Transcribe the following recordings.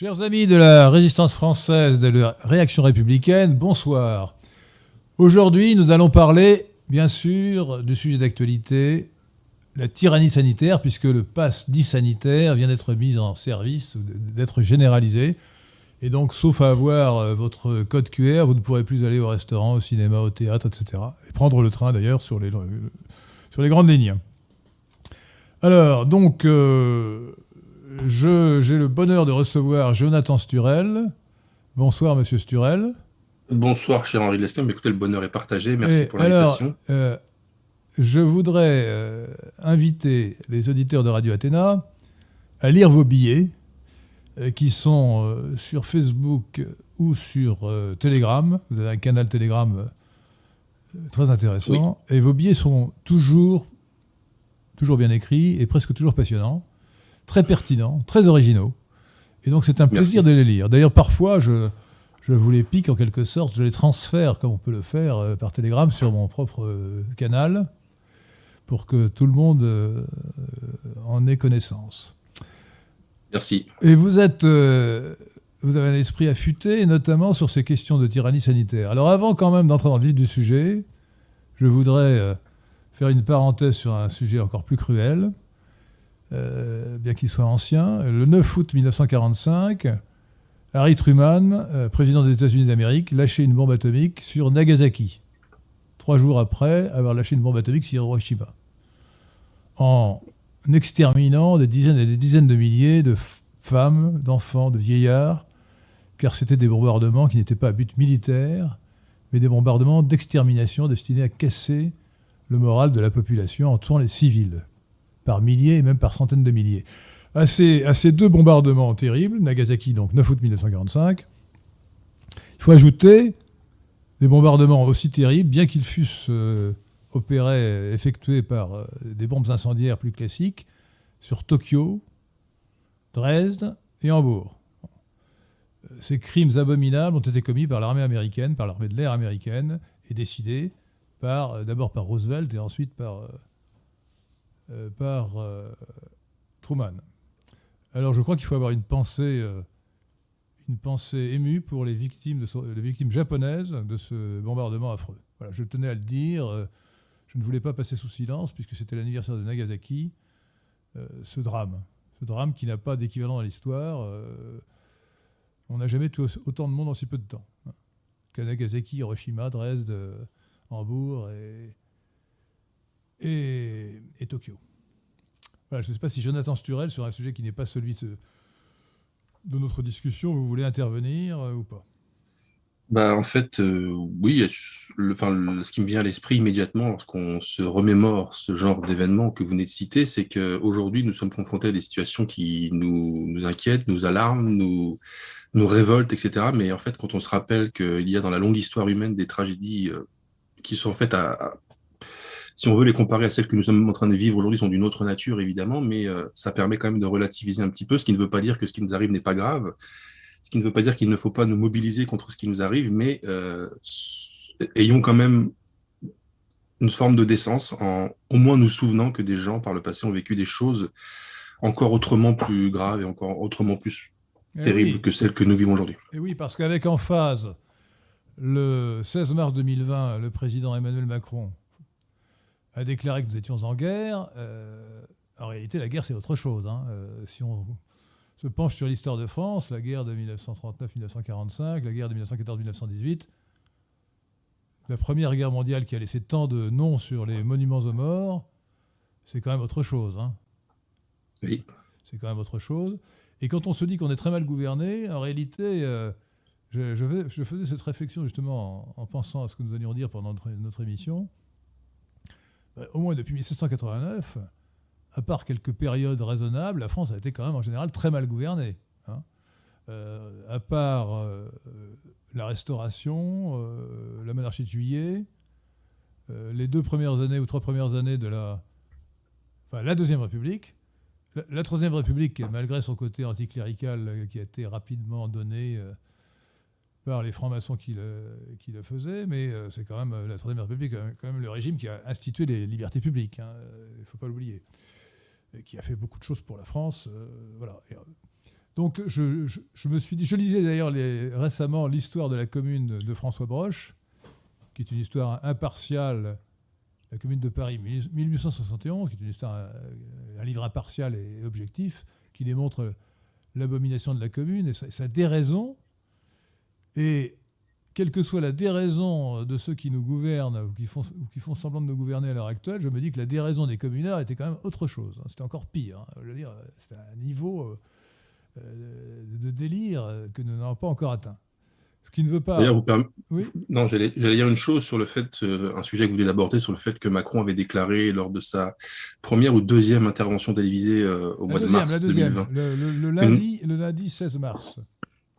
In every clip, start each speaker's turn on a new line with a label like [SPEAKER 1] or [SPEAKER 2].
[SPEAKER 1] Chers amis de la résistance française, de la réaction républicaine, bonsoir. Aujourd'hui, nous allons parler, bien sûr, du sujet d'actualité, la tyrannie sanitaire, puisque le pass dit sanitaire vient d'être mis en service, d'être généralisé. Et donc, sauf à avoir euh, votre code QR, vous ne pourrez plus aller au restaurant, au cinéma, au théâtre, etc. Et prendre le train, d'ailleurs, sur les, grandes lignes. Alors, donc, euh, j'ai le bonheur de recevoir Jonathan Sturel. Bonsoir, monsieur Sturel.
[SPEAKER 2] Bonsoir, cher Henri Lescam. Écoutez, le bonheur est partagé. Merci pour l'invitation.
[SPEAKER 1] Euh, je voudrais euh, inviter les auditeurs de Radio Athéna à lire vos billets euh, qui sont sur Facebook ou sur Telegram. Vous avez un canal Telegram très intéressant. Et vos billets sont toujours, toujours bien écrits et presque toujours passionnants très pertinents, très originaux. Et donc c'est un plaisir de les lire. D'ailleurs, parfois, je, je vous les pique en quelque sorte, je les transfère, comme on peut le faire euh, par télégramme, sur mon propre euh, canal, pour que tout le monde euh, en ait connaissance.
[SPEAKER 2] Merci.
[SPEAKER 1] Et vous êtes... vous avez un esprit affûté, notamment sur ces questions de tyrannie sanitaire. Alors avant quand même d'entrer dans le vif du sujet, je voudrais faire une parenthèse sur un sujet encore plus cruel. Euh, bien qu'il soit ancien. Le 9 août 1945, Harry Truman, euh, président des États-Unis d'Amérique, lâchait une bombe atomique sur Nagasaki, trois jours après avoir lâché une bombe atomique sur Hiroshima, en exterminant des dizaines et des dizaines de milliers de femmes, d'enfants, de vieillards, car c'était des bombardements qui n'étaient pas à but militaire, mais des bombardements d'extermination destinés à casser le moral de la population en tuant les civils par milliers et même par centaines de milliers. À ces, deux bombardements terribles, Nagasaki donc 9 août 1945, il faut ajouter des bombardements aussi terribles, bien qu'ils fussent euh, opérés, effectués par euh, des bombes incendiaires plus classiques, sur Tokyo, Dresde et Hambourg. Ces crimes abominables ont été commis par l'armée américaine, par l'armée de l'air américaine, et décidés par, d'abord par Roosevelt et ensuite par euh, par euh, Truman. Alors je crois qu'il faut avoir une pensée, euh, une pensée émue pour les victimes, japonaises de ce bombardement affreux. Voilà, je tenais à le dire. je ne voulais pas passer sous silence, puisque c'était l'anniversaire de Nagasaki, ce drame. Ce drame qui n'a pas d'équivalent dans l'histoire. on n'a jamais tout, autant de monde en si peu de temps. Hein. Nagasaki, Hiroshima, Dresde, Hambourg et, et, Tokyo. Voilà, je ne sais pas si Jonathan Sturel, sur un sujet qui n'est pas celui de, notre discussion, vous voulez intervenir euh, ou pas?
[SPEAKER 2] Bah, En fait, euh, oui. Enfin, ce qui me vient à l'esprit immédiatement lorsqu'on se remémore ce genre d'événement que vous venez de citer, c'est qu'aujourd'hui, nous sommes confrontés à des situations qui nous, inquiètent, nous alarment, nous, nous révoltent, etc. Mais en fait, quand on se rappelle qu'il y a dans la longue histoire humaine des tragédies euh, qui sont faites à si on veut les comparer à celles que nous sommes en train de vivre aujourd'hui, sont d'une autre nature, évidemment, mais euh, ça permet quand même de relativiser un petit peu, ce qui ne veut pas dire que ce qui nous arrive n'est pas grave, ce qui ne veut pas dire qu'il ne faut pas nous mobiliser contre ce qui nous arrive, mais euh, ayons quand même une forme de décence, en au moins nous souvenant que des gens par le passé ont vécu des choses encore autrement plus graves et encore autrement plus eh terribles que celles que nous vivons aujourd'hui.
[SPEAKER 1] Et oui, parce qu'avec en phase, le 16 mars 2020, le président Emmanuel Macron a déclaré que nous étions en guerre. Euh, en réalité, la guerre, c'est autre chose. Hein. Euh, si on se penche sur l'histoire de France, la guerre de 1939-1945, la guerre de 1914-1918, la Première Guerre mondiale qui a laissé tant de noms sur les monuments aux morts, c'est quand même autre chose. Hein.
[SPEAKER 2] Oui.
[SPEAKER 1] C'est quand même autre chose. Et quand on se dit qu'on est très mal gouverné, en réalité, euh, je, faisais cette réflexion justement en, pensant à ce que nous allions dire pendant notre émission. Euh, au moins depuis 1789, à part quelques périodes raisonnables, la France a été quand même en général très mal gouvernée. Hein. Euh, à part euh, la Restauration, la monarchie de Juillet, les deux premières années ou trois premières années de la, enfin, la deuxième République, la, troisième République, malgré son côté anticlérical qui a été rapidement donné par les francs-maçons qui le, faisaient, mais euh, c'est quand même euh, la Troisième République, quand même le régime qui a institué les libertés publiques, hein, il ne faut pas l'oublier, et qui a fait beaucoup de choses pour la France. Euh, voilà. Donc je, me suis dit, je lisais d'ailleurs récemment l'histoire de la commune de François Broche, qui est une histoire impartiale, la commune de Paris 1871, qui est une histoire, un livre impartial et objectif, qui démontre l'abomination de la commune et sa, déraison. Et quelle que soit la déraison de ceux qui nous gouvernent ou qui font, qui font semblant de nous gouverner à l'heure actuelle, je me dis que la déraison des communards était quand même autre chose. Hein. C'était encore pire. Hein. Je veux dire, c'était un niveau euh, euh, de délire que nous n'avons pas encore atteint. Ce qui ne veut pas.
[SPEAKER 2] Vous oui non, j'allais dire une chose sur le fait, euh, un sujet que vous venez d'aborder, sur le fait que Macron avait déclaré lors de sa première ou deuxième intervention télévisée euh, au mois de mars la deuxième, 2020.
[SPEAKER 1] Le, lundi, le lundi 16 mars.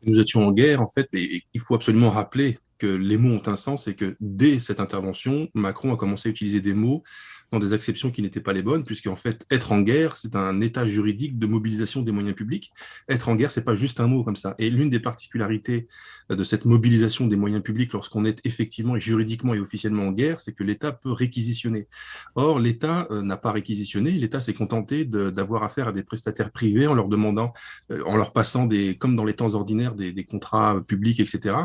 [SPEAKER 2] Nous étions en guerre, en fait, mais il faut absolument rappeler que les mots ont un sens et que dès cette intervention, Macron a commencé à utiliser des mots dans des acceptions qui n'étaient pas les bonnes, puisqu'en fait, être en guerre, c'est un état juridique de mobilisation des moyens publics. Être en guerre, c'est pas juste un mot comme ça. Et l'une des particularités de cette mobilisation des moyens publics lorsqu'on est effectivement et juridiquement et officiellement en guerre, c'est que l'État peut réquisitionner. Or, l'État euh, n'a pas réquisitionné. L'État s'est contenté d'avoir affaire à des prestataires privés en leur demandant, euh, en leur passant des, comme dans les temps ordinaires, des contrats publics, etc.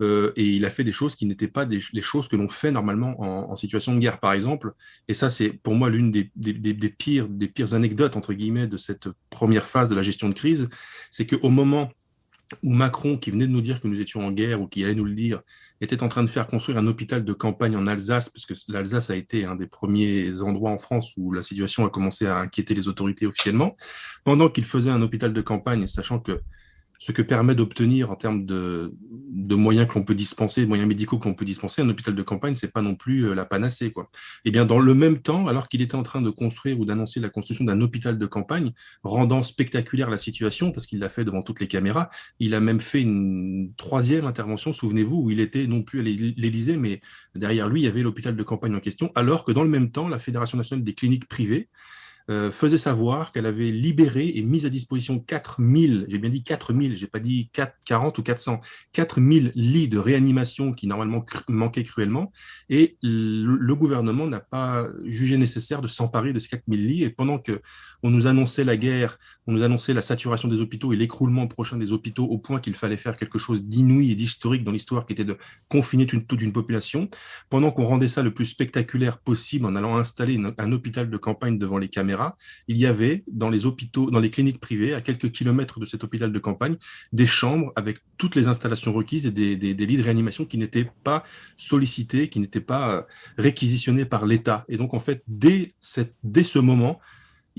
[SPEAKER 2] Euh, et il a fait des choses qui n'étaient pas les choses que l'on fait normalement en, situation de guerre, par exemple. Et ça, c'est pour moi l'une des, pires, des pires anecdotes, entre guillemets, de cette première phase de la gestion de crise, c'est qu'au moment où Macron, qui venait de nous dire que nous étions en guerre ou qui allait nous le dire, était en train de faire construire un hôpital de campagne en Alsace, parce que l'Alsace a été un des premiers endroits en France où la situation a commencé à inquiéter les autorités officiellement, pendant qu'il faisait un hôpital de campagne, sachant que ce que permet d'obtenir en termes de, moyens que l'on peut dispenser, moyens médicaux que l'on peut dispenser, un hôpital de campagne, c'est pas non plus euh, la panacée. Quoi. Eh bien, dans le même temps, alors qu'il était en train de construire ou d'annoncer la construction d'un hôpital de campagne, rendant spectaculaire la situation, parce qu'il l'a fait devant toutes les caméras, il a même fait une troisième intervention, souvenez-vous, où il était non plus à l'Élysée, mais derrière lui, il y avait l'hôpital de campagne en question, alors que dans le même temps, la Fédération nationale des cliniques privées euh, faisait savoir qu'elle avait libéré et mis à disposition 4000, j'ai bien dit 4000, j'ai pas dit 4, 40 ou 400, 4000 lits de réanimation qui normalement manquaient cruellement, et le, gouvernement n'a pas jugé nécessaire de s'emparer de ces 4000 lits, et pendant que on nous annonçait la guerre, on nous annonçait la saturation des hôpitaux et l'écroulement prochain des hôpitaux au point qu'il fallait faire quelque chose d'inouï et d'historique dans l'histoire qui était de confiner toute une population, pendant qu'on rendait ça le plus spectaculaire possible en allant installer un hôpital de campagne devant les caméras, il y avait dans les hôpitaux, dans les cliniques privées, à quelques kilomètres de cet hôpital de campagne, des chambres avec toutes les installations requises et des, lits de réanimation qui n'étaient pas sollicités, qui n'étaient pas euh, réquisitionnés par l'État. Et donc, en fait, dès, dès ce moment,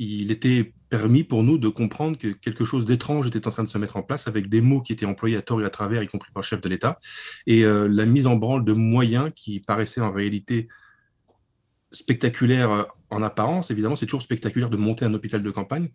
[SPEAKER 2] il était permis pour nous de comprendre que quelque chose d'étrange était en train de se mettre en place avec des mots qui étaient employés à tort et à travers, y compris par le chef de l'État, et euh, la mise en branle de moyens qui paraissaient en réalité spectaculaires euh, en apparence. Évidemment, c'est toujours spectaculaire de monter un hôpital de campagne,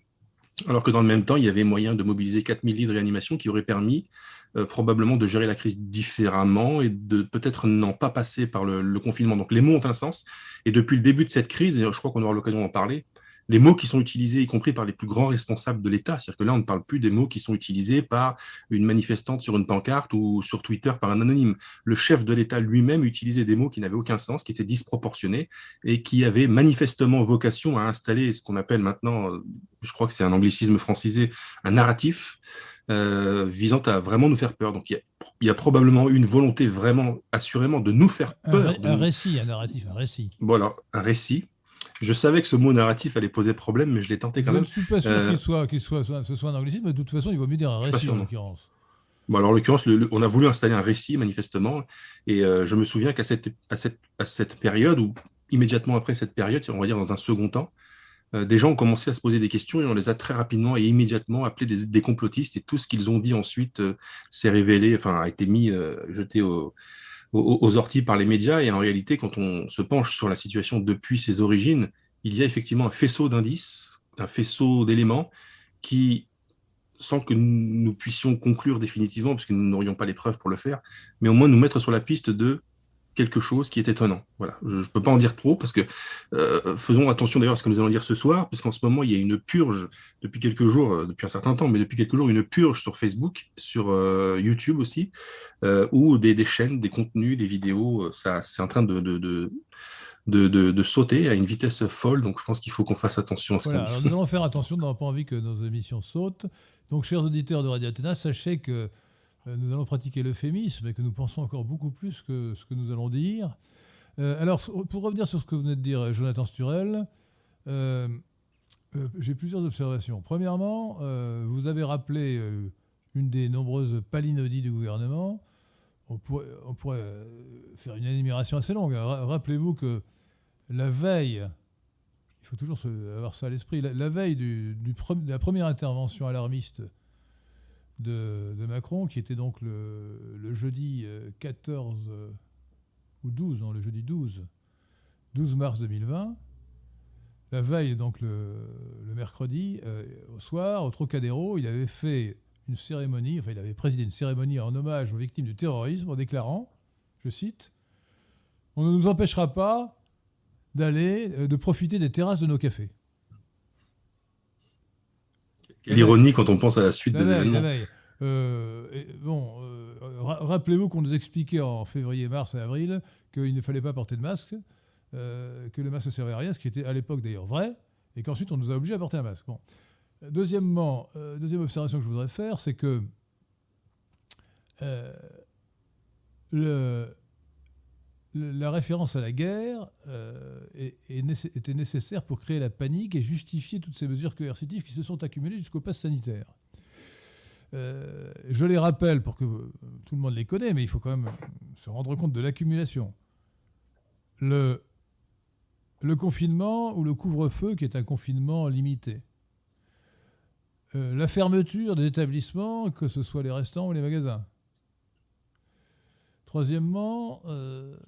[SPEAKER 2] alors que dans le même temps, il y avait moyen de mobiliser 4000 lits de réanimation qui auraient permis euh, probablement de gérer la crise différemment et de peut-être n'en pas passer par le, le, confinement. Donc les mots ont un sens. Et depuis le début de cette crise, et je crois qu'on aura l'occasion d'en parler, les mots qui sont utilisés, y compris par les plus grands responsables de l'État. C'est-à-dire que là, on ne parle plus des mots qui sont utilisés par une manifestante sur une pancarte ou sur Twitter par un anonyme. Le chef de l'État lui-même utilisait des mots qui n'avaient aucun sens, qui étaient disproportionnés et qui avaient manifestement vocation à installer ce qu'on appelle maintenant, je crois que c'est un anglicisme francisé, un narratif. Euh, visant à vraiment nous faire peur. Donc il y, a, probablement une volonté vraiment, assurément, de nous faire peur.
[SPEAKER 1] Un, un récit, un narratif, un récit.
[SPEAKER 2] Voilà, un récit je savais que ce mot narratif allait poser problème, mais je l'ai tenté quand même.
[SPEAKER 1] Je ne suis pas sûr euh, qu'il soit, soit, ce soit un anglicisme, mais de toute façon, il vaut mieux dire un récit en l'occurrence.
[SPEAKER 2] Bon, alors, en l'occurrence, on a voulu installer un récit, manifestement, et euh, je me souviens qu'à cette, à cette, à cette période, ou immédiatement après cette période, on va dire dans un second temps, euh, des gens ont commencé à se poser des questions et on les a très rapidement et immédiatement appelés des, des complotistes, et tout ce qu'ils ont dit ensuite s'est révélé, enfin, a été mis, jeté au aux, orties par les médias. Et en réalité, quand on se penche sur la situation depuis ses origines, il y a effectivement un faisceau d'indices, un faisceau d'éléments qui, sans que nous puissions conclure définitivement, parce que nous n'aurions pas les preuves pour le faire, mais au moins nous mettre sur la piste de quelque chose qui est étonnant. Voilà, je ne peux pas en dire trop parce que euh, faisons attention d'ailleurs à ce que nous allons dire ce soir, puisqu'en ce moment il y a une purge depuis quelques jours, euh, depuis un certain temps, mais depuis quelques jours une purge sur Facebook, sur euh, YouTube aussi, où des, chaînes, des contenus, des vidéos, ça c'est en train de, de, sauter à une vitesse folle. Donc, je pense qu'il faut qu'on fasse attention à ce qu'on
[SPEAKER 1] dit. nous allons faire attention, nous n'avons pas envie que nos émissions sautent. Donc, chers auditeurs de Radio Athéna, sachez que nous allons pratiquer l'euphémisme et que nous pensons encore beaucoup plus que ce que nous allons dire. Euh, alors, pour revenir sur ce que vous venez de dire, Jonathan Sturel, euh, j'ai plusieurs observations. Premièrement, vous avez rappelé une des nombreuses palinodies du gouvernement. On pourrait, faire une énumération assez longue. Rappelez-vous que la veille, il faut toujours avoir ça à l'esprit, la, veille de la première intervention alarmiste de, Macron, qui était donc le, jeudi 14 euh, euh, ou 12, non, le jeudi 12, 12 mars 2020, la veille, donc le, mercredi, euh, au soir, au Trocadéro, il avait fait une cérémonie, enfin il avait présidé une cérémonie en hommage aux victimes du terrorisme en déclarant, je cite, On ne nous empêchera pas d'aller, de profiter des terrasses de nos cafés.
[SPEAKER 2] L'ironie quand on pense à la suite des événements.
[SPEAKER 1] Euh, bon, euh, rappelez-vous qu'on nous expliquait en février, mars et avril qu'il ne fallait pas porter de masque, que le masque ne servait à rien, ce qui était à l'époque d'ailleurs vrai, et qu'ensuite on nous a obligés à porter un masque. Bon. Deuxièmement, deuxième observation que je voudrais faire, c'est que le, la référence à la guerre euh, était nécessaire pour créer la panique et justifier toutes ces mesures coercitives qui se sont accumulées jusqu'au pass sanitaire. Euh, je les rappelle pour que tout le monde les connaît, mais il faut quand même se rendre compte de l'accumulation. Le, confinement ou le couvre-feu, qui est un confinement limité. Euh, la fermeture des établissements, que ce soit les restaurants ou les magasins. Troisièmement, euh,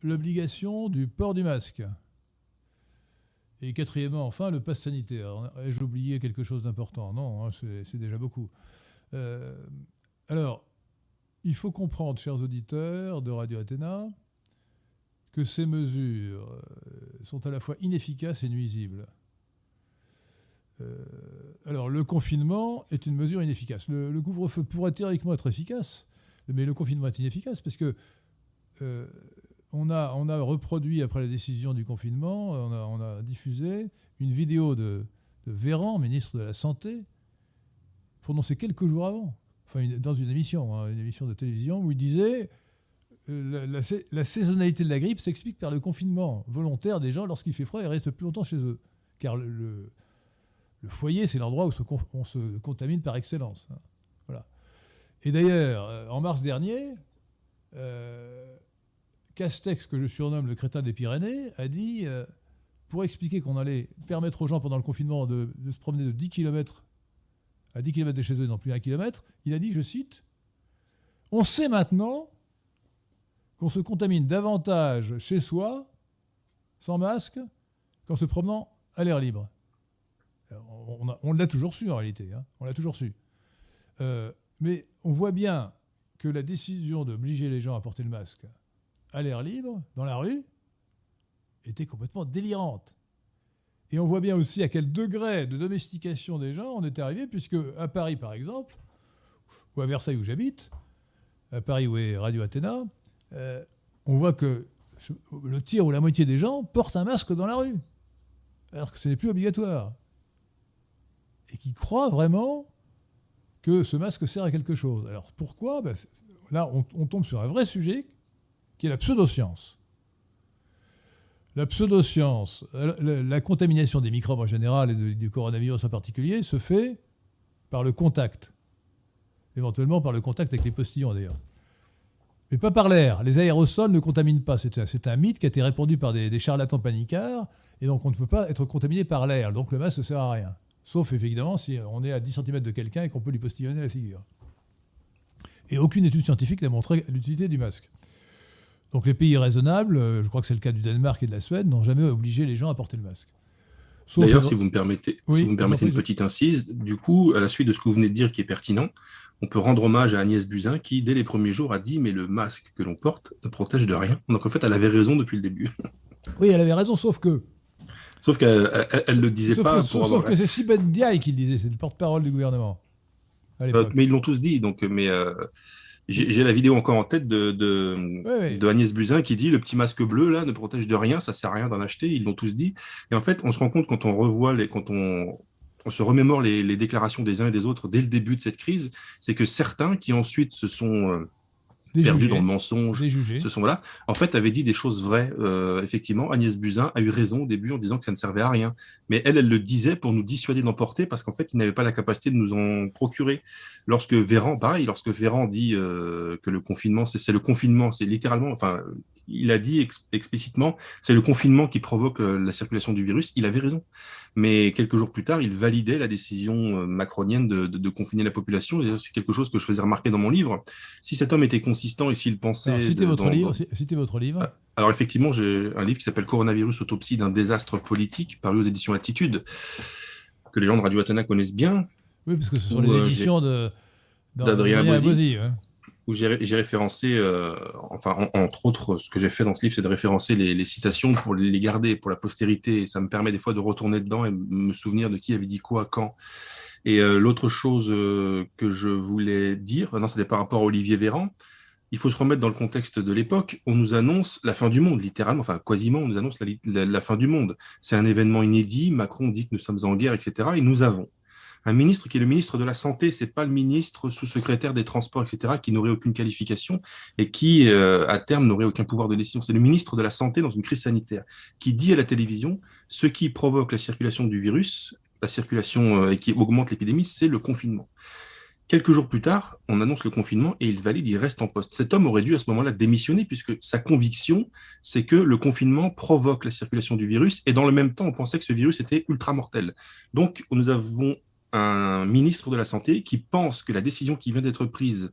[SPEAKER 1] l'obligation du port du masque. Et quatrièmement, enfin, le pass sanitaire. Ai-je oublié quelque chose d'important? Non, hein, c'est déjà beaucoup. Euh, alors, il faut comprendre, chers auditeurs de Radio Athéna, que ces mesures euh, sont à la fois inefficaces et nuisibles. alors, le confinement est une mesure inefficace. le couvre-feu pourrait théoriquement être efficace, mais le confinement est inefficace parce que euh, on, a, reproduit, après la décision du confinement, on a, diffusé une vidéo de, Véran, ministre de la Santé, prononcée quelques jours avant, enfin dans une émission, hein, une émission de télévision, où il disait euh, la, saisonnalité de la grippe s'explique par le confinement volontaire des gens lorsqu'il fait froid et restent plus longtemps chez eux. Car le, foyer, c'est l'endroit où on se contamine par excellence. Hein. Et d'ailleurs, euh, en mars dernier, euh, Castex, que je surnomme le crétin des Pyrénées, a dit, euh, pour expliquer qu'on allait permettre aux gens pendant le confinement de, se promener de 10 km à 10 km de chez eux, non plus un kilomètre, il a dit, je cite, On sait maintenant qu'on se contamine davantage chez soi, sans masque, qu'en se promenant à l'air libre. On, l'a toujours su en réalité, hein. on l'a toujours su. Mais on voit bien que la décision d'obliger les gens à porter le masque à l'air libre, dans la rue, était complètement délirante. Et on voit bien aussi à quel degré de domestication des gens on était arrivé, puisque à Paris, par exemple, ou à Versailles où j'habite, à Paris où est Radio Athéna, euh, on voit que le tiers ou la moitié des gens portent un masque dans la rue, alors que ce n'est plus obligatoire. Et qui croient vraiment que ce masque sert à quelque chose. Alors pourquoi? Ben, Là, on, tombe sur un vrai sujet qui est la pseudoscience. La pseudoscience, la, la, contamination des microbes en général et du coronavirus en particulier se fait par le contact. Éventuellement par le contact avec les postillons d'ailleurs. Mais pas par l'air. Les aérosols ne contaminent pas. C'est un, mythe qui a été répandu par des, des charlatans panicards. Et donc on ne peut pas être contaminé par l'air. Donc le masque ne sert à rien. Sauf évidemment si on est à 10 cm de quelqu'un et qu'on peut lui postillonner la figure. Et aucune étude scientifique n'a montré l'utilité du masque. Donc les pays raisonnables, euh, je crois que c'est le cas du Danemark et de la Suède, n'ont jamais obligé les gens à porter le masque.
[SPEAKER 2] D'ailleurs, si vous me permettez, si vous me permettez une petite incise, du coup, à la suite de ce que vous venez de dire qui est pertinent, on peut rendre hommage à Agnès Buzyn qui, dès les premiers jours, a dit Mais le masque que l'on porte ne protège de rien. Donc en fait, elle avait raison depuis le début.
[SPEAKER 1] Oui, elle avait raison, sauf que
[SPEAKER 2] Sauf qu'elle ne le disait pas.
[SPEAKER 1] sauf que c'est Sibeth Diaye qui le disait, c'est le porte-parole du gouvernement.
[SPEAKER 2] Euh, mais ils l'ont tous dit, donc, mais, euh, J'ai la vidéo encore en tête de, de, Agnès Buzyn qui dit le petit masque bleu là ne protège de rien, ça sert à rien d'en acheter, ils l'ont tous dit. Et en fait, on se rend compte quand on revoit les, quand on, on se remémore les, les, déclarations des uns et des autres dès le début de cette crise, c'est que certains qui ensuite se sont perdus dans le mensonge, ce sont là, en fait, avait dit des choses vraies. Euh, effectivement, Agnès Buzyn a eu raison au début en disant que ça ne servait à rien. Mais elle, elle le disait pour nous dissuader d'emporter parce qu'en fait, il n'avait pas la capacité de nous en procurer. Lorsque Véran, pareil, lorsque Véran dit euh, que le confinement, c'est le confinement, c'est littéralement, enfin, il a dit explicitement, c'est le confinement qui provoque euh, la circulation du virus. Il avait raison. Mais quelques jours plus tard, il validait la décision euh, macronienne de, confiner la population. C'est quelque chose que je faisais remarquer dans mon livre. Si cet homme était consistant et s'il pensait...
[SPEAKER 1] citez, votre livre, citez votre livre. Ah,
[SPEAKER 2] alors effectivement, j'ai un livre qui s'appelle Coronavirus, autopsie d'un désastre politique, paru aux éditions Attitude, que les gens de Radio Athéna connaissent bien.
[SPEAKER 1] Oui, parce que ce sont les euh, éditions d'Adrien Abosi
[SPEAKER 2] où j'ai référencé, euh, enfin, entre autres, ce que j'ai fait dans ce livre, c'est de référencer les, citations pour les garder pour la postérité. Ça me permet des fois de retourner dedans et me souvenir de qui avait dit quoi, quand. Et euh, l'autre chose euh, que je voulais dire, non, c'était par rapport à Olivier Véran. Il faut se remettre dans le contexte de l'époque. On nous annonce la fin du monde, littéralement, enfin, quasiment, on nous annonce la fin du monde. C'est un événement inédit. Macron dit que nous sommes en guerre, etc. Et nous avons un ministre qui est le ministre de la Santé, c'est pas le ministre sous-secrétaire des Transports, etc., qui n'aurait aucune qualification et qui, euh, à terme, n'aurait aucun pouvoir de décision. C'est le ministre de la Santé dans une crise sanitaire qui dit à la télévision ce qui provoque la circulation du virus, la circulation euh, et qui augmente l'épidémie, c'est le confinement. Quelques jours plus tard, on annonce le confinement et il valide, il reste en poste. Cet homme aurait dû à ce moment-là démissionner puisque sa conviction, c'est que le confinement provoque la circulation du virus et dans le même temps, on pensait que ce virus était ultra mortel. Donc, nous avons un ministre de la Santé qui pense que la décision qui vient d'être prise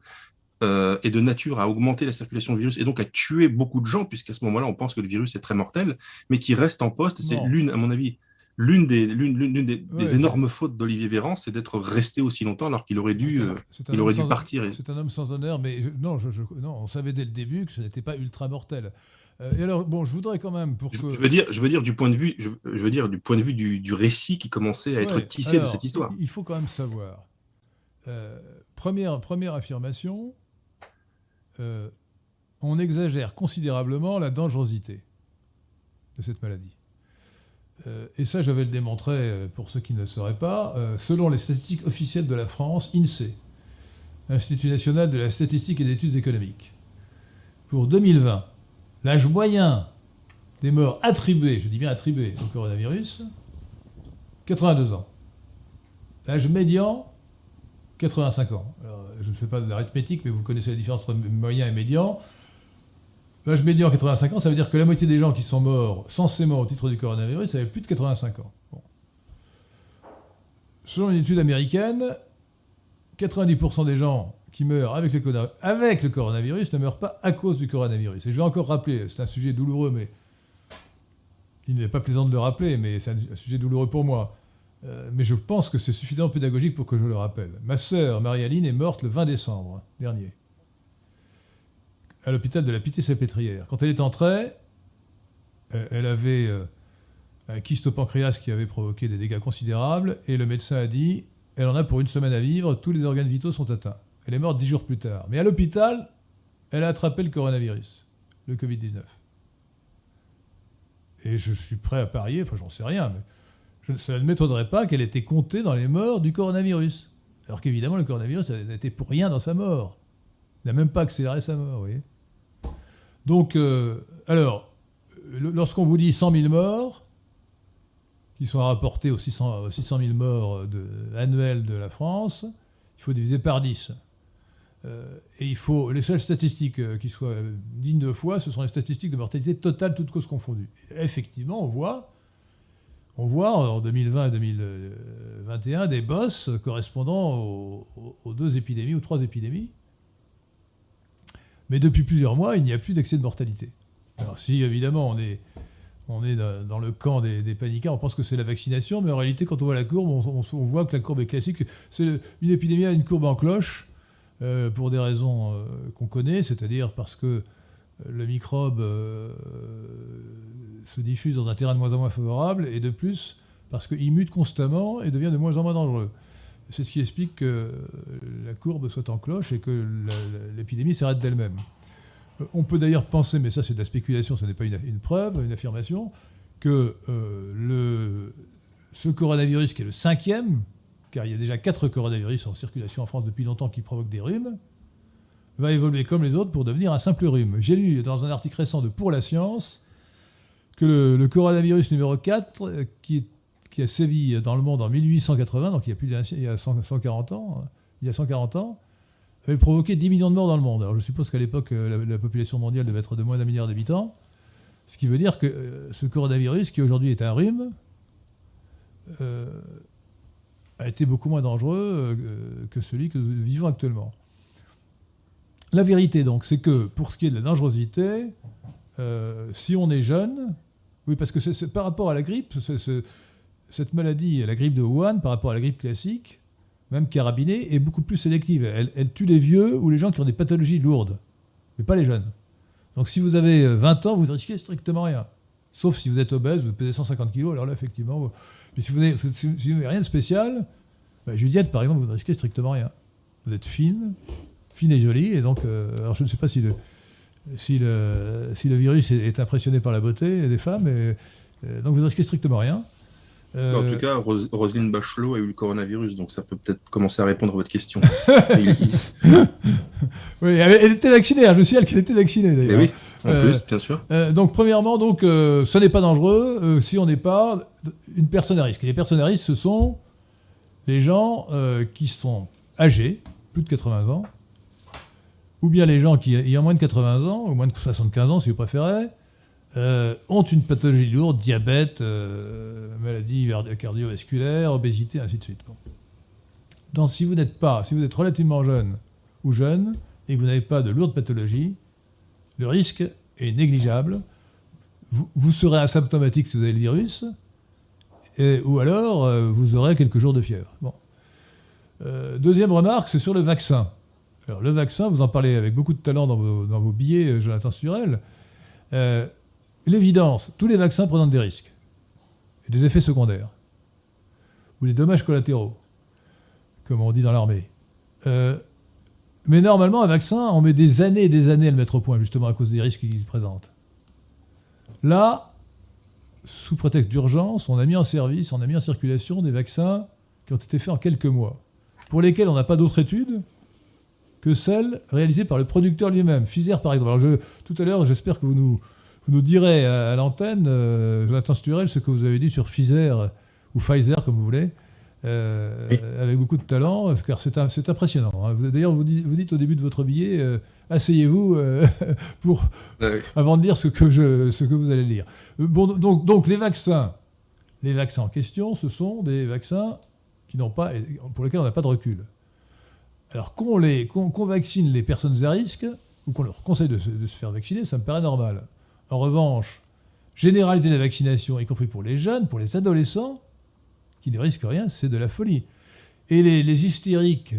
[SPEAKER 2] euh, est de nature à augmenter la circulation du virus et donc à tuer beaucoup de gens, puisqu'à ce moment-là, on pense que le virus est très mortel, mais qui reste en poste. C'est l'une, à mon avis, l'une des, l'une, des, énormes fautes d'Olivier Véran, c'est d'être resté aussi longtemps alors qu'il aurait dû, il aurait dû partir.
[SPEAKER 1] C'est un homme sans honneur, mais non, je, non, on savait dès le début que ce n'était pas ultra mortel. Euh, et alors, bon, je voudrais quand même pour
[SPEAKER 2] que... je veux dire, je veux dire du point de vue, je, veux dire du point de vue du, récit qui commençait à être tissé de cette histoire.
[SPEAKER 1] Il faut quand même savoir. Euh, première, première affirmation, euh, on exagère considérablement la dangerosité de cette maladie. Et ça, je vais le démontrer pour ceux qui ne le sauraient pas. selon les statistiques officielles de la France, INSEE, Institut national de la statistique et des études économiques, pour 2020, L'âge moyen des morts attribués, je dis bien attribués au coronavirus, 82 ans. L'âge médian, 85 ans. je ne fais pas de l'arithmétique, mais vous connaissez la différence entre moyen et médian. L'âge médian, 85 ans, ça veut dire que la moitié des gens qui sont morts censément au titre du coronavirus avaient plus de 85 ans. Selon une étude américaine, 90% des gens qui meurent avec le, avec le coronavirus ne meurent pas à cause du coronavirus. Et je vais encore rappeler, c'est un sujet douloureux, mais il n'est pas plaisant de le rappeler, mais c'est un, sujet douloureux pour moi. Euh, mais je pense que c'est suffisamment pédagogique pour que je le rappelle. Ma sœur, Marie-Aline, est morte le 20 décembre dernier, à l'hôpital de la Pitié-Salpêtrière. Quand elle est entrée, euh, elle avait euh, un kyste pancréas qui avait provoqué des dégâts considérables, et le médecin a dit, elle en a pour une semaine à vivre, tous les organes vitaux sont atteints. Elle est morte dix jours plus tard. Mais à l'hôpital, elle a attrapé le coronavirus, le Covid-19. Et je suis prêt à parier, enfin j'en sais rien, mais je, ça ne m'étonnerait pas qu'elle ait été comptée dans les morts du coronavirus. Alors qu'évidemment, le coronavirus n'a été pour rien dans sa mort. Il n'a même pas accéléré sa mort, vous voyez. Donc, euh, alors, lorsqu'on vous dit 100 000 morts, qui sont rapportés aux 600, 000 morts annuels de la France, il faut diviser par 10. Euh, et il faut, les seules statistiques euh, qui soient dignes de foi, ce sont les statistiques de mortalité totale, toutes causes confondues. effectivement, on voit, on voit en 2020 et 2021 des bosses correspondant aux, deux épidémies ou trois épidémies. Mais depuis plusieurs mois, il n'y a plus d'excès de mortalité. Alors si évidemment on est, on est dans le camp des, des on pense que c'est la vaccination, mais en réalité quand on voit la courbe, on, on voit que la courbe est classique. C'est une épidémie a une courbe en cloche euh, pour des raisons euh, qu'on connaît, c'est-à-dire parce que euh, le microbe se diffuse dans un terrain de moins en moins favorable, et de plus parce qu'il mute constamment et devient de moins en moins dangereux. C'est ce qui explique que la courbe soit en cloche et que l'épidémie s'arrête d'elle-même. Euh, on peut d'ailleurs penser, mais ça c'est de la spéculation, ce n'est pas une, preuve, une affirmation, que le, ce coronavirus qui est le cinquième, car il y a déjà quatre coronavirus en circulation en France depuis longtemps qui provoquent des rhumes, va évoluer comme les autres pour devenir un simple rhume. J'ai lu dans un article récent de Pour la Science que le, coronavirus numéro 4, euh, qui, qui, a sévi dans le monde en 1880, donc il y a plus de il y a 140 ans, il y a 140 ans, avait provoqué 10 millions de morts dans le monde. Alors je suppose qu'à l'époque, euh, la, population mondiale devait être de moins d'un milliard d'habitants, ce qui veut dire que euh, ce coronavirus, qui aujourd'hui est un rhume, a été beaucoup moins dangereux que celui que nous vivons actuellement. La vérité, donc, c'est que pour ce qui est de la dangerosité, euh, si on est jeune, oui, parce que c'est par rapport à la grippe, cette maladie, la grippe de Wuhan, par rapport à la grippe classique, même carabinée, est beaucoup plus sélective. Elle, tue les vieux ou les gens qui ont des pathologies lourdes, mais pas les jeunes. Donc si vous avez 20 ans, vous ne risquez strictement rien. Sauf si vous êtes obèse, vous pesez 150 kg, alors là, effectivement. Mais si vous n'avez rien de spécial, bah, Juliette, par exemple, vous ne risquez strictement rien. Vous êtes fine, fine et jolie. Et donc, euh, alors je ne sais pas si le, virus est, impressionné par la beauté des femmes, euh, donc vous ne risquez strictement rien.
[SPEAKER 2] Euh, en tout cas, Roselyne Bachelot a eu le coronavirus, donc ça peut peut-être commencer à répondre à votre question.
[SPEAKER 1] oui, elle, était vaccinée, hein, je sais qu'elle était vaccinée d'ailleurs.
[SPEAKER 2] Eh oui, en plus, bien sûr.
[SPEAKER 1] donc, premièrement, donc, ce n'est pas dangereux si on n'est pas une personne à risque. les personnes à risque, ce sont les gens qui sont âgés, plus de 80 ans, ou bien les gens qui, ayant moins de 80 ans, ou moins de 75 ans si vous préférez, euh, ont une pathologie lourde, diabète, euh, maladie cardiovasculaire, obésité, ainsi de suite. Donc si vous n'êtes pas, si vous êtes relativement jeune ou jeune, et que vous n'avez pas de lourde pathologie, le risque est négligeable. Vous, serez asymptomatique si vous avez le virus, ou alors euh, vous aurez quelques jours de fièvre. Deuxième remarque, c'est sur le vaccin le vaccin, vous en parlez avec beaucoup de talent dans vos, billets, euh, Jonathan Sturel. L'évidence, tous les vaccins présentent des risques et des effets secondaires ou des dommages collatéraux, comme on dit dans l'armée. Euh, mais normalement, un vaccin, on met des années et des années à le mettre au point, justement à cause des risques qu'il présente. Là, sous prétexte d'urgence, on a mis en service, on a mis en circulation des vaccins qui ont été faits en quelques mois, pour lesquels on n'a pas d'autres études, que celle réalisée par le producteur lui-même. Pfizer, par exemple. Alors tout à l'heure, j'espère que vous nous, vous nous direz à, l'antenne, euh, Jonathan Sturel, ce que vous avez dit sur Pfizer, ou Pfizer, comme vous voulez, euh, avec beaucoup de talent, car c'est impressionnant. Hein. D'ailleurs, vous, vous, dites au début de votre billet, euh, asseyez-vous euh, pour avant de dire ce que, je, ce que vous allez lire. Bon, donc, donc les vaccins, les vaccins en question, ce sont des vaccins qui n'ont pas, pour lesquels on n'a pas de recul. Alors qu'on vaccine les personnes à risque, ou qu'on leur conseille de se, faire vacciner, ça me paraît normal. En revanche, généraliser la vaccination, y compris pour les jeunes, pour les adolescents, qui ne risquent rien, c'est de la folie. Et les, hystériques,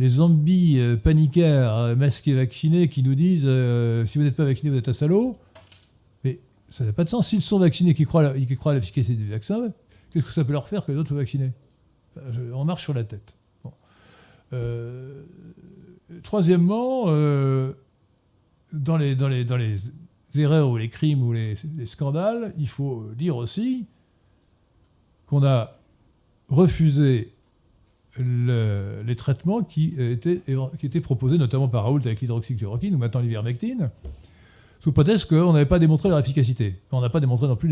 [SPEAKER 1] les zombies euh, paniquaires, euh, masqués vaccinés, qui nous disent euh, si vous n'êtes pas vacciné, vous êtes un salaud, mais ça n'a pas de sens. S'ils sont vaccinés, qui croient, croient à l'efficacité du vaccin, qu'est-ce que ça peut leur faire que les autres soient vaccinés? On marche sur la tête. Euh, troisièmement, dans, les, dans, les, dans les erreurs ou les crimes ou les, scandales, il faut dire aussi qu'on a refusé les traitements qui étaient, qui étaient proposés, notamment par Raoult avec l'hydroxychloroquine ou maintenant l'ivermectine, sous prétexte qu'on n'avait pas démontré leur efficacité. On n'a pas démontré non plus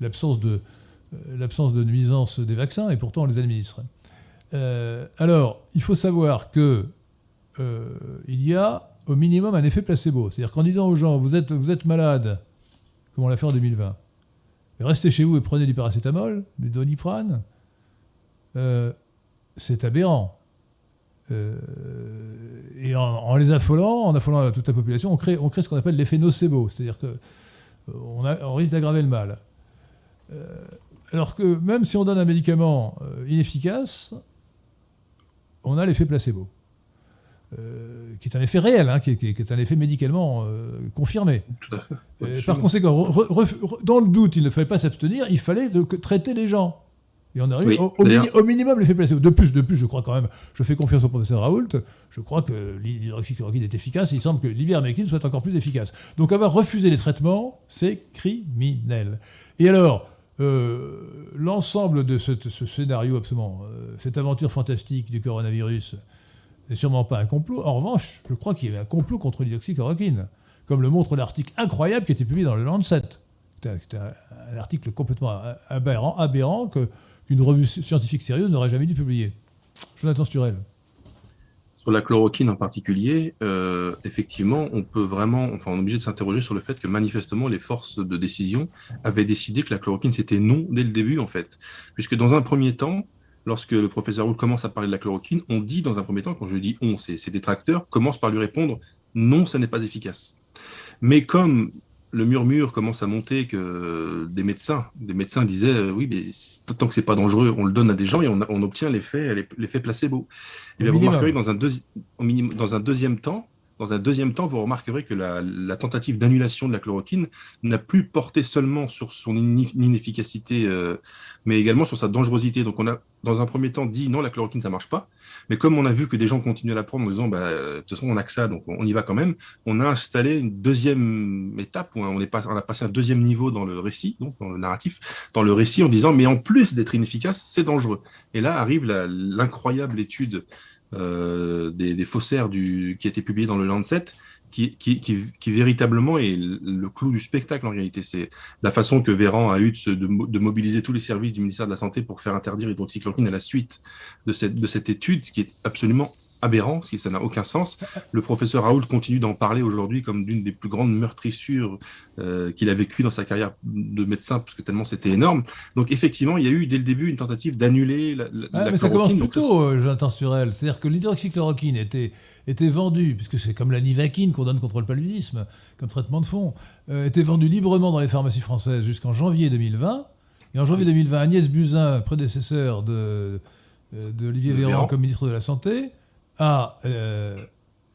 [SPEAKER 1] l'absence de, l'absence de nuisance des vaccins, et pourtant on les administre. Euh, alors, il faut savoir que euh, il y a au minimum un effet placebo. C'est-à-dire qu'en disant aux gens, vous êtes, malade, comme on l'a fait en 2020, restez chez vous et prenez du paracétamol, du doliprane, euh, c'est aberrant. et en, les affolant, en affolant toute la population, on crée, ce qu'on appelle l'effet nocebo, c'est-à-dire qu'on on risque d'aggraver le mal. alors que même si on donne un médicament inefficace, on a l'effet placebo, euh, qui est un effet réel, hein, qui, est, un effet médicalement euh, confirmé. Euh, par conséquent, dans le doute, il ne fallait pas s'abstenir, il fallait traiter les gens. Et on arrive au, minimum l'effet placebo. De plus, de plus, je crois quand même, je fais confiance au professeur Raoult, je crois que l'hydroxychloroquine est efficace et il semble que l'ivermectine soit encore plus efficace. Donc avoir refusé les traitements, c'est criminel. Et alors, euh, l'ensemble de ce, scénario absolument, euh, cette aventure fantastique du coronavirus, n'est sûrement pas un complot. En revanche, je crois qu'il y avait un complot contre l'hydroxychloroquine, comme le montre l'article incroyable qui a été publié dans le Lancet. C'était un, article complètement aberrant, qu'une revue scientifique sérieuse n'aurait jamais dû publier. Jonathan Sturel.
[SPEAKER 2] Sur la chloroquine en particulier, euh, effectivement, on peut vraiment, enfin, on est obligé de s'interroger sur le fait que manifestement les forces de décision avaient décidé que la chloroquine c'était non dès le début en fait, puisque dans un premier temps, lorsque le professeur Roux commence à parler de la chloroquine, on dit dans un premier temps, quand je dis on, c'est des tracteurs, commence par lui répondre non, ça n'est pas efficace. Mais comme le murmure commence à monter que des médecins, des médecins disaient euh, oui, mais tant que c'est pas dangereux, on le donne à des gens et on, obtient l'effet, l'effet placebo. Et bien, vous remarquerez dans un, dans un deuxième temps, dans un deuxième temps, vous remarquerez que la, tentative d'annulation de la chloroquine n'a plus porté seulement sur son inefficacité, euh, mais également sur sa dangerosité. Donc on a, dans un premier temps, dit non, la chloroquine, ça marche pas. Mais comme on a vu que des gens continuent à la prendre en disant, bah, de toute façon, on a que ça, donc on y va quand même, on a installé une deuxième étape, on, est pas, on a passé un deuxième niveau dans le récit, donc dans le narratif, dans le récit en disant, mais en plus d'être inefficace, c'est dangereux. Et là arrive l'incroyable étude euh, des, faussaires du, qui a été publié dans le Lancet, qui, qui, qui, véritablement est le clou du spectacle en réalité. C'est la façon que Véran a eu de, de, mobiliser tous les services du ministère de la Santé pour faire interdire l'hydroxychloroquine à la suite de cette, de cette étude, ce qui est absolument aberrant, si ça n'a aucun sens. Le professeur Raoult continue d'en parler aujourd'hui comme d'une des plus grandes meurtrissures euh, qu'il a vécues dans sa carrière de médecin, parce que tellement c'était énorme. Donc effectivement, il y a eu dès le début une tentative d'annuler la,
[SPEAKER 1] la, Mais ça commence plus tôt, euh, Jonathan. C'est-à-dire que l'hydroxychloroquine était, était vendue, puisque c'est comme la nivaquine qu'on donne contre le paludisme, comme traitement de fond, euh, était vendue librement dans les pharmacies françaises jusqu'en janvier 2020. Et en janvier 2020, Agnès Buzyn, prédécesseur de, d'Olivier Véran comme ministre de la Santé, euh,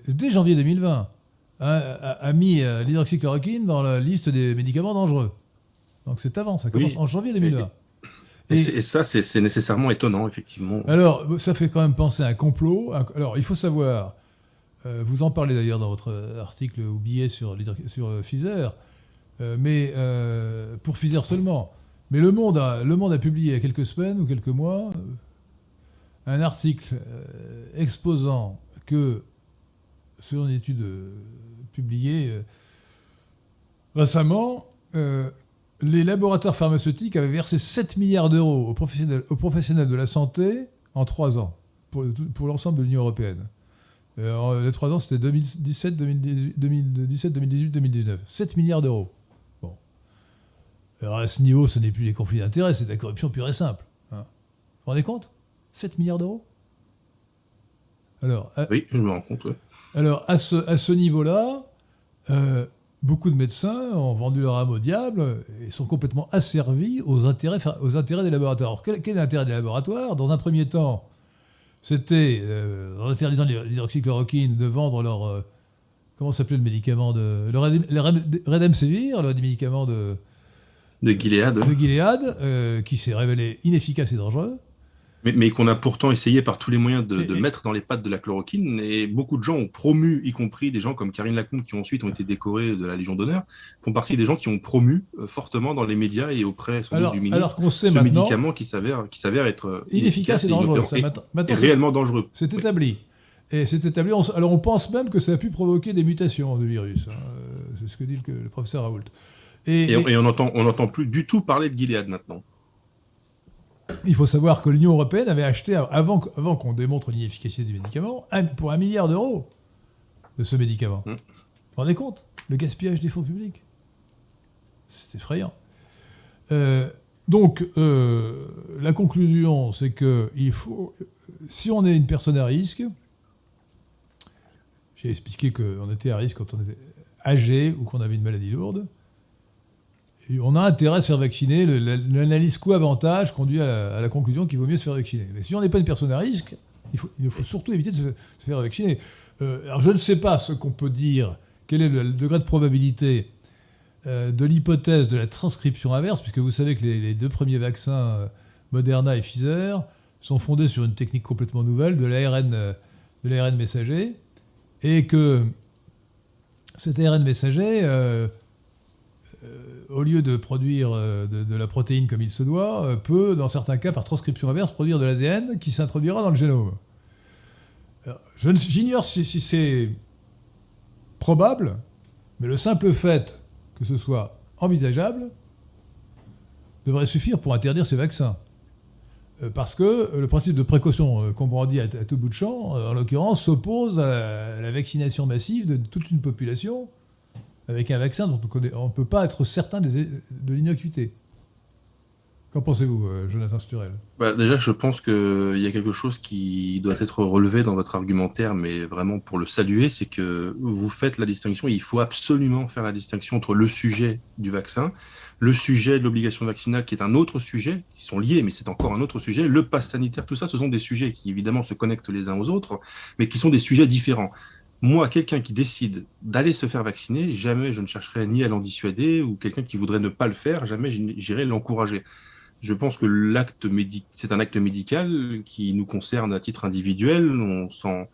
[SPEAKER 1] dès janvier 2020, a, mis euh, l'hydroxychloroquine dans la liste des médicaments dangereux. Donc c'est avant, ça commence en janvier 2020.
[SPEAKER 2] Et, ça, c'est nécessairement étonnant, effectivement.
[SPEAKER 1] Alors, ça fait quand même penser à un complot. Alors, il faut savoir, euh, vous en parlez d'ailleurs dans votre article ou billet sur, sur Pfizer, mais pour Pfizer seulement. Mais le Monde, a, le Monde a publié il y a quelques semaines ou quelques mois, un article euh, exposant que, selon une étude euh, publiée euh, récemment, les laboratoires pharmaceutiques avaient versé 7 milliards d'euros aux professionnels, de la santé en 3 ans, pour, l'ensemble de l'Union européenne. les 3 ans, c'était 2017, 2017, 2018, 2019. 7 milliards d'euros. Bon. Alors à ce niveau, ce n'est plus des conflits d'intérêts, c'est de la corruption pure et simple. Hein. Vous vous rendez compte? 7 milliards d'euros?
[SPEAKER 2] Alors, Oui, je me rends compte.
[SPEAKER 1] Alors, à ce, à ce niveau-là, euh, beaucoup de médecins ont vendu leur âme au diable et sont complètement asservis aux intérêts, aux intérêts des laboratoires. Alors, quel, est l'intérêt des laboratoires? Dans un premier temps, c'était, euh, en interdisant l'hydroxychloroquine, de vendre leur. Euh, comment s'appelait le médicament de. Le, Redemsevir, le médicament de.
[SPEAKER 2] De Gilead.
[SPEAKER 1] De Gilead, qui s'est révélé inefficace et dangereux
[SPEAKER 2] mais, qu'on a pourtant essayé par tous les moyens de, mettre dans les pattes de la chloroquine. Et beaucoup de gens ont promu, y compris des gens comme Karine Lacombe, qui ensuite ont été décorés de la Légion d'honneur, font partie des gens qui ont promu euh, fortement dans les médias et auprès du ministre
[SPEAKER 1] alors qu'on sait
[SPEAKER 2] ce médicament qui s'avère, qui s'avère être euh,
[SPEAKER 1] inefficace et dangereux.
[SPEAKER 2] Et, réellement dangereux.
[SPEAKER 1] C'est établi. Et c'est établi. alors on pense même que ça a pu provoquer des mutations de virus. Hein. Euh, c'est ce que dit le, professeur Raoult.
[SPEAKER 2] Et, et, on n'entend on entend plus du tout parler de Gilead maintenant.
[SPEAKER 1] Il faut savoir que l'Union européenne avait acheté, avant, avant qu'on démontre l'inefficacité du médicament, pour un milliard d'euros de ce médicament. Mm. Vous vous rendez compte? Le gaspillage des fonds publics C'est effrayant. Euh, donc, euh, la conclusion, c'est que il faut, si on est une personne à risque, j'ai expliqué qu'on était à risque quand on était âgé ou qu'on avait une maladie lourde, on a intérêt à se faire vacciner. L'analyse coût-avantage conduit à la, conclusion qu'il vaut mieux se faire vacciner. Mais si on n'est pas une personne à risque, il faut, surtout éviter de se, faire vacciner. Euh, alors je ne sais pas ce qu'on peut dire, quel est le, degré de probabilité euh, de l'hypothèse de la transcription inverse, puisque vous savez que les, deux premiers vaccins euh, Moderna et Pfizer, sont fondés sur une technique complètement nouvelle de l'ARN, de l'ARN messager, et que cet ARN messager, au lieu de produire euh, de, la protéine comme il se doit, peut, dans certains cas, par transcription inverse, produire de l'ADN qui s'introduira dans le génome. J'ignore si, si c'est probable, mais le simple fait que ce soit envisageable devrait suffire pour interdire ces vaccins. Euh, parce que euh, le principe de précaution euh, qu'on brandit à, tout bout de champ, en l'occurrence, s'oppose à la vaccination massive de toute une population avec un vaccin dont on ne peut pas être certain de l'innocuité. Qu'en pensez-vous, Jonathan Sturel?
[SPEAKER 2] Bah, Déjà, je pense qu'il y a quelque chose qui doit être relevé dans votre argumentaire, mais vraiment pour le saluer, c'est que vous faites la distinction, il faut absolument faire la distinction entre le sujet du vaccin le sujet de l'obligation vaccinale, qui est un autre sujet, qui sont liés, mais c'est encore un autre sujet, le pass sanitaire, tout ça, ce sont des sujets qui évidemment se connectent les uns aux autres, mais qui sont des sujets différents. Moi, quelqu'un qui décide d'aller se faire vacciner, jamais je ne chercherai ni à l'en dissuader, ou quelqu'un qui voudrait ne pas le faire, jamais j'irai l'encourager. Je pense que l'acte c'est un acte médical qui nous concerne à titre individuel, on s'en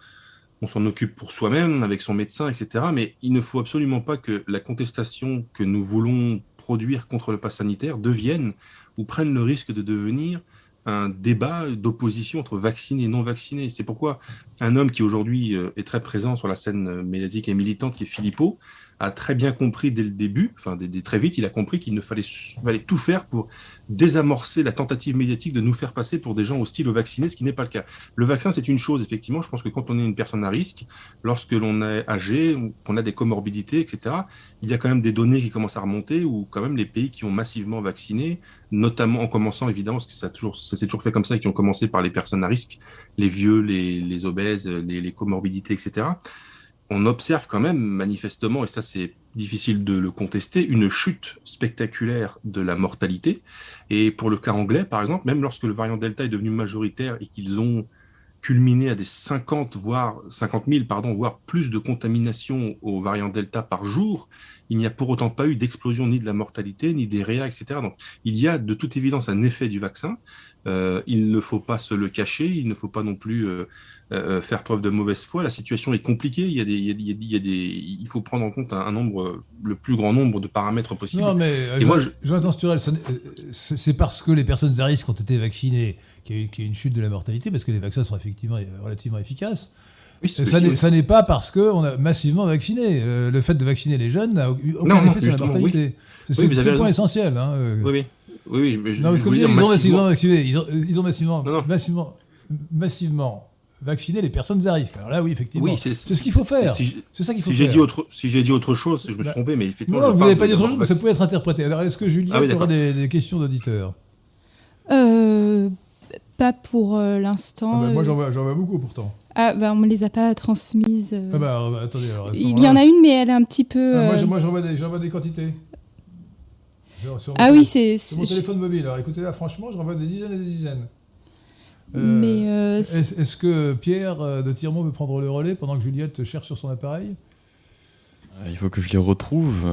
[SPEAKER 2] on s'en occupe pour soi-même, avec son médecin, etc. Mais il ne faut absolument pas que la contestation que nous voulons produire contre le pass sanitaire deviennent ou prennent le risque de devenir un débat d'opposition entre vaccinés et non vaccinés. C'est pourquoi un homme qui aujourd'hui euh, est très présent sur la scène médiatique et militante, qui est Philippot, a très bien compris dès le début, enfin dès, très vite, il a compris qu'il ne fallait, fallait, tout faire pour désamorcer la tentative médiatique de nous faire passer pour des gens hostiles aux vaccinés, ce qui n'est pas le cas. Le vaccin, c'est une chose, effectivement. Je pense que quand on est une personne à risque, lorsque l'on est âgé, qu'on a des comorbidités, etc., il y a quand même des données qui commencent à remonter, où quand même les pays qui ont massivement vacciné, notamment en commençant évidemment, parce que ça, toujours, ça s'est toujours fait comme ça, qui ont commencé par les personnes à risque, les vieux, les, les obèses, les comorbidités, etc on observe quand même manifestement, et ça c'est difficile de le contester, une chute spectaculaire de la mortalité. Et pour le cas anglais, par exemple, même lorsque le variant Delta est devenu majoritaire et qu'ils ont culminé à des 50, voire 50 000, pardon, voire plus de contamination au variant Delta par jour, il n'y a pour autant pas eu d'explosion ni de la mortalité, ni des réa, etc. Donc, il y a de toute évidence un effet du vaccin. Euh, il ne faut pas se le cacher, il ne faut pas non plus euh, euh, faire preuve de mauvaise foi. La situation est compliquée. Il, y a des, il, y a, des, il faut prendre en compte un, nombre, le plus grand nombre de paramètres possibles.
[SPEAKER 1] Non, mais Et moi, Jonathan Sturel, c'est parce que les personnes à risque ont été vaccinées qu'il y, a eu une chute de la mortalité, parce que les vaccins sont effectivement relativement efficaces. Oui, ça n'est pas parce qu'on a massivement vacciné. le fait de vacciner les jeunes n'a eu aucun effet sur la mortalité. C'est le point essentiel. Hein,
[SPEAKER 2] oui, oui. Oui, mais
[SPEAKER 1] je, non, parce que ils, ont massivement vacciné. Ils ont, ils ont massivement, massivement, massivement vacciner les personnes à risque. Alors là, oui, effectivement, c'est ce qu'il faut faire. C'est ça qu'il faut
[SPEAKER 2] si
[SPEAKER 1] faire.
[SPEAKER 2] Dit autre, si j'ai dit autre chose, je me suis bah, trompé, mais effectivement.
[SPEAKER 1] Non, vous n'avez pas dit autre chose, mais ça pouvait être interprété. Alors, est-ce que Julien ah, aura des, questions d'auditeurs
[SPEAKER 3] euh, Pas pour euh, l'instant.
[SPEAKER 1] Ah bah, moi, euh. j'en vois, beaucoup pourtant.
[SPEAKER 3] Ah, bah, on ne me les a pas transmises.
[SPEAKER 1] Ah bah, attendez, alors,
[SPEAKER 3] Il y en a une, mais elle est un petit peu.
[SPEAKER 1] Ah, moi, j'en vois, vois, des quantités.
[SPEAKER 3] Ah oui, c'est.
[SPEAKER 1] Sur mon téléphone mobile. Alors écoutez là, franchement, je renvoie des dizaines et des dizaines.
[SPEAKER 3] Mais euh,
[SPEAKER 1] est-ce que Pierre euh, de Tirmont veut prendre le relais pendant que Juliette cherche sur son appareil?
[SPEAKER 4] Euh, il faut que je les retrouve.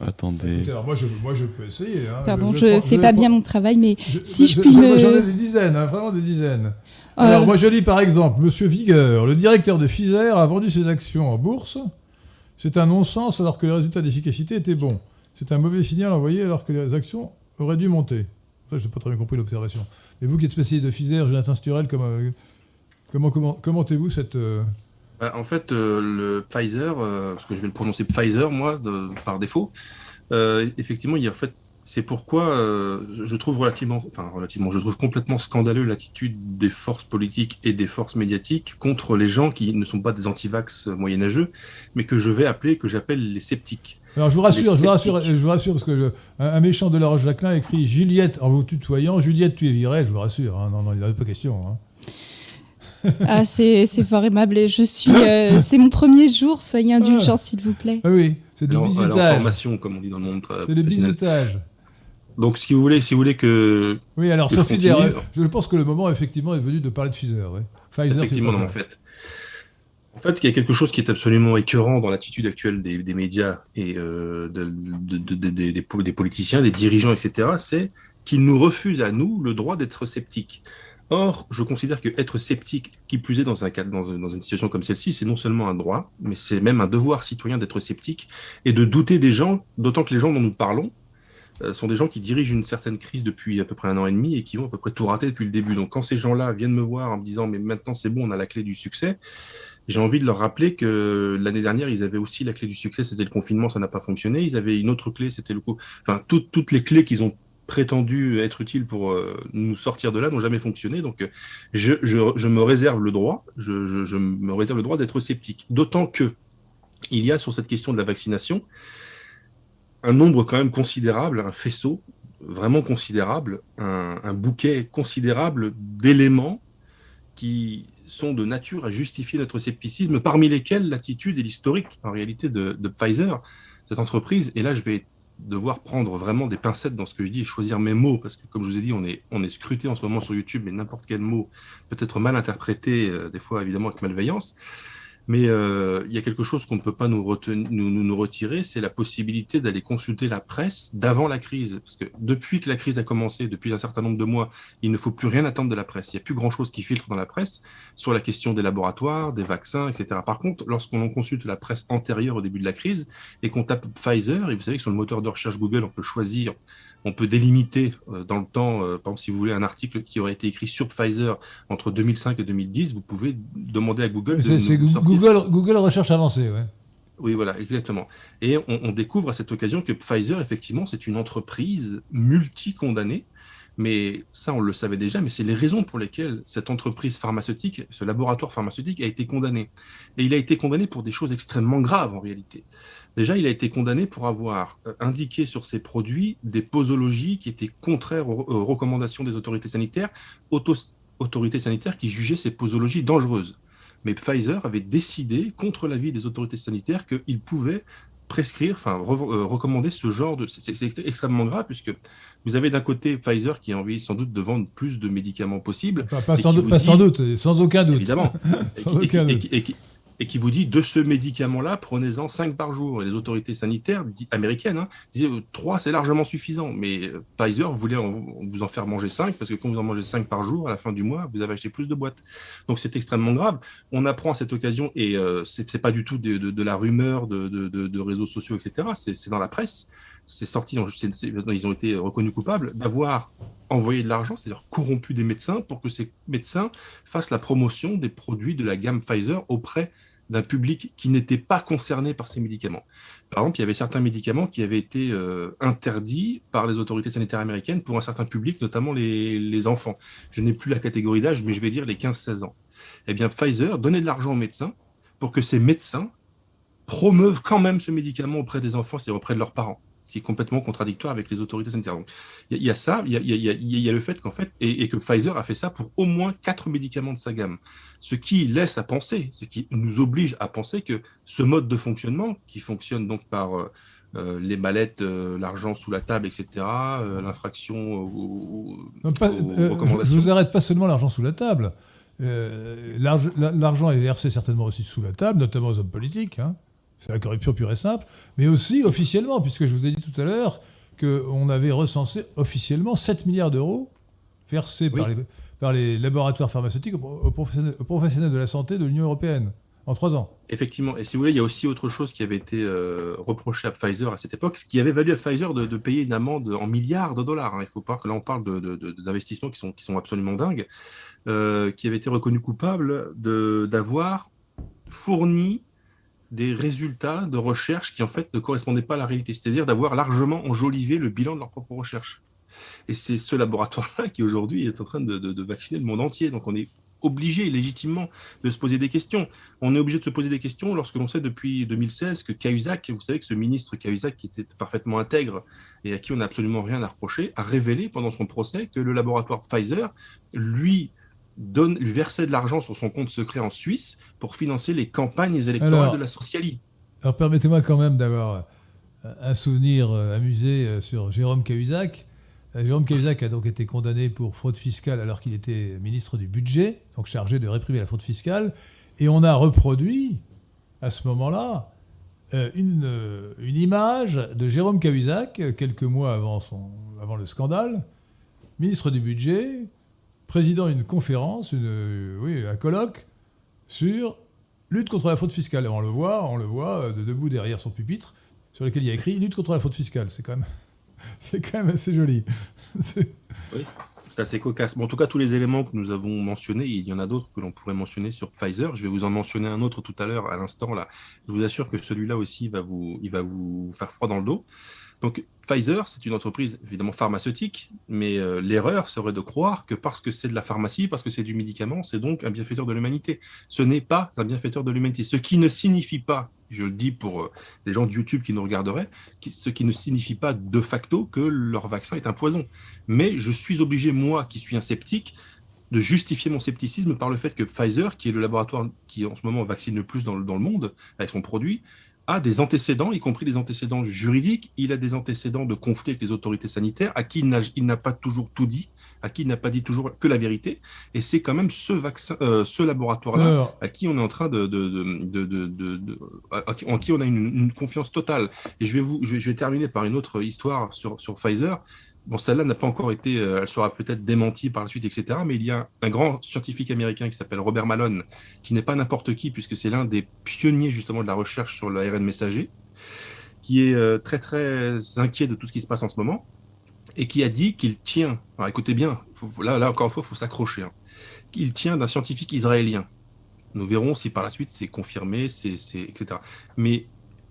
[SPEAKER 4] attendez.
[SPEAKER 1] alors moi, je, moi, je peux essayer. Hein.
[SPEAKER 3] Pardon, je ne fais pas bien mon travail, mais si je, puis
[SPEAKER 1] me... J'en ai des dizaines, hein, vraiment des dizaines. Alors, moi, je lis par exemple, Monsieur Vigueur, le directeur de Pfizer, a vendu ses actions en bourse. C'est un non-sens alors que les résultats d'efficacité étaient bons. C'est un mauvais signal envoyé alors que les actions auraient dû monter. je n'ai pas très bien compris l'observation. Et vous qui êtes spécialiste de Pfizer, Jonathan Sturel, euh, comment, comment, commentez-vous cette... Euh,
[SPEAKER 2] bah, en fait, euh, le Pfizer, parce que je vais le prononcer Pfizer, moi, par défaut, effectivement, il y a en fait c'est pourquoi je trouve relativement, enfin relativement, je trouve complètement scandaleux l'attitude des forces politiques et des forces médiatiques contre les gens qui ne sont pas des antivax moyenâgeux, mais que je vais appeler, que j'appelle les sceptiques.
[SPEAKER 1] Alors je vous rassure, je vous rassure, je vous rassure, parce que un, méchant de la Roche-Jacquelin écrit Juliette en vous tutoyant, Juliette tu es virée, je vous rassure, hein. non, non, il n'y a pas question.
[SPEAKER 3] Hein. Ah, c'est fort aimable. Et je suis. Euh, c'est mon premier jour, soyez indulgents, ah. s'il vous plaît.
[SPEAKER 1] Ah oui, c'est du bizutage.
[SPEAKER 2] comme on dit dans le monde.
[SPEAKER 1] C'est le bizutage.
[SPEAKER 2] Donc, si vous voulez, si vous voulez que.
[SPEAKER 1] Oui, alors, Sophie je pense que le moment, effectivement, est venu de parler de Pfizer.
[SPEAKER 2] Pfizer Effectivement, en fait. En fait, il y a quelque chose qui est absolument écœurant dans l'attitude actuelle des, médias et euh, des, politiciens, des dirigeants, etc. C'est qu'il nous refuse à nous le droit d'être sceptique. Or, je considère que être sceptique, qui plus est dans, un cadre, dans, une situation comme celle-ci, c'est non seulement un droit, mais c'est même un devoir citoyen d'être sceptique et de douter des gens, d'autant que les gens dont nous parlons euh, sont des gens qui dirigent une certaine crise depuis à peu près un an et demi et qui ont à peu près tout raté depuis le début. Donc quand ces gens-là viennent me voir en me disant mais maintenant c'est bon, on a la clé du succès, j'ai envie de leur rappeler que l'année dernière, ils avaient aussi la clé du succès, c'était le confinement, ça n'a pas fonctionné. Ils avaient une autre clé, c'était le coup. Enfin, toutes les clés qu'ils ont prétendu être utiles pour euh, nous sortir de là n'ont jamais fonctionné. Donc, je, me réserve le droit, je, me réserve le droit d'être sceptique. D'autant que il y a sur cette question de la vaccination un nombre quand même considérable, un faisceau vraiment considérable, un bouquet considérable d'éléments qui sont de nature à justifier notre scepticisme, parmi lesquels l'attitude et l'historique en réalité de, Pfizer, cette entreprise. Et là, je vais devoir prendre vraiment des pincettes dans ce que je dis et choisir mes mots, parce que comme je vous ai dit, on est, on est scruté en ce moment sur YouTube, mais n'importe quel mot peut être mal interprété, euh, des fois évidemment avec malveillance. Mais euh, il y a quelque chose qu'on ne peut pas nous, nous, nous, retirer, c'est la possibilité d'aller consulter la presse d'avant la crise. Parce que depuis que la crise a commencé, depuis un certain nombre de mois, il ne faut plus rien attendre de la presse. Il n'y a plus grand-chose qui filtre dans la presse sur la question des laboratoires, des vaccins, etc. Par contre, lorsqu'on consulte la presse antérieure au début de la crise et qu'on tape Pfizer, et vous savez que sur le moteur de recherche Google, on peut choisir on peut délimiter euh, dans le temps, euh, par exemple, si vous voulez un article qui aurait été écrit sur Pfizer entre 2005 et 2010, vous pouvez demander à Google.
[SPEAKER 1] C'est Google, Google Recherche avancée, ouais.
[SPEAKER 2] Oui, voilà, exactement. Et on, découvre à cette occasion que Pfizer, effectivement, c'est une entreprise multi-condamnée. Mais ça, on le savait déjà, mais c'est les raisons pour lesquelles cette entreprise pharmaceutique, ce laboratoire pharmaceutique a été condamné. Et il a été condamné pour des choses extrêmement graves en réalité. Déjà, il a été condamné pour avoir euh, indiqué sur ses produits des posologies qui étaient contraires aux, recommandations des autorités sanitaires, autorités sanitaires qui jugeaient ces posologies dangereuses. Mais Pfizer avait décidé, contre l'avis des autorités sanitaires, qu'il pouvait prescrire, enfin euh, recommander ce genre de... C'est extrêmement grave puisque vous avez d'un côté Pfizer qui a envie sans doute de vendre plus de médicaments possibles.
[SPEAKER 1] Pas, sans, doute, sans aucun doute.
[SPEAKER 2] Évidemment. et, et qui vous dit de ce médicament-là, prenez-en 5 par jour. Et les autorités sanitaires américaines hein, disent 3, euh, c'est largement suffisant. Mais euh, Pfizer voulait vous en faire manger 5 parce que quand vous en mangez 5 par jour, à la fin du mois, vous avez acheté plus de boîtes. Donc c'est extrêmement grave. On apprend à cette occasion, et euh, ce c'est pas du tout de, la rumeur de, réseaux sociaux, etc. C'est dans la presse. C'est sorti, ils ont été reconnus coupables d'avoir envoyé de l'argent, c'est-à-dire corrompu des médecins pour que ces médecins fassent la promotion des produits de la gamme Pfizer auprès d'un public qui n'était pas concerné par ces médicaments. Par exemple, il y avait certains médicaments qui avaient été euh, interdits par les autorités sanitaires américaines pour un certain public, notamment les, enfants. Je n'ai plus la catégorie d'âge, mais je vais dire les 15-16 ans. Eh bien, Pfizer donnait de l'argent aux médecins pour que ces médecins promeuvent quand même ce médicament auprès des enfants, c'est auprès de leurs parents qui est complètement contradictoire avec les autorités sanitaires. Donc, il y, a ça, il y, a, le fait qu'en fait, et, que Pfizer a fait ça pour au moins quatre médicaments de sa gamme, ce qui laisse à penser, ce qui nous oblige à penser que ce mode de fonctionnement, qui fonctionne donc par euh, euh, les ballettes, euh, l'argent sous la table, etc., l'infraction aux,
[SPEAKER 1] recommandations. Je vous arrête pas seulement l'argent sous la table. l'argent est versé certainement aussi sous la table, notamment aux hommes politiques. Hein. C'est la corruption pure et simple, mais aussi officiellement, puisque je vous ai dit tout à l'heure qu'on avait recensé officiellement 7 milliards d'euros versés par, les, par, les, laboratoires pharmaceutiques aux professionnels, de la santé de l'Union européenne en trois ans.
[SPEAKER 2] Effectivement. Et si vous voulez, il y a aussi autre chose qui avait été euh, reproché à Pfizer à cette époque, ce qui avait valu à Pfizer de, payer une amende en milliards de dollars. Hein. Il faut pas que là, on parle d'investissements qui sont, qui sont absolument dingues, euh, qui avait été reconnu coupable d'avoir fourni des résultats de recherche qui en fait ne correspondaient pas à la réalité, c'est-à-dire d'avoir largement enjolivé le bilan de leur propre recherche. Et c'est ce laboratoire-là qui aujourd'hui est en train de, vacciner le monde entier. Donc on est obligé légitimement de se poser des questions. On est obligé de se poser des questions lorsque l'on sait depuis 2016 que Cahuzac, vous savez que ce ministre Cahuzac qui était parfaitement intègre et à qui on n'a absolument rien à reprocher, a révélé pendant son procès que le laboratoire Pfizer lui donne, lui versait de l'argent sur son compte secret en Suisse pour financer les campagnes électorales de la socialie.
[SPEAKER 1] Alors permettez-moi quand même d'avoir euh, un souvenir euh, amusé euh, sur Jérôme Cahuzac. Jérôme Cahuzac a donc été condamné pour fraude fiscale alors qu'il était ministre du budget, donc chargé de réprimer la fraude fiscale. Et on a reproduit, à ce moment-là, une, une, image de Jérôme Cahuzac, quelques mois avant, son, avant le scandale, ministre du budget, président d'une conférence, une, oui, un colloque sur lutte contre la fraude fiscale. Et on le voit, on le voit de debout derrière son pupitre, sur lequel il y a écrit lutte contre la fraude fiscale. C'est quand même, c'est quand même assez joli.
[SPEAKER 2] oui, c'est assez cocasse. En tout cas, tous les éléments que nous avons mentionnés, il y en a d'autres que l'on pourrait mentionner sur Pfizer. Je vais vous en mentionner un autre tout à l'heure, à l'instant là. Je vous assure que celui-là aussi va vous, il va vous faire froid dans le dos. Donc Pfizer, c'est une entreprise évidemment pharmaceutique, mais euh, l'erreur serait de croire que parce que c'est de la pharmacie, parce que c'est du médicament, c'est donc un bienfaiteur de l'humanité. Ce n'est pas un bienfaiteur de l'humanité. Ce qui ne signifie pas, je le dis pour euh, les gens de YouTube qui nous regarderaient, ce qui ne signifie pas de facto que leur vaccin est un poison. Mais je suis obligé, moi qui suis un sceptique, de justifier mon scepticisme par le fait que Pfizer, qui est le laboratoire qui en ce moment vaccine le plus dans le monde avec son produit, a des antécédents, y compris des antécédents juridiques, il a des antécédents de conflit avec les autorités sanitaires, à qui il n'a pas toujours tout dit, à qui il n'a pas dit toujours que la vérité, et c'est quand même ce vaccin, euh, ce laboratoire-là, à qui on est en train de, de, de, de en qui on a une, confiance totale. Et je vais vous, je vais, terminer par une autre histoire sur, sur Pfizer. Bon, celle-là n'a pas encore été, euh, elle sera peut-être démentie par la suite, etc. Mais il y a un grand scientifique américain qui s'appelle Robert Malone, qui n'est pas n'importe qui, puisque c'est l'un des pionniers justement de la recherche sur l'ARN messager, qui est euh, très très inquiet de tout ce qui se passe en ce moment, et qui a dit qu'il tient, alors écoutez bien, là, là encore une fois, il faut s'accrocher, hein, il tient d'un scientifique israélien. Nous verrons si par la suite c'est confirmé, c'est, etc. Mais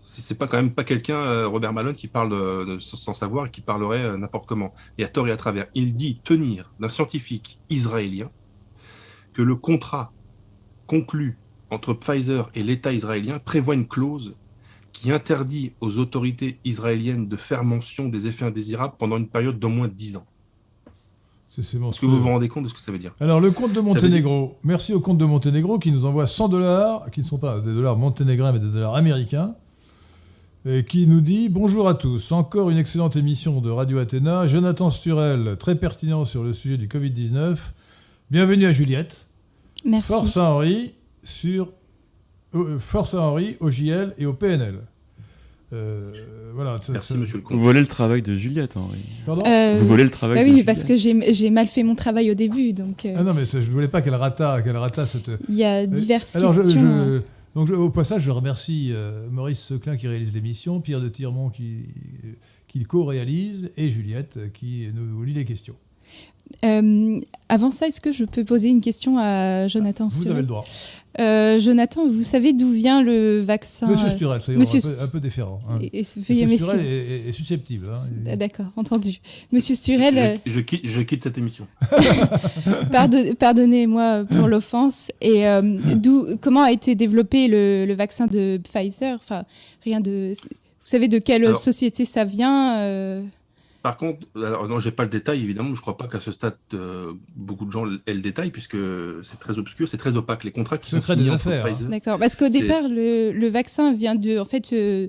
[SPEAKER 2] c'est pas quand même pas quelqu'un, euh, Robert Malone, qui parle sans savoir et qui parlerait euh, n'importe comment, et à tort et à travers. Il dit tenir d'un scientifique israélien que le contrat conclu entre Pfizer et l'État israélien prévoit une clause qui interdit aux autorités israéliennes de faire mention des effets indésirables pendant une période d'au moins 10 ans. Est-ce que vous vous rendez compte de ce que ça veut dire?
[SPEAKER 1] Alors, le compte de Monténégro, merci au compte de Monténégro qui nous envoie 100 dollars, qui ne sont pas des dollars monténégrins mais des dollars américains qui nous dit Bonjour à tous, encore une excellente émission de Radio Athéna. Jonathan Sturel, très pertinent sur le sujet du Covid-19. Bienvenue à Juliette.
[SPEAKER 3] Merci.
[SPEAKER 1] Force à Henri sur euh, Force à Henri au JL et au PNL.
[SPEAKER 4] Euh, voilà, Merci, monsieur le Vous volez le travail de Juliette, Henri.
[SPEAKER 3] Pardon euh,
[SPEAKER 4] Vous volez le travail
[SPEAKER 3] bah oui, mais parce que j'ai mal fait mon travail au début. Donc,
[SPEAKER 1] Ah non, mais je ne voulais pas qu'elle rata, qu'elle rata cette.
[SPEAKER 3] Il y a diverses questions.
[SPEAKER 1] Au passage, je remercie euh, Maurice Seclin qui réalise l'émission, Pierre de Tirmont qui, qui co-réalise et Juliette qui nous lit les questions.
[SPEAKER 3] Euh, avant ça, est-ce que je peux poser une question à Jonathan
[SPEAKER 1] Vous avez le droit.
[SPEAKER 3] Euh, Jonathan, vous savez d'où vient le vaccin
[SPEAKER 1] Monsieur Sturel, soyons Monsieur un, peu, un peu différent.
[SPEAKER 3] Hein. Et, Monsieur
[SPEAKER 1] Sturel est, susceptible. Hein.
[SPEAKER 3] Ah, d'accord, entendu. Monsieur Sturel...
[SPEAKER 2] Je, quitte, je quitte, cette émission.
[SPEAKER 3] Pardonnez-moi pour l'offense. Et euh, comment a été développé le, vaccin de Pfizer? Enfin, rien de... Vous savez de quelle société ça vient
[SPEAKER 2] par contre, alors non, j'ai pas le détail évidemment. Je crois pas qu'à ce stade euh, beaucoup de gens aient le détail puisque c'est très obscur, c'est très opaque. Les contrats qui sont signés
[SPEAKER 1] entre Pfizer.
[SPEAKER 3] Hein. D'accord, parce qu'au départ, le, vaccin vient de, en fait, euh,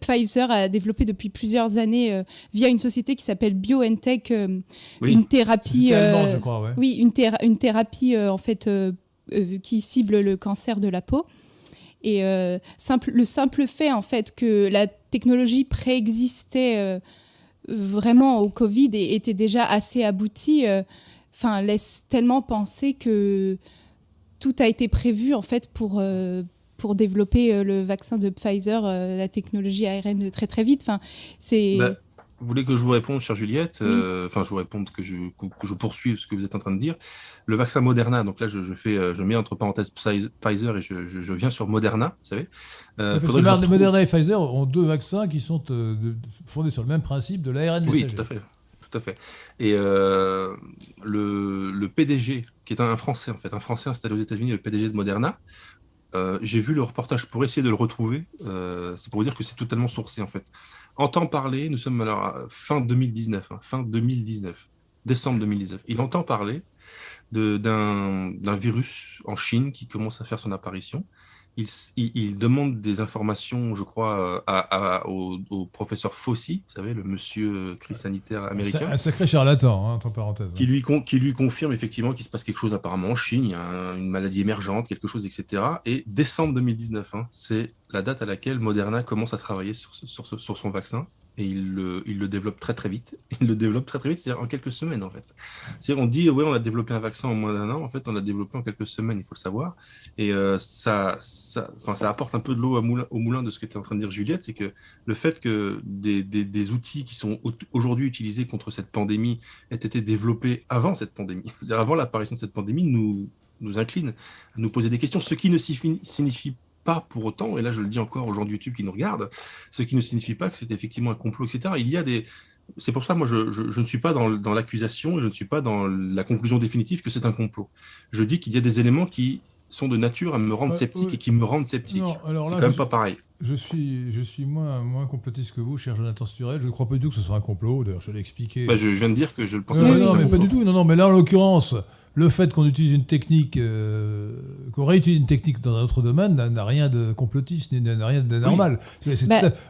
[SPEAKER 3] Pfizer a développé depuis plusieurs années euh, via une société qui s'appelle BioNTech une thérapie.
[SPEAKER 1] je crois, ouais.
[SPEAKER 3] Oui, une, une thérapie en fait qui cible le cancer de la peau. Et simple, le simple fait en fait que la technologie préexistait vraiment au Covid était déjà assez abouti, euh, enfin laisse tellement penser que tout a été prévu en fait pour euh, pour développer euh, le vaccin de Pfizer, la technologie ARN très très vite. Enfin, c'est
[SPEAKER 2] bah, vous voulez que je vous réponde, chère Juliette euh, Enfin, je vous réponde que je, que je poursuive ce que vous êtes en train de dire. Le vaccin Moderna, donc là, je, fais, euh, je mets entre parenthèses Pfizer et je, je viens sur Moderna, vous savez.
[SPEAKER 1] Euh, parce que Moderna et Pfizer ont deux vaccins qui sont fondés sur le même principe de l'ARN.
[SPEAKER 2] Oui, tout à fait. Tout à fait. Et le, le, PDG, qui est un Français, en fait, un Français installé aux États-Unis, le PDG de Moderna, j'ai vu le reportage pour essayer de le retrouver. c'est pour vous dire que c'est totalement sourcé, en fait entend parler, nous sommes alors fin 2019, hein, fin 2019, décembre 2019, il entend parler d'un virus en Chine qui commence à faire son apparition. Il, demande des informations, je crois, au, professeur Fauci, vous savez, le monsieur crise sanitaire américain.
[SPEAKER 1] Un sacré charlatan, hein, entre parenthèses.
[SPEAKER 2] Qui lui, qui lui confirme effectivement qu'il se passe quelque chose apparemment en Chine, il y a une maladie émergente, quelque chose, etc. Et décembre 2019, hein, c'est la date à laquelle Moderna commence à travailler sur, sur, son vaccin. Et il le, développe très très vite. Il le développe très très vite, c'est-à-dire en quelques semaines en fait. C'est-à-dire on dit, oui, on a développé un vaccin en moins d'un an, en fait, on l'a développé en quelques semaines, il faut le savoir. Et euh, ça, ça, ça apporte un peu de l'eau au moulin de ce que tu es en train de dire, Juliette, c'est que le fait que des, des, des outils qui sont aujourd'hui utilisés contre cette pandémie aient été développés avant cette pandémie, c'est-à-dire avant l'apparition de cette pandémie, nous, nous incline à nous poser des questions, ce qui ne signifie pas pour autant, et là je le dis encore aux gens de YouTube qui nous regardent, ce qui ne signifie pas que c'est effectivement un complot, etc. Il y a des... C'est pour ça, moi, je, je, ne suis pas dans, dans l'accusation et je ne suis pas dans la conclusion définitive que c'est un complot. Je dis qu'il y a des éléments qui sont de nature à me rendre euh, sceptique et qui me rendent sceptique. C'est quand même pas pareil.
[SPEAKER 1] Je suis, je suis moins, moins complotiste que vous, cher Jonathan Sturel. Je ne crois pas du tout que ce soit un complot. D'ailleurs, je l'ai expliqué.
[SPEAKER 2] Bah, je, viens de dire que je le pense
[SPEAKER 1] pas. Non, mais pas du tout. Non, non, mais là, en l'occurrence, le fait qu'on utilise une technique, euh, qu'on réutilise une technique dans un autre domaine n'a rien de complotiste, n'a rien d'anormal.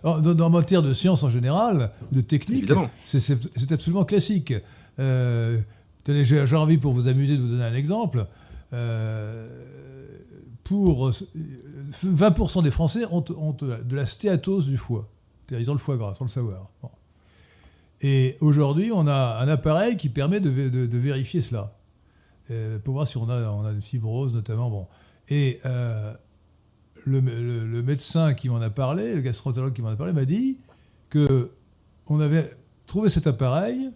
[SPEAKER 1] Bah- dans, matière de science en général, de technique, c'est absolument classique. Euh, J'ai envie, pour vous amuser, de vous donner un exemple. Euh, pour 20% des Français ont, de la stéatose du foie. C'est-à-dire ils ont le foie gras, sans le savoir. Et aujourd'hui, on a un appareil qui permet de vérifier cela. Euh, pour voir si on a, a une fibrose notamment. Bon. Et euh, le, médecin qui m'en a parlé, le gastroentérologue qui m'en a parlé, m'a dit que on avait trouvé cet appareil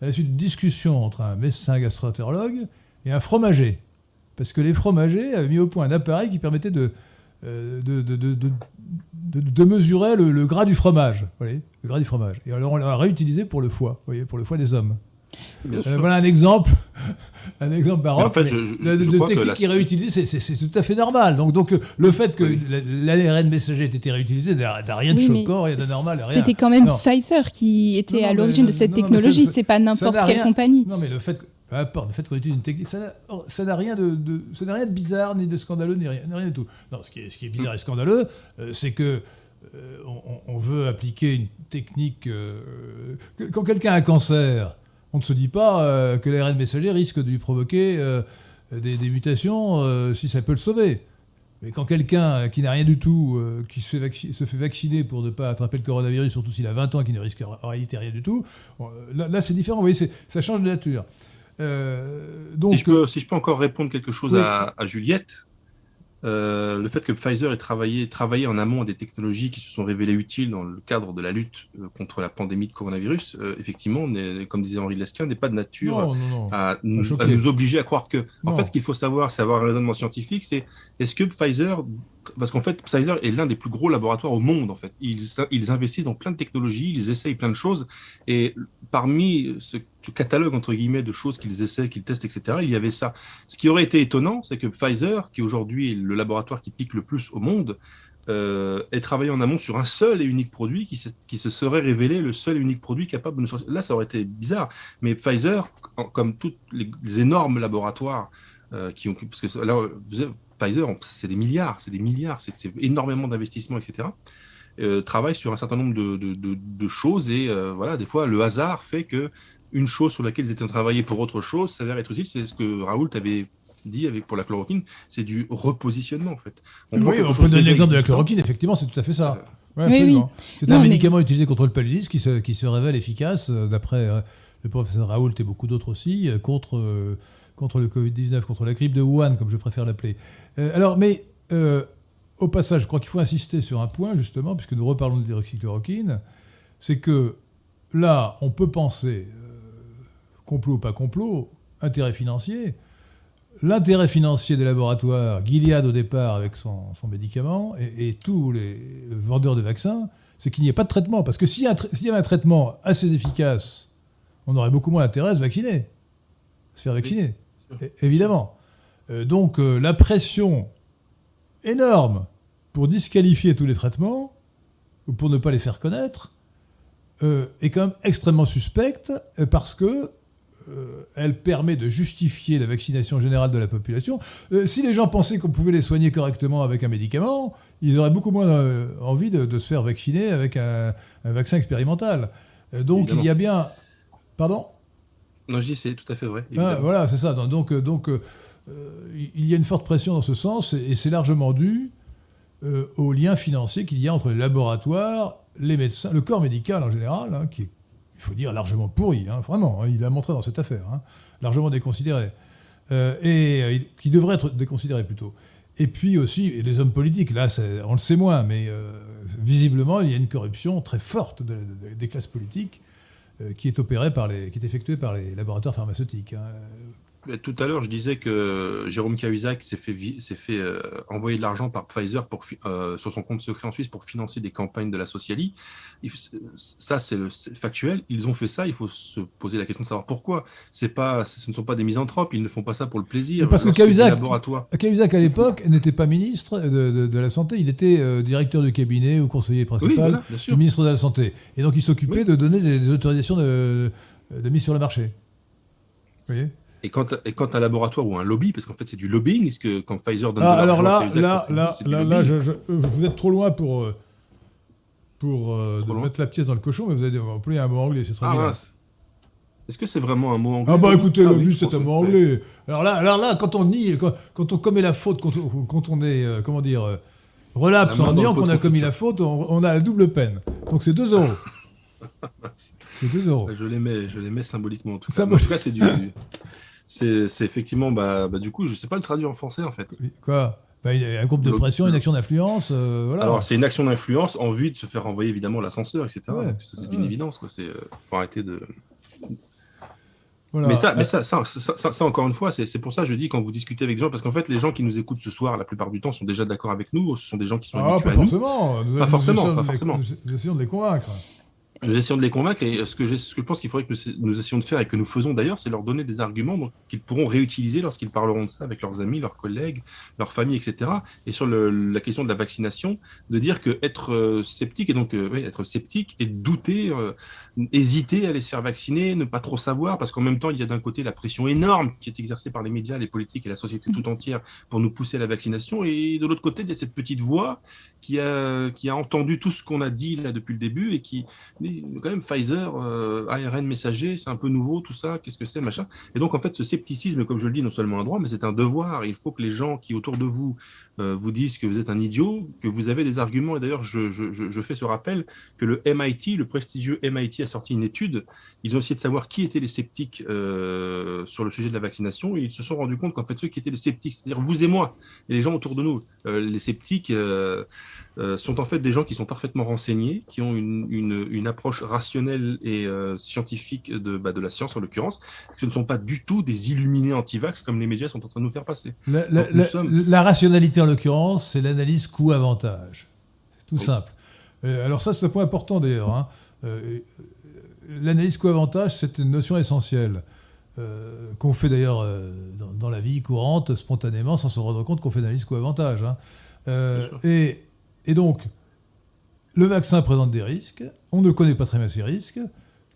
[SPEAKER 1] à la suite d'une discussion entre un médecin gastroentérologue et un fromager. Parce que les fromagers avaient mis au point un appareil qui permettait de, euh, de, de, de, de, mesurer le, gras du fromage. Gras du fromage. Et alors on l'a réutilisé pour le foie, voyez, pour le foie des hommes. Euh, voilà un exemple, un exemple baroque de, technique qui est réutilisée, c'est tout à fait normal. Donc, donc le fait que l'ARN messager ait été réutilisé n'a rien de choquant, rien de normal.
[SPEAKER 3] C'était quand même Pfizer qui était à l'origine de cette technologie, c'est pas n'importe quelle compagnie.
[SPEAKER 1] Non, mais le fait peu importe, le fait qu'on utilise une technique, ça n'a rien de, rien de bizarre, ni de scandaleux, ni rien, rien du tout. Non, ce qui est, ce qui est bizarre et scandaleux, euh, c'est que euh, on, veut appliquer une technique. quand quelqu'un a un cancer, on ne se dit pas euh, que l'ARN messager risque de lui provoquer euh, des, mutations euh, si ça peut le sauver. Mais quand quelqu'un qui n'a rien du tout, qui se fait, vacciner pour ne pas attraper le coronavirus, surtout s'il a 20 ans, qui ne risque en réalité rien du tout, là, c'est différent. Vous voyez, ça change de nature.
[SPEAKER 2] donc, si je, peux, si, je peux, encore répondre quelque chose à, Juliette, euh, le fait que Pfizer ait travaillé, travaillé en amont à des technologies qui se sont révélées utiles dans le cadre de la lutte euh, contre la pandémie de coronavirus, euh, effectivement, comme disait Henri Lesquin, n'est pas de nature À, nous, obliger à croire que. En fait, ce qu'il faut savoir, c'est avoir un raisonnement scientifique, c'est est-ce que Pfizer parce qu'en fait, Pfizer est l'un des plus gros laboratoires au monde. En fait, ils, ils, investissent dans plein de technologies, ils essayent plein de choses. Et parmi ce, catalogue entre guillemets de choses qu'ils essaient, qu'ils testent, etc., il y avait ça. Ce qui aurait été étonnant, c'est que Pfizer, qui aujourd'hui est le laboratoire qui pique le plus au monde, euh, ait travaillé en amont sur un seul et unique produit qui se, qui se serait révélé le seul et unique produit capable de nous sortir. Là, ça aurait été bizarre. Mais Pfizer, comme tous les, énormes laboratoires euh, qui ont, parce que là, Pfizer, c'est des milliards, c'est des milliards, c'est énormément d'investissements, etc. Euh, travaille sur un certain nombre de, choses et euh, voilà, des fois le hasard fait que une chose sur laquelle ils étaient travaillés pour autre chose s'avère être utile. C'est ce que Raoult avait dit avec pour la chloroquine, c'est du repositionnement en fait.
[SPEAKER 1] oui, on peut donner l'exemple de la chloroquine, effectivement, c'est tout à fait ça. Euh, c'est un médicament utilisé contre le paludisme qui se, qui se révèle efficace, d'après le professeur Raoult et beaucoup d'autres aussi, contre contre le Covid-19, contre la grippe de Wuhan, comme je préfère l'appeler. Euh, alors, mais euh, au passage, je crois qu'il faut insister sur un point, justement, puisque nous reparlons de dioxychloroquine, c'est que là, on peut penser, euh, complot ou pas complot, intérêt financier. L'intérêt financier des laboratoires, Gilead au départ avec son, médicament, et, tous les vendeurs de vaccins, c'est qu'il n'y ait pas de traitement. Parce que s'il y, y, avait un traitement assez efficace, on aurait beaucoup moins intérêt à se vacciner, à se faire vacciner évidemment. Euh, donc euh, la pression énorme pour disqualifier tous les traitements, ou pour ne pas les faire connaître, euh, est quand même extrêmement suspecte parce que elle permet de justifier la vaccination générale de la population. si les gens pensaient qu'on pouvait les soigner correctement avec un médicament, ils auraient beaucoup moins envie de, se faire vacciner avec un, vaccin expérimental. donc il y a bien... Pardon?
[SPEAKER 2] Non, je dis c'est tout à fait vrai.
[SPEAKER 1] Ah, voilà, c'est ça. Donc, euh, donc euh, il y a une forte pression dans ce sens, et c'est largement dû euh, au lien financier qu'il y a entre les laboratoires les médecins, le corps médical en général, hein, qui est, il faut dire, largement pourri, hein, vraiment, hein, il a montré dans cette affaire, largement déconsidéré, euh, et qui devrait être déconsidéré plutôt. Et puis aussi les hommes politiques, là on le sait moins, mais visiblement il y a une corruption très forte des classes politiques qui est opérée par les, effectuée par les laboratoires pharmaceutiques.
[SPEAKER 2] Tout à l'heure, je disais que Jérôme Cahuzac s'est fait, fait euh, envoyer de l'argent par Pfizer pour, euh, sur son compte secret en Suisse pour financer des campagnes de la Socialie. Ça, c'est factuel. Ils ont fait ça. Il faut se poser la question de savoir pourquoi. Pas, ce ne sont pas des misanthropes. Ils ne font pas ça pour le plaisir.
[SPEAKER 1] parce que Cahuzac, Cahuzac, à l'époque, n'était pas ministre de, la Santé. Il était euh, directeur de cabinet ou conseiller principal du ministre de la Santé. Et donc, il s'occupait de donner des, autorisations de, de mise sur le marché. Vous voyez?
[SPEAKER 2] Et quand, et quand un laboratoire ou un lobby, parce qu'en fait c'est du lobbying, est-ce que quand Pfizer donne
[SPEAKER 1] ah, alors là, là, là, là, là je, vous êtes trop loin pour, euh, pour euh, mettre la pièce dans le cochon, mais vous avez employé un mot anglais, c'est très ah,
[SPEAKER 2] Est-ce que c'est vraiment un mot anglais?
[SPEAKER 1] Ah bah écoutez, ah, lobby c'est un mot anglais. Alors là, alors là, quand on nie, quand, on commet la faute, quand on, quand on est, euh, comment dire, relapse en disant qu'on a commis la faute, on, a la double peine. Donc c'est 2 euros. c'est 2 euros.
[SPEAKER 2] Je les mets, je les mets symboliquement. En tout cas, en tout cas c'est du c'est effectivement, bah, bah, du coup, je ne sais pas le traduire en français en fait.
[SPEAKER 1] Quoi? Bah, un groupe de pression, une action d'influence. Euh, voilà.
[SPEAKER 2] Alors, c'est une action d'influence en vue de se faire renvoyer évidemment l'ascenseur, etc. c'est une évidence. Quoi. C'est, pour euh, arrêter de. Mais, ça, mais ça, ça, ça, encore une fois, c'est pour ça que je dis quand vous discutez avec des gens, parce qu'en fait, les gens qui nous écoutent ce soir, la plupart du temps, sont déjà d'accord avec nous, ce sont des gens qui sont ah, habitués
[SPEAKER 1] pas
[SPEAKER 2] à
[SPEAKER 1] forcément.
[SPEAKER 2] Nous. Pas forcément. Pas forcément.
[SPEAKER 1] Nous essayons de les convaincre.
[SPEAKER 2] Nous essayons de les convaincre et ce que, je, ce que je pense qu'il faudrait que nous, essayons de faire et que nous faisons d'ailleurs, c'est leur donner des arguments qu'ils pourront réutiliser lorsqu'ils parleront de ça avec leurs amis, leurs collègues, leurs familles, etc. Et sur la question de la vaccination, de dire que être euh, sceptique et donc euh, être sceptique et douter, euh, hésiter à aller se faire vacciner, ne pas trop savoir, parce qu'en même temps, il y a d'un côté la pression énorme qui est exercée par les médias, les politiques et la société tout entière pour nous pousser à la vaccination, et de l'autre côté, il y a cette petite voix qui a, qui a entendu tout ce qu'on a dit là depuis le début et qui quand même Pfizer, euh, ARN messager, c'est un peu nouveau tout ça, qu'est-ce que c'est, machin. Et donc en fait, ce scepticisme, comme je le dis, non seulement un droit, mais c'est un devoir. Il faut que les gens qui autour de vous vous disent que vous êtes un idiot, que vous avez des arguments. Et d'ailleurs, je, fais ce rappel que le MIT, le prestigieux MIT, a sorti une étude. Ils ont essayé de savoir qui étaient les sceptiques euh, sur le sujet de la vaccination, et ils se sont rendus compte qu'en fait, ceux qui étaient les sceptiques, c'est-à-dire vous et moi, et les gens autour de nous, les sceptiques sont en fait des gens qui sont parfaitement renseignés, qui ont une, une, une approche rationnelle et euh, scientifique de, bah, de la science en l'occurrence, ce ne sont pas du tout des illuminés anti-vax comme les médias sont en train de nous faire passer.
[SPEAKER 1] La, rationalité en l'occurrence, c'est l'analyse coût-avantage. C'est tout simple. Euh, alors ça, c'est un point important d'ailleurs. Hein. Euh, l'analyse coût-avantage, c'est une notion essentielle. qu'on fait d'ailleurs dans, la vie courante, spontanément, sans se rendre compte qu'on fait l'analyse coût-avantage. Hein. et, et donc, le vaccin présente des risques, on ne connaît pas très bien ces risques.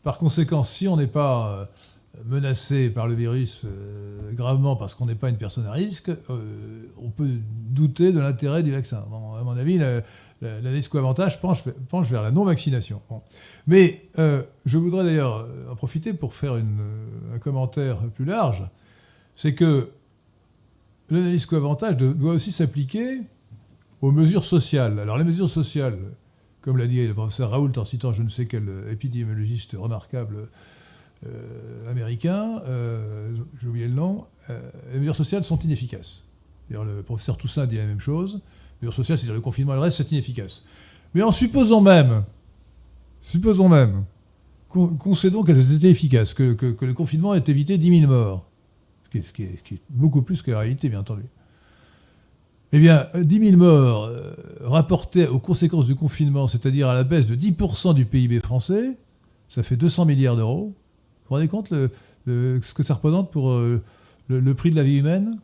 [SPEAKER 1] Par conséquent, si on n'est pas euh, menacé par le virus euh, gravement parce qu'on n'est pas une personne à risque, euh, on peut douter de l'intérêt du vaccin. à mon avis, la, la, avantage penche, penche, vers la non-vaccination. Mais je voudrais d'ailleurs en profiter pour faire un commentaire plus large. C'est que l'analyse co-avantage doit aussi s'appliquer aux mesures sociales. Alors les mesures sociales, comme l'a dit le professeur Raoult en citant je ne sais quel épidémiologiste remarquable euh, américain, euh, j'ai oublié le nom, euh, les mesures sociales sont inefficaces. Le professeur Toussaint dit la même chose. Les mesures sociales, c'est-à-dire le confinement et le reste, c'est inefficace. Mais en supposant même, supposons même, concédons qu'elles étaient efficaces, que, le confinement ait évité 10 000 morts, ce qui est beaucoup plus que la réalité, bien entendu. Eh bien, 10 000 morts euh, rapportés aux conséquences du confinement, c'est-à-dire à la baisse de 10% du PIB français, ça fait 200 milliards d'euros. Vous vous rendez compte ce que ça représente pour euh, le, prix de la vie humaine?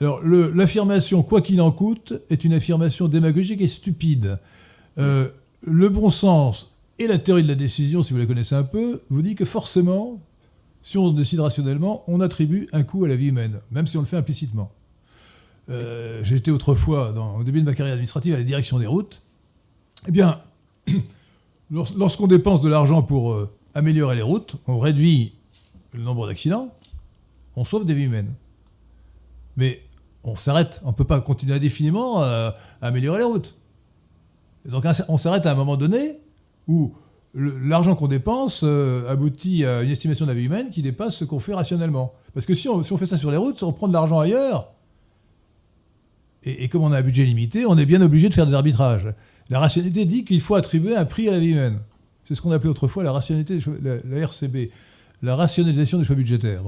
[SPEAKER 1] Alors, l'affirmation, quoi qu'il en coûte, est une affirmation démagogique et stupide. Euh, le bon sens et la théorie de la décision, si vous la connaissez un peu, vous dit que forcément, si on décide rationnellement, on attribue un coût à la vie humaine, même si on le fait implicitement. Euh, été autrefois, au début de ma carrière administrative, à la direction des routes. Eh bien, lorsqu'on dépense de l'argent pour euh, améliorer les routes, on réduit le nombre d'accidents, on sauve des vies humaines. Mais on s'arrête, on ne peut pas continuer indéfiniment à, améliorer les routes. Donc on s'arrête à un moment donné où l'argent qu'on dépense euh, aboutit à une estimation de la vie humaine qui dépasse ce qu'on fait rationnellement. Parce que si on, fait ça sur les routes, si on prend de l'argent ailleurs, et, comme on a un budget limité, on est bien obligé de faire des arbitrages. La rationalité dit qu'il faut attribuer un prix à la vie humaine. C'est ce qu'on appelait autrefois la rationalité, la, RCB, la rationalisation des choix budgétaires.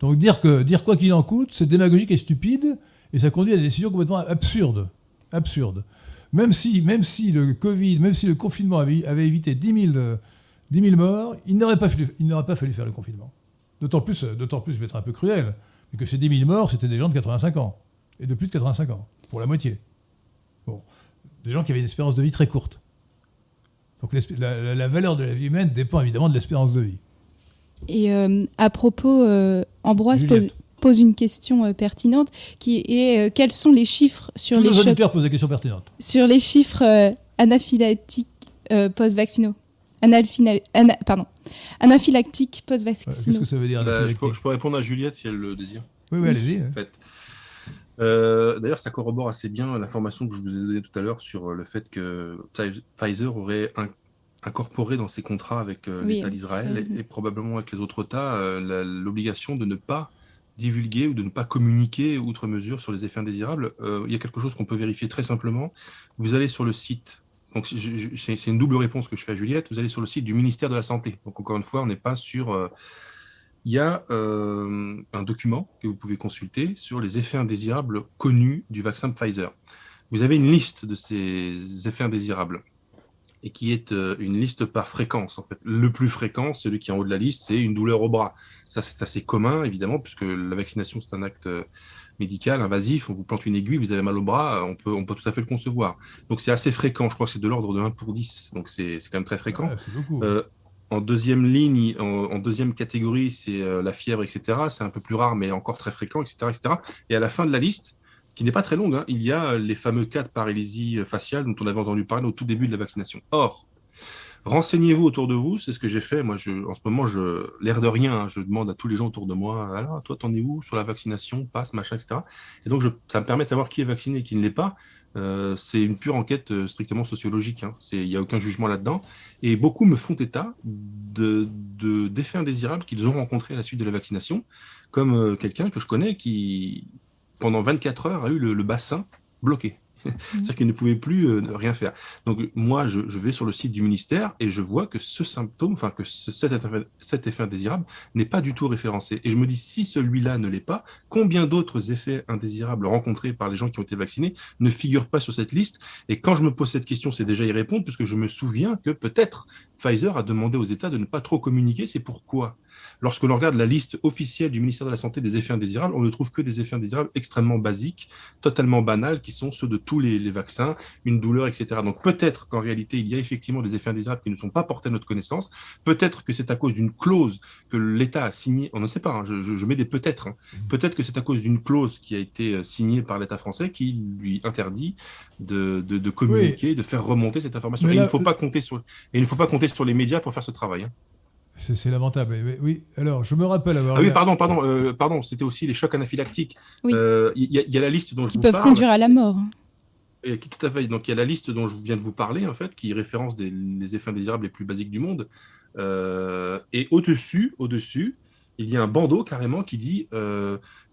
[SPEAKER 1] Donc dire, que, dire quoi qu'il en coûte, c'est démagogique et stupide, et ça conduit à des décisions complètement absurdes. Absurdes. Même si, même si le Covid, même si le confinement avait, évité 10 000, morts, il n'aurait pas, pas, fallu faire le confinement. D'autant plus, plus, je vais être un peu cruel, mais que ces 10 000 morts, c'était des gens de 85 ans, et de plus de 85 ans, pour la moitié. Bon, des gens qui avaient une espérance de vie très courte. Donc la, valeur de la vie humaine dépend évidemment de l'espérance de vie.
[SPEAKER 3] Et euh, à propos, euh, Ambroise pose, pose une question euh, pertinente qui est euh, quels sont les chiffres sur
[SPEAKER 1] les
[SPEAKER 3] auditeurs
[SPEAKER 1] posent des questions pertinentes.
[SPEAKER 3] Sur les chiffres euh, anaphylactiques post-vaccinaux. pardon. Anaphylactiques post-vaccinaux.
[SPEAKER 1] Qu'est-ce que ça veut dire
[SPEAKER 2] bah, je, peux, répondre à Juliette si elle le désire.
[SPEAKER 1] Oui, oui, allez-y.
[SPEAKER 2] D'ailleurs, ça corrobore assez bien l'information que je vous ai donnée tout à l'heure sur le fait que Pfizer aurait incorporé dans ses contrats avec l'État d'Israël et, probablement avec les autres États l'obligation de ne pas divulguer ou de ne pas communiquer outre mesure sur les effets indésirables, euh, il y a quelque chose qu'on peut vérifier très simplement. Vous allez sur le site, donc c'est une double réponse que je fais à Juliette, vous allez sur le site du ministère de la Santé. Donc encore une fois, on n'est pas sur... Il y a euh, un document que vous pouvez consulter sur les effets indésirables connus du vaccin Pfizer. Vous avez une liste de ces effets indésirables et qui est euh, une liste par fréquence. En fait, le plus fréquent, celui qui est en haut de la liste, c'est une douleur au bras. Ça, c'est assez commun, évidemment, puisque la vaccination, c'est un acte euh, médical, invasif. On vous plante une aiguille, vous avez mal au bras, on peut, on peut tout à fait le concevoir. Donc, c'est assez fréquent. Je crois que c'est de l'ordre de 1 pour 10. Donc, c'est quand même très fréquent. En deuxième ligne, en, deuxième catégorie, c'est la fièvre, etc. C'est un peu plus rare, mais encore très fréquent, etc.. Et à la fin de la liste, qui n'est pas très longue, hein. il y a les fameux cas de paralysie faciale dont on avait entendu parler au tout début de la vaccination. Or, renseignez-vous autour de vous, c'est ce que j'ai fait. Moi, en ce moment, je, l'air de rien, hein, je demande à tous les gens autour de moi, alors, toi, t'en es où sur la vaccination, passe, machin, etc. Et donc, ça me permet de savoir qui est vacciné et qui ne l'est pas. Euh, c'est une pure enquête euh, strictement sociologique. Hein. Il n'y a aucun jugement là-dedans. Et beaucoup me font état de, d'effets indésirables qu'ils ont rencontrés à la suite de la vaccination, comme euh, quelqu'un que je connais qui, pendant 24 heures, a eu le, bassin bloqué. C'est-à-dire qu'il ne pouvait plus euh, rien faire. Donc moi, je, vais sur le site du ministère et je vois que ce symptôme, enfin que cet, effet, indésirable n'est pas du tout référencé. Et je me dis, si celui-là ne l'est pas, combien d'autres effets indésirables rencontrés par les gens qui ont été vaccinés ne figurent pas sur cette liste? Et quand je me pose cette question, c'est déjà y répondre, puisque je me souviens que peut-être Pfizer a demandé aux États de ne pas trop communiquer. C'est pourquoi? Lorsque l'on regarde la liste officielle du ministère de la Santé des effets indésirables, on ne trouve que des effets indésirables extrêmement basiques, totalement banals, qui sont ceux de tous les, vaccins, une douleur, etc. Donc peut-être qu'en réalité, il y a effectivement des effets indésirables qui ne sont pas portés à notre connaissance. Peut-être que c'est à cause d'une clause que l'État a signée. On ne sait pas, hein, je, mets des peut-être. Hein. Mmh. Peut-être que c'est à cause d'une clause qui a été euh, signée par l'État français qui lui interdit de, communiquer, de faire remonter cette information. et, il ne faut pas compter sur, et il ne faut pas compter sur les médias pour faire ce travail. Hein.
[SPEAKER 1] C'est lamentable. Oui, alors je me rappelle avoir.
[SPEAKER 2] Ah oui, pardon, pardon, euh, pardon. C'était aussi les chocs anaphylactiques. Il euh, y, a la liste dont
[SPEAKER 3] je vous peuvent conduire à la mort.
[SPEAKER 2] Et, tout à fait. Il y a la liste dont je viens de vous parler en fait, qui référence des, les effets indésirables les plus basiques du monde. Euh, et au-dessus, au-dessus, il y a un bandeau carrément qui dit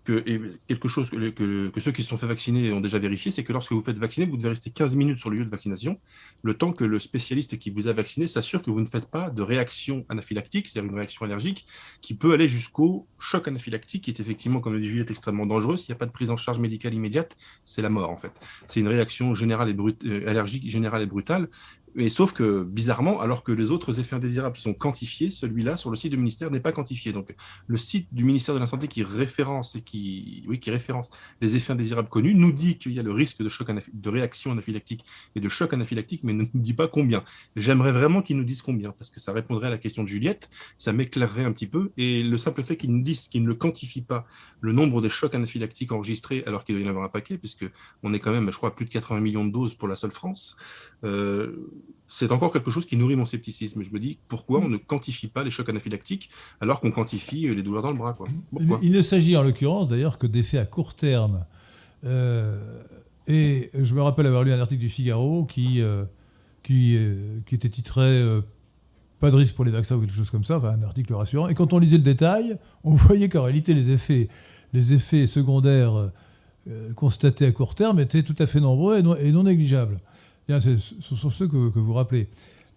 [SPEAKER 2] que et quelque chose que, ceux qui se sont fait vacciner ont déjà vérifié, c'est que lorsque vous faites vacciner, vous devez rester 15 minutes sur le lieu de vaccination, le temps que le spécialiste qui vous a vacciné s'assure que vous ne faites pas de réaction anaphylactique, c'est-à-dire une réaction allergique, qui peut aller jusqu'au choc anaphylactique, qui est effectivement, comme le dit Juliette, extrêmement dangereux. S'il n'y a pas de prise en charge médicale immédiate, c'est la mort en fait. C'est une réaction générale et euh, allergique générale et brutale, mais sauf que, bizarrement, alors que les autres effets indésirables sont quantifiés, celui-là, sur le site du ministère, n'est pas quantifié. Donc, le site du ministère de la Santé qui référence, et qui, oui, qui référence les effets indésirables connus nous dit qu'il y a le risque de, choc de réaction anaphylactique et de choc anaphylactique, mais ne nous dit pas combien. J'aimerais vraiment qu'ils nous disent combien, parce que ça répondrait à la question de Juliette, ça m'éclairerait un petit peu. Et le simple fait qu'ils nous disent qu'ils ne le quantifient pas, le nombre de chocs anaphylactiques enregistrés, alors qu'il doit y en avoir un paquet, puisque on est quand même, je crois, à plus de 80 millions de doses pour la seule France. Euh, c'est encore quelque chose qui nourrit mon scepticisme. Je me dis, pourquoi on ne quantifie pas les chocs anaphylactiques alors qu'on quantifie les douleurs dans le bras
[SPEAKER 1] il, ne s'agit en l'occurrence d'ailleurs que d'effets à court terme. Euh, et je me rappelle avoir lu un article du Figaro qui, euh, qui, qui était titré Pas de risque pour les vaccins ou quelque chose comme ça, enfin un article rassurant. Et quand on lisait le détail, on voyait qu'en réalité les effets, les effets secondaires constatés à court terme étaient tout à fait nombreux et non, négligeables. Ce sont ceux que, que vous rappelez.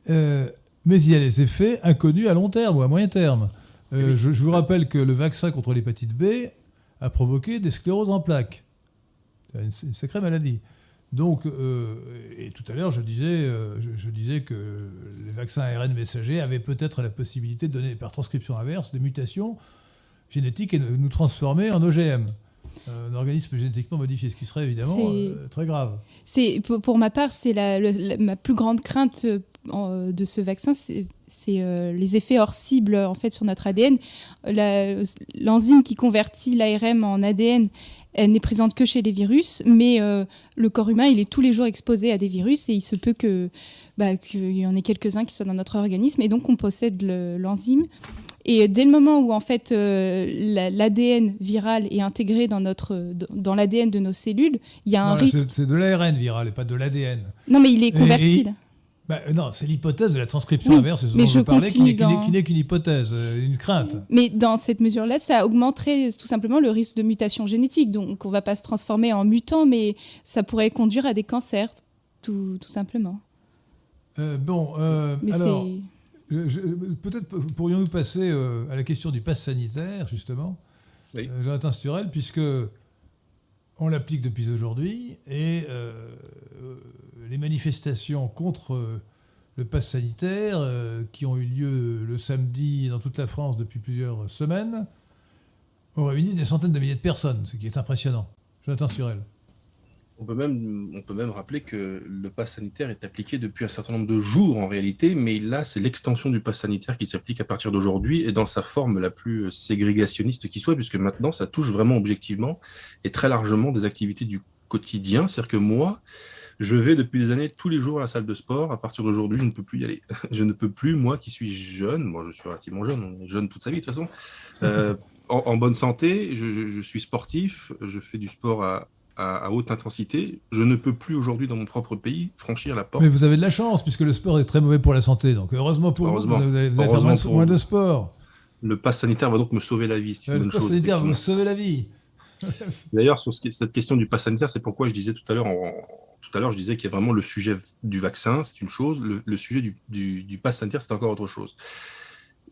[SPEAKER 1] mais il y a les effets inconnus à long terme ou à moyen terme. je, je, vous rappelle que le vaccin contre l'hépatite B a provoqué des scléroses en plaques. C'est une, sacrée maladie. Donc, euh, et tout à l'heure, je disais, euh, je, disais que les vaccins ARN messagers avaient peut-être la possibilité de donner par transcription inverse des mutations génétiques et de nous transformer en OGM. Euh, un organisme génétiquement modifié, ce qui serait évidemment très grave.
[SPEAKER 3] C'est pour, ma part, c'est ma plus grande crainte de ce vaccin, c'est les effets hors cible en fait sur notre ADN. L'enzyme qui convertit l'ARM en ADN elle n'est présente que chez les virus, mais euh, le corps humain, il est tous les jours exposé à des virus et il se peut que bah, qu'il y en ait quelques-uns qui soient dans notre organisme et donc on possède l'enzyme. Et dès le moment où en fait euh, l'ADN viral est intégré dans notre dans l'ADN de nos cellules, il y a un risque.
[SPEAKER 1] C'est de l'ARN viral et pas de l'ADN.
[SPEAKER 3] Non, mais il est converti.
[SPEAKER 1] Bah, non, c'est l'hypothèse de la transcription inverse, c'est ce dont je, parlais, qui n'est qu'une hypothèse, euh, une crainte.
[SPEAKER 3] Mais dans cette mesure-là, ça augmenterait tout simplement le risque de mutation génétique. Donc on ne va pas se transformer en mutant, mais ça pourrait conduire à des cancers, tout, tout simplement.
[SPEAKER 1] Euh, bon, euh, alors, peut-être pourrions-nous passer à la question du pass sanitaire, justement, oui. Jonathan Sturel, puisque on l'applique depuis aujourd'hui et les manifestations contre euh, le pass sanitaire, euh, qui ont eu lieu le samedi dans toute la France depuis plusieurs semaines, ont réuni des centaines de milliers de personnes, ce qui est impressionnant. Jonathan Surel.
[SPEAKER 2] On peut, même, on peut même rappeler que le pass sanitaire est appliqué depuis un certain nombre de jours en réalité, mais là, c'est l'extension du pass sanitaire qui s'applique à partir d'aujourd'hui et dans sa forme la plus ségrégationniste qui soit, puisque maintenant, ça touche vraiment objectivement et très largement des activités du quotidien. C'est-à-dire que moi, je vais depuis des années tous les jours à la salle de sport. À partir d'aujourd'hui, je ne peux plus y aller. je ne peux plus, moi qui suis jeune, moi je suis relativement jeune, on est jeune toute sa vie de toute façon, euh, en, bonne santé, je, suis sportif, je fais du sport à, haute intensité. Je ne peux plus aujourd'hui dans mon propre pays franchir la porte.
[SPEAKER 1] Mais vous avez de la chance puisque le sport est très mauvais pour la santé. Donc heureusement pour vous, vous allez, faire moins, de sport.
[SPEAKER 2] Le pass sanitaire va donc me sauver la vie.
[SPEAKER 1] le pass sanitaire va me sauver la vie.
[SPEAKER 2] D'ailleurs, sur cette question du pass sanitaire, c'est pourquoi je disais tout à l'heure en, tout à l'heure, je disais qu'il y a vraiment le sujet du vaccin, c'est une chose, le, sujet du, du, pass sanitaire, c'est encore autre chose.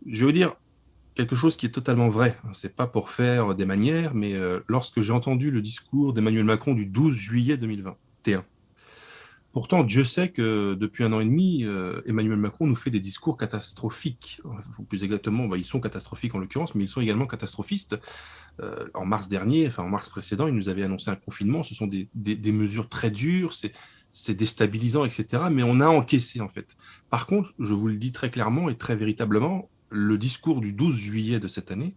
[SPEAKER 2] Je vous dire quelque chose qui est totalement vrai. C'est pas pour faire des manières, mais euh, lorsque j'ai entendu le discours d'Emmanuel Macron du 12 juillet 2021, Pourtant, Dieu sait que depuis un an et demi, euh, Emmanuel Macron nous fait des discours catastrophiques. plus exactement, bah, ils sont catastrophiques en l'occurrence, mais ils sont également catastrophistes. Euh, en mars dernier, enfin en mars précédent, il nous avait annoncé un confinement. Ce sont des, mesures très dures, c'est déstabilisant, etc. Mais on a encaissé en fait. Par contre, je vous le dis très clairement et très véritablement, le discours du 12 juillet de cette année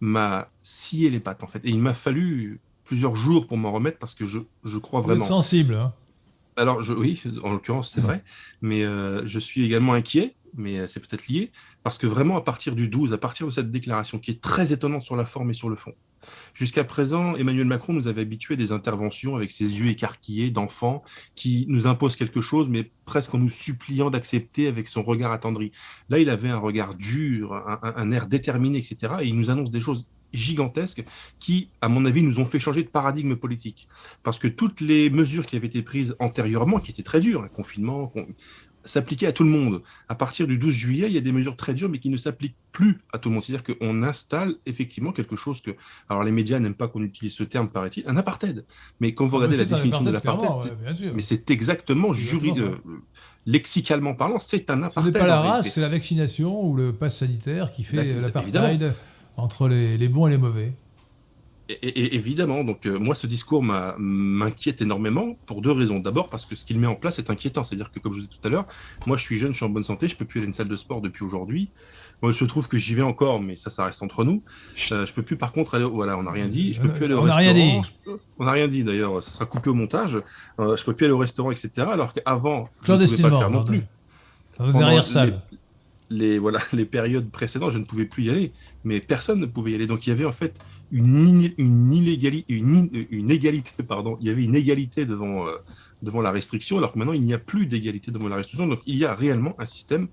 [SPEAKER 2] m'a scié les pattes en fait. Et il m'a fallu plusieurs jours pour m'en remettre parce que je, je crois vraiment. Vous
[SPEAKER 1] sensible. Hein
[SPEAKER 2] alors, je, oui, en l'occurrence, c'est vrai, mais euh, je suis également inquiet, mais euh, c'est peut-être lié, parce que vraiment, à partir du 12, à partir de cette déclaration, qui est très étonnante sur la forme et sur le fond, jusqu'à présent, Emmanuel Macron nous avait habitués à des interventions avec ses yeux écarquillés d'enfant, qui nous imposent quelque chose, mais presque en nous suppliant d'accepter avec son regard attendri. Là, il avait un regard dur, un, air déterminé, etc., et il nous annonce des choses gigantesques qui, à mon avis, nous ont fait changer de paradigme politique. Parce que toutes les mesures qui avaient été prises antérieurement, qui étaient très dures, confinement, s'appliquaient à tout le monde. À partir du 12 juillet, il y a des mesures très dures, mais qui ne s'appliquent plus à tout le monde. C'est-à-dire qu'on installe effectivement quelque chose que... Alors les médias n'aiment pas qu'on utilise ce terme, paraît-il, un apartheid. Mais quand vous regardez la définition de l'apartheid, mais c'est exactement, juridique, lexicalement parlant, c'est un apartheid.
[SPEAKER 1] Ce n'est pas la race, c'est la vaccination ou le pass sanitaire qui fait l'apartheid entre les, bons et les mauvais.
[SPEAKER 2] Et, évidemment, donc euh, moi ce discours m'inquiète énormément pour deux raisons. D'abord parce que ce qu'il met en place est inquiétant, c'est-à-dire que comme je vous disais tout à l'heure, moi je suis jeune, je suis en bonne santé, je peux plus aller à une salle de sport depuis aujourd'hui. Moi je trouve que j'y vais encore, mais ça, ça reste entre nous. Euh, je peux plus par contre aller, voilà, on n'a rien dit. Je peux plus aller au on restaurant. Rien dit. on n'a rien dit d'ailleurs, ça sera coupé au montage. Euh, je peux plus aller au restaurant, etc. Alors qu'avant,
[SPEAKER 1] je ne pouvais pas le faire non plus. Dans les arrière-salles
[SPEAKER 2] les, voilà, les périodes précédentes, je ne pouvais plus y aller, mais personne ne pouvait y aller. Donc il y avait en fait une, une, une, égalité, pardon, il y avait une égalité devant, euh, devant la restriction, alors que maintenant il n'y a plus d'égalité devant la restriction. Donc il y a réellement un système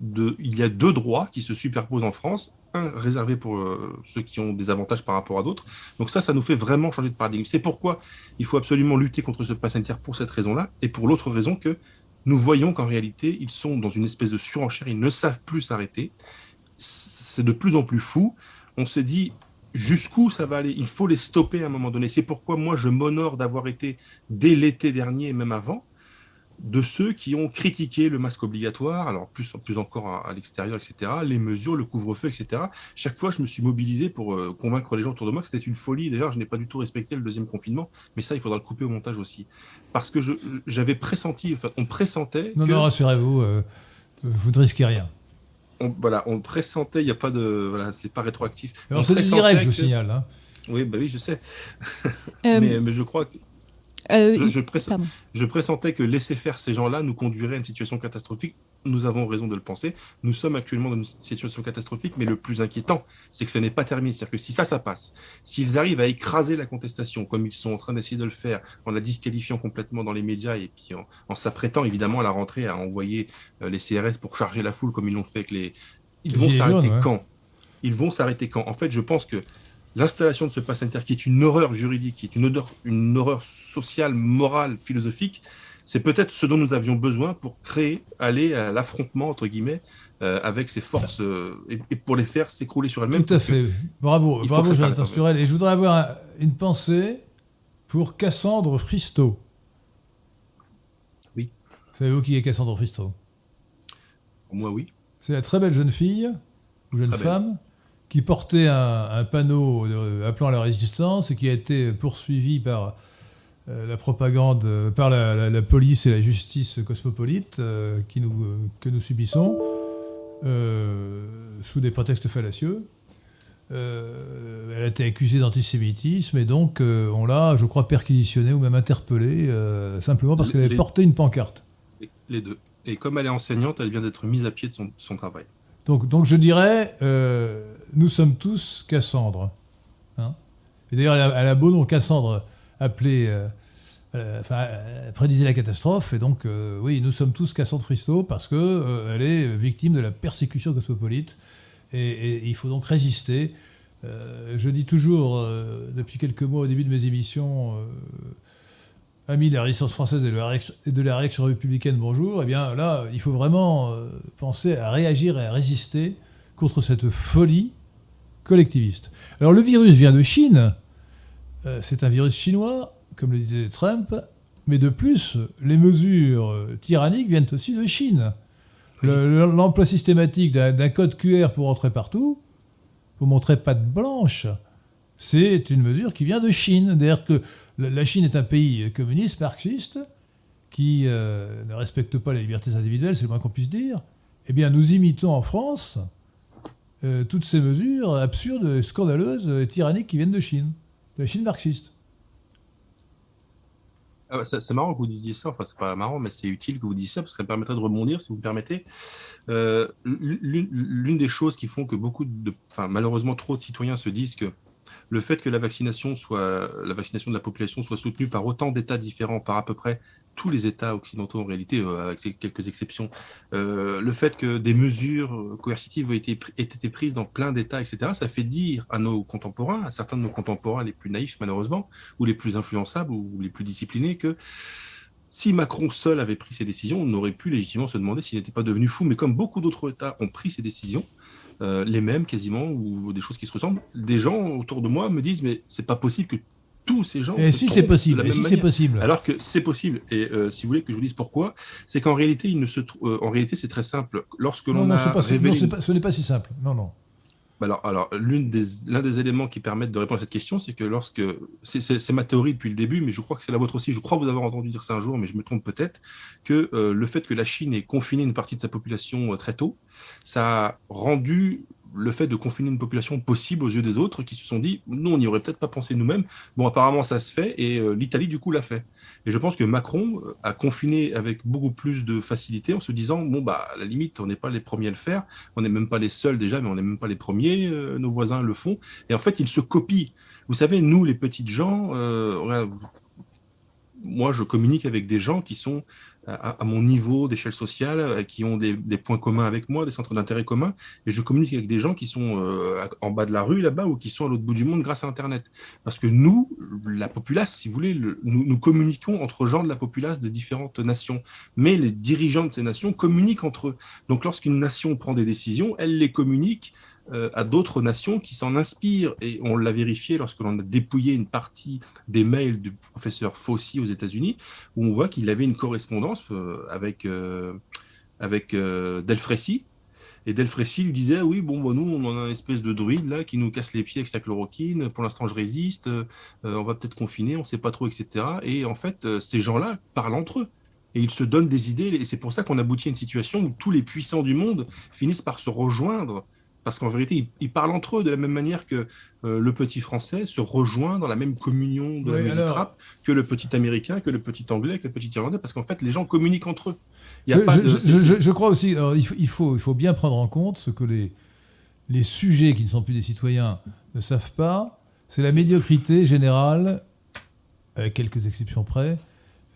[SPEAKER 2] de, il y a deux droits qui se superposent en France, un réservé pour euh, ceux qui ont des avantages par rapport à d'autres. Donc ça, ça nous fait vraiment changer de paradigme. C'est pourquoi il faut absolument lutter contre ce pass sanitaire pour cette raison-là, et pour l'autre raison que nous voyons qu'en réalité, ils sont dans une espèce de surenchère, ils ne savent plus s'arrêter. C'est de plus en plus fou. On se dit, jusqu'où ça va aller Il faut les stopper à un moment donné. C'est pourquoi moi, je m'honore d'avoir été, dès l'été dernier et même avant, de ceux qui ont critiqué le masque obligatoire, alors plus, plus encore à, l'extérieur, etc., les mesures, le couvre-feu, etc. Chaque fois, je me suis mobilisé pour euh, convaincre les gens autour de moi que c'était une folie. D'ailleurs, je n'ai pas du tout respecté le deuxième confinement, mais ça, il faudra le couper au montage aussi. Parce que j'avais pressenti, enfin, on pressentait.
[SPEAKER 1] Non, non, rassurez-vous, euh, vous ne risquez rien.
[SPEAKER 2] On, voilà, on pressentait, il n'y a pas de. Voilà, c'est pas rétroactif.
[SPEAKER 1] c'est direct, je vous signale. Hein.
[SPEAKER 2] Oui, bah oui, je sais. Euh, mais, mais, je crois que euh, je, pressentais que laisser faire ces gens-là nous conduirait à une situation catastrophique. Nous avons raison de le penser. Nous sommes actuellement dans une situation catastrophique, mais le plus inquiétant, c'est que ce n'est pas terminé. C'est-à-dire que si ça, ça passe, s'ils arrivent à écraser la contestation, comme ils sont en train d'essayer de le faire, en la disqualifiant complètement dans les médias et puis en, s'apprêtant évidemment à la rentrée à envoyer euh, les CRS pour charger la foule, comme ils l'ont fait avec les. Ils vont s'arrêter quand? Ils vont s'arrêter quand? En fait, je pense que l'installation de ce pass sanitaire, qui est une horreur juridique, qui est une, odeur, une horreur sociale, morale, philosophique, c'est peut-être ce dont nous avions besoin pour créer, aller à l'affrontement, entre guillemets, euh, avec ces forces, euh, et, pour les faire s'écrouler sur elles-mêmes.
[SPEAKER 1] Tout à fait. Bravo, bravo Jonathan Sturel. Et je voudrais avoir une pensée pour Cassandre Fristo.
[SPEAKER 2] Oui.
[SPEAKER 1] Savez-vous qui est Cassandre Fristo?
[SPEAKER 2] Moi, oui.
[SPEAKER 1] C'est la très belle jeune fille, ou jeune femme, qui portait un, panneau appelant à la résistance et qui a été poursuivi par euh, la propagande, par la, police et la justice cosmopolite euh, qui nous, que nous subissons euh, sous des prétextes fallacieux. elle a été accusée d'antisémitisme et donc on l'a, je crois, perquisitionnée ou même interpellée simplement parce qu'elle avait porté une pancarte.
[SPEAKER 2] Les deux. Et comme elle est enseignante, elle vient d'être mise à pied de son, son travail.
[SPEAKER 1] Donc, donc je dirais, nous sommes tous Cassandre. Hein et d'ailleurs, elle, a beau nom Cassandre appelé, euh, euh, enfin, prédisait la catastrophe. Et donc, euh, oui, nous sommes tous Cassandre Fristo parce qu'elle elle est victime de la persécution cosmopolite. Et, il faut donc résister. je dis toujours, depuis quelques mois au début de mes émissions, amis de la résistance française et de la réaction républicaine, bonjour, eh bien là, il faut vraiment penser à réagir et à résister contre cette folie collectiviste. Alors le virus vient de Chine, euh, c'est un virus chinois, comme le disait Trump, mais de plus, les mesures tyranniques viennent aussi de Chine. L'emploi systématique d'un code QR pour entrer partout, pour montrer patte blanche, c'est une mesure qui vient de Chine. D'ailleurs que la Chine est un pays communiste, marxiste, qui euh, ne respecte pas les libertés individuelles, c'est le moins qu'on puisse dire. Eh bien, nous imitons en France euh, toutes ces mesures absurdes, scandaleuses, et tyranniques qui viennent de Chine, de Chine marxiste.
[SPEAKER 2] Ah c'est marrant que vous disiez ça, enfin c'est pas marrant, mais c'est utile que vous disiez ça, parce que ça me permettrait de rebondir, si vous me permettez. Euh, l'une des choses qui font que beaucoup de, enfin malheureusement trop de citoyens se disent que le fait que la vaccination soit, la vaccination de la population soit soutenue par autant d'États différents, par à peu près tous les États occidentaux en réalité, euh, avec quelques exceptions, euh, le fait que des mesures coercitives aient été, prises dans plein d'États, etc., ça fait dire à nos contemporains, à certains de nos contemporains les plus naïfs malheureusement, ou les plus influençables, ou les plus disciplinés, que si Macron seul avait pris ces décisions, on aurait pu légitimement se demander s'il n'était pas devenu fou. Mais comme beaucoup d'autres États ont pris ces décisions, euh, les mêmes quasiment, ou des choses qui se ressemblent, des gens autour de moi me disent mais c'est pas possible que tous ces gens.
[SPEAKER 1] Et si c'est possible, et si c'est possible.
[SPEAKER 2] Alors que c'est possible. Et euh, si vous voulez que je vous dise pourquoi, c'est qu'en réalité, il ne se euh, en réalité, c'est très simple. Lorsque l'on a
[SPEAKER 1] pas, ce n'est pas si simple. Non, non.
[SPEAKER 2] Bah alors, alors l'un des, des éléments qui permettent de répondre à cette question, c'est que lorsque. C'est ma théorie depuis le début, mais je crois que c'est la vôtre aussi. Je crois vous avoir entendu dire ça un jour, mais je me trompe peut-être, que euh, le fait que la Chine ait confiné une partie de sa population très tôt, ça a rendu le fait de confiner une population possible aux yeux des autres qui se sont dit, nous, on n'y aurait peut-être pas pensé nous-mêmes. Bon, apparemment, ça se fait et euh, l'Italie, du coup, l'a fait. Et je pense que Macron euh, a confiné avec beaucoup plus de facilité en se disant, bon, bah, à la limite, on n'est pas les premiers à le faire, on n'est même pas les seuls déjà, mais on n'est même pas les premiers, euh, nos voisins le font. Et en fait, ils se copient. Vous savez, nous, les petites gens, moi, je communique avec des gens qui sont à, mon niveau d'échelle sociale, euh, qui ont des, points communs avec moi, des centres d'intérêt communs, et je communique avec des gens qui sont euh, en bas de la rue là-bas ou qui sont à l'autre bout du monde grâce à Internet. Parce que nous, la populace, si vous voulez, nous, nous, communiquons entre gens de la populace des différentes nations, mais les dirigeants de ces nations communiquent entre eux. Donc lorsqu'une nation prend des décisions, elle les communique à d'autres nations qui s'en inspirent. Et on l'a vérifié lorsque l'on a dépouillé une partie des mails du professeur Fauci aux États-Unis, où on voit qu'il avait une correspondance euh, avec, euh, avec Delfrécy. Et Delfrécy lui disait Oui, bon, bon, nous, on a une espèce de druide là qui nous casse les pieds avec sa chloroquine. Pour l'instant, je résiste. on va peut-être confiner, on ne sait pas trop, etc. Et en fait, ces gens-là parlent entre eux et ils se donnent des idées. Et c'est pour ça qu'on aboutit à une situation où tous les puissants du monde finissent par se rejoindre parce qu'en vérité, ils, parlent entre eux de la même manière que euh, le petit français se rejoint dans la même communion de la musique rap que le petit américain, que le petit anglais, que le petit irlandais, parce qu'en fait, les gens communiquent entre eux.
[SPEAKER 1] Il y a je, pas de... je, crois aussi, il, faut, il, faut, il, faut, bien prendre en compte ce que les, les sujets qui ne sont plus des citoyens ne savent pas, c'est la médiocrité générale, avec quelques exceptions près,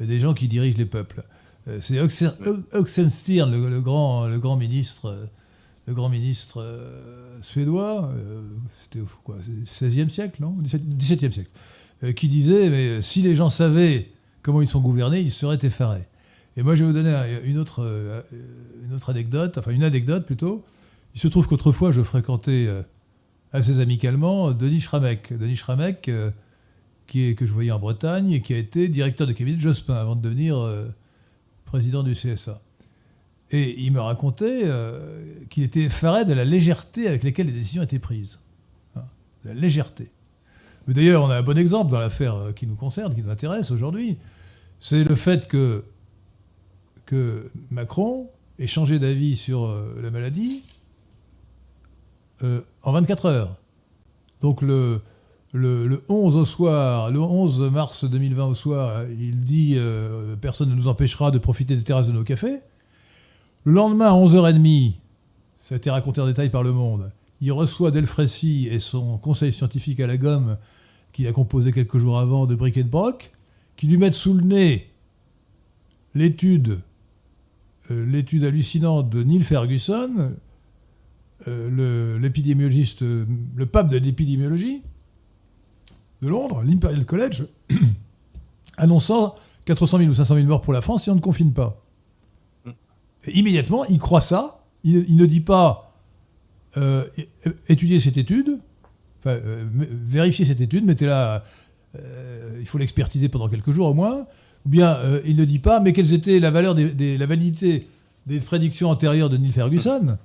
[SPEAKER 1] des gens qui dirigent les peuples. Euh, c'est Oxenstiern, le, le, grand, le grand ministre le grand ministre euh, suédois, euh, c'était au 16e siècle, non 17, e siècle, euh, qui disait mais si les gens savaient comment ils sont gouvernés, ils seraient effarés. Et moi, je vais vous donner une autre, anecdote, enfin une anecdote plutôt. Il se trouve qu'autrefois, je fréquentais assez amicalement Denis Schramek. Denis Schramek, qui est, que je voyais en Bretagne et qui a été directeur de cabinet de Jospin avant de devenir président du CSA. Et il me racontait euh, qu'il était effaré de la légèreté avec laquelle les décisions étaient prises. Hein, la légèreté. Mais d'ailleurs, on a un bon exemple dans l'affaire euh, qui nous concerne, qui nous intéresse aujourd'hui. C'est le fait que, que Macron ait changé d'avis sur euh, la maladie en 24 heures. Donc le, le, 11 au soir, le 11 mars 2020 au soir, il dit personne ne nous empêchera de profiter des terrasses de nos cafés. Le lendemain, à 11h30, ça a été raconté en détail par Le Monde, il reçoit Delfrécy et son conseil scientifique à la gomme, qu'il a composé quelques jours avant de Briquet de Broc, qui lui mettent sous le nez l'étude euh, l'étude hallucinante de Neil Ferguson, euh, l'épidémiologiste, le, pape de l'épidémiologie de Londres, l'Imperial College, annonçant 400 000 ou 500 000 morts pour la France si on ne confine pas immédiatement, il croit ça. Il, ne dit pas euh, étudier cette étude, enfin, euh, vérifier cette étude, mettez-la, euh, il faut l'expertiser pendant quelques jours au moins. Ou bien il ne dit pas, mais quelles étaient la valeur des, la validité des prédictions antérieures de Neil Ferguson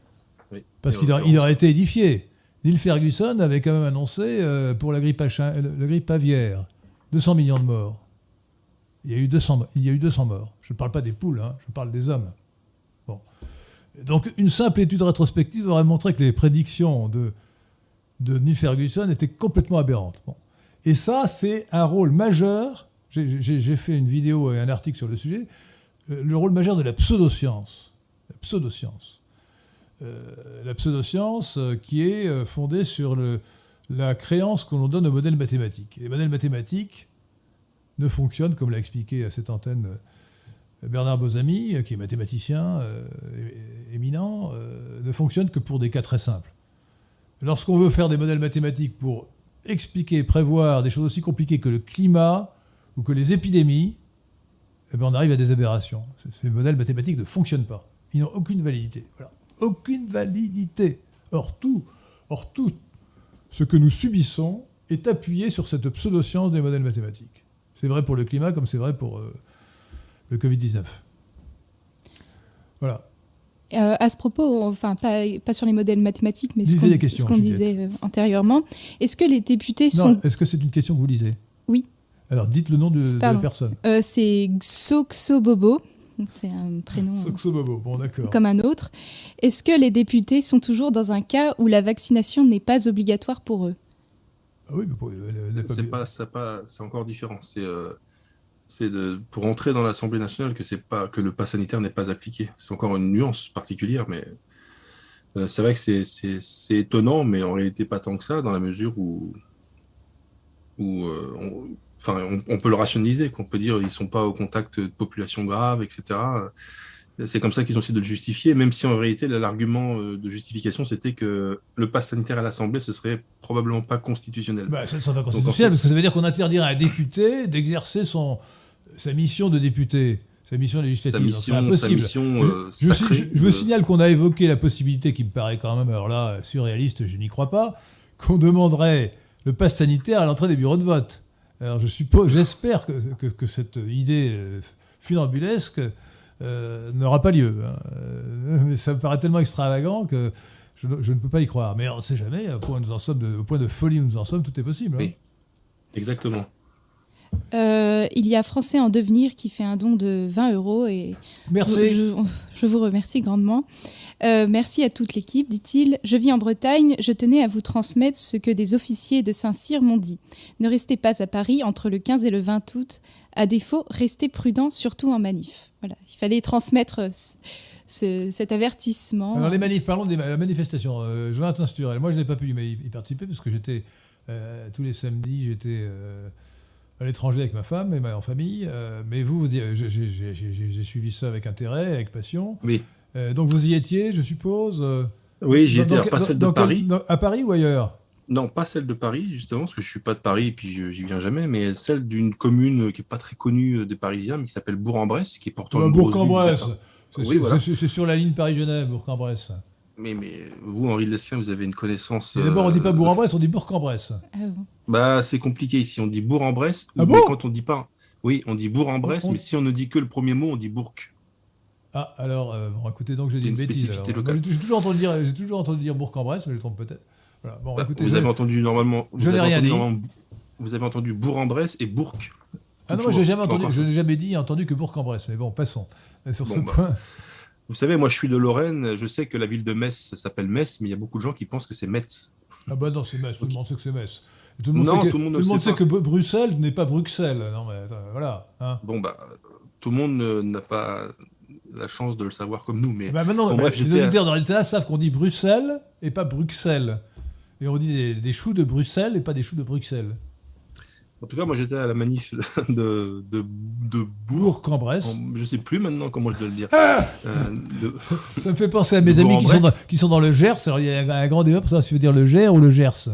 [SPEAKER 1] Parce qu'il aurait été édifié. Neil Ferguson avait quand même annoncé pour la grippe, la grippe aviaire 200 millions de morts. Il y a eu 200, il y a eu 200 morts. Je ne parle pas des poules, hein, je parle des hommes. Donc une simple étude rétrospective aurait montré que les prédictions de, de Neil Ferguson étaient complètement aberrantes. Et ça, c'est un rôle majeur. J'ai fait une vidéo et un article sur le sujet. Le rôle majeur de la pseudoscience. La pseudoscience. Euh, la pseudoscience euh, qui est euh, fondée sur la créance que l'on donne aux modèles mathématiques. les modèles mathématiques ne fonctionnent, comme l'a expliqué à cette antenne Bernard Bozami, qui est mathématicien euh, éminent, euh, ne fonctionne que pour des cas très simples. Lorsqu'on veut faire des modèles mathématiques pour expliquer, prévoir des choses aussi compliquées que le climat ou que les épidémies, eh ben, on arrive à des aberrations. Ces modèles mathématiques ne fonctionnent pas. Ils n'ont aucune validité. Aucune validité. Or tout, or, tout ce que nous subissons est appuyé sur cette pseudo-science des modèles mathématiques. C'est vrai pour le climat comme c'est vrai pour... Euh, le Covid-19. Voilà.
[SPEAKER 3] Euh, à ce propos, enfin pas, pas, sur les modèles mathématiques, mais ce qu'on disait euh, antérieurement, est-ce que les députés sont...
[SPEAKER 1] Est-ce que c'est une question que vous lisez?
[SPEAKER 3] Oui.
[SPEAKER 1] Alors dites le nom de, la personne.
[SPEAKER 3] Euh, c'est Xoxobobo. C'est un prénom.
[SPEAKER 1] Xoxobobo, bon d'accord.
[SPEAKER 3] Comme un autre. Est-ce que les députés sont toujours dans un cas où la vaccination n'est pas obligatoire pour eux?
[SPEAKER 2] Ah Oui, mais c'est encore différent. C'est c'est pour entrer dans l'Assemblée nationale que pas que le pass sanitaire n'est pas appliqué. C'est encore une nuance particulière, mais euh, c'est vrai que c'est étonnant, mais en réalité pas tant que ça, dans la mesure où, euh, enfin, on, peut le rationaliser, qu'on peut dire ils sont pas au contact de populations graves, etc. C'est comme ça qu'ils ont essayé de le justifier, même si en réalité l'argument euh, de justification c'était que le pass sanitaire à l'Assemblée ce serait probablement pas constitutionnel.
[SPEAKER 1] Bah, ça ne serait pas constitutionnel parce que ça veut dire qu'on interdirait à un député d'exercer son sa mission de député. Sa mission législative.
[SPEAKER 2] c'est impossible.
[SPEAKER 1] Euh, je, je, signale qu'on a évoqué la possibilité qui me paraît quand même, alors là, surréaliste, je n'y crois pas, qu'on demanderait le pass sanitaire à l'entrée des bureaux de vote. Alors je suppose, j'espère que, que, cette idée euh, funambulesque euh, n'aura pas lieu. Hein. Mais ça me paraît tellement extravagant que je, ne peux pas y croire. Mais on ne sait jamais, au point, nous en sommes de, au point de folie où nous en sommes, tout est possible. Hein.
[SPEAKER 2] Oui, exactement.
[SPEAKER 3] Euh, il y a Français en devenir qui fait un don de 20 euros et
[SPEAKER 1] merci.
[SPEAKER 3] Je, vous remercie grandement. Euh, merci à toute l'équipe, dit-il. Je vis en Bretagne, je tenais à vous transmettre ce que des officiers de Saint-Cyr m'ont dit. Ne restez pas à Paris entre le 15 et le 20 août. À défaut, restez prudent, surtout en manif. Voilà, il fallait transmettre cet avertissement.
[SPEAKER 1] Alors les manifs, parlons des manifestations. Euh, Jonathan Sturel, moi je n'ai pas pu y participer parce que j'étais tous les samedis, j'étais à l'étranger avec ma femme et ma en famille. Euh, mais vous, j'ai suivi ça avec intérêt, avec passion.
[SPEAKER 2] Oui.
[SPEAKER 1] Euh, donc vous y étiez, je suppose euh,
[SPEAKER 2] Oui, j'y étais, pas celle de Paris.
[SPEAKER 1] à Paris ou ailleurs?
[SPEAKER 2] Non, pas celle de Paris, justement, parce que je ne suis pas de Paris et puis j'y viens jamais, mais celle d'une commune qui n'est pas très connue des Parisiens, mais qui s'appelle Bourg-en-Bresse, qui est pourtant.
[SPEAKER 1] Bourg-en-Bresse C'est sur la ligne Paris-Genève, Bourg-en-Bresse.
[SPEAKER 2] Mais, mais vous, Henri Lesquin, vous avez une connaissance.
[SPEAKER 1] D'abord, on ne dit pas Bourg-en-Bresse, on dit Bourg-en-Bresse. Ah
[SPEAKER 2] bah, c'est compliqué ici. On dit Bourg-en-Bresse.
[SPEAKER 1] Ah
[SPEAKER 2] quand on dit pas. Oui, on dit Bourg-en-Bresse, mais si on ne dit que le premier mot, on dit Bourg.
[SPEAKER 1] Ah, alors, euh, bon, écoutez, donc j'ai dit une, bêtise. J'ai toujours entendu dire, j'ai toujours entendu dire Bourg-en-Bresse, mais je trompe peut-être.
[SPEAKER 2] Voilà. Bon, bah, écoutez, vous avez entendu normalement.
[SPEAKER 1] Je n'ai rien dit.
[SPEAKER 2] Vous avez entendu Bourg-en-Bresse et Bourg.
[SPEAKER 1] Ah non, moi j'ai jamais entendu, je n'ai jamais dit entendu que Bourg-en-Bresse, mais bon, passons. Sur ce bah, point.
[SPEAKER 2] Vous savez, moi je suis de Lorraine, je sais que la ville de Metz s'appelle Metz, mais il y a beaucoup de gens qui pensent que c'est Metz.
[SPEAKER 1] Ah bah non, c'est Metz, tout le monde sait que c'est Metz. tout le monde sait que, tout le monde, sait que Bruxelles n'est pas Bruxelles. Non, mais voilà. Hein.
[SPEAKER 2] Bon, bah, tout le monde n'a pas la chance de le savoir comme nous. Mais
[SPEAKER 1] bah maintenant, bah, les auditeurs dans l'État savent qu'on dit Bruxelles et pas Bruxelles. Et on dit des, des, choux de Bruxelles et pas des choux de Bruxelles.
[SPEAKER 2] En tout cas, moi j'étais à la manif de, de, de
[SPEAKER 1] Bourg-en-Bresse.
[SPEAKER 2] Je sais plus maintenant comment je dois le dire.
[SPEAKER 1] Ah euh, Ça me fait penser à mes amis qui sont, dans, qui sont, dans, le Gers. Alors il y a un grand débat pour savoir si tu veux dire le Gers ou le Gers.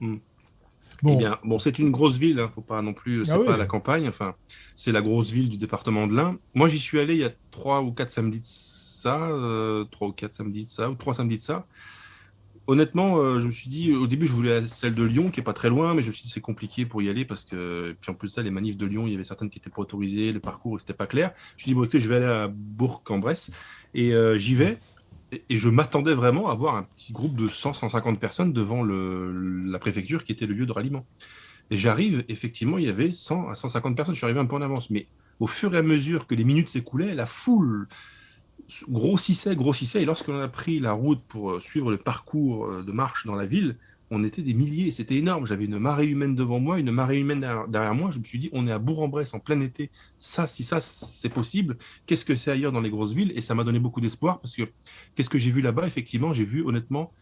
[SPEAKER 2] Hmm. Bon, eh bien, bon c'est une grosse ville, hein, faut pas non plus, c'est ah pas la campagne, enfin, c'est la grosse ville du département de l'Ain. Moi j'y suis allé il y a trois ou quatre samedis de ça, euh, trois ou quatre samedis ça, ou trois samedis ça honnêtement, euh, je me suis dit, au début, je voulais celle de Lyon, qui est pas très loin, mais je me suis dit, c'est compliqué pour y aller parce que, puis en plus ça, les manifs de Lyon, il y avait certaines qui étaient pas autorisées, le parcours, c'était pas clair. Je me suis dit, bon, écoutez, je vais aller à Bourg-en-Bresse et euh, j'y vais. Et, je m'attendais vraiment à voir un petit groupe de 100-150 personnes devant la préfecture qui était le lieu de ralliement. Et j'arrive, effectivement, il y avait 100 à 150 personnes. Je suis arrivé un peu en avance. Mais au fur et à mesure que les minutes s'écoulaient, la foule grossissait, grossissait. Et lorsqu'on a pris la route pour euh, suivre le parcours euh, de marche dans la ville, on était des milliers. C'était énorme. J'avais une marée humaine devant moi, une marée humaine derrière, moi. Je me suis dit, on est à Bourg-en-Bresse en plein été. Ça, si ça, c'est possible, qu'est-ce que c'est ailleurs dans les grosses villes? Et ça m'a donné beaucoup d'espoir parce que qu'est-ce que j'ai vu là-bas? Effectivement, j'ai vu honnêtement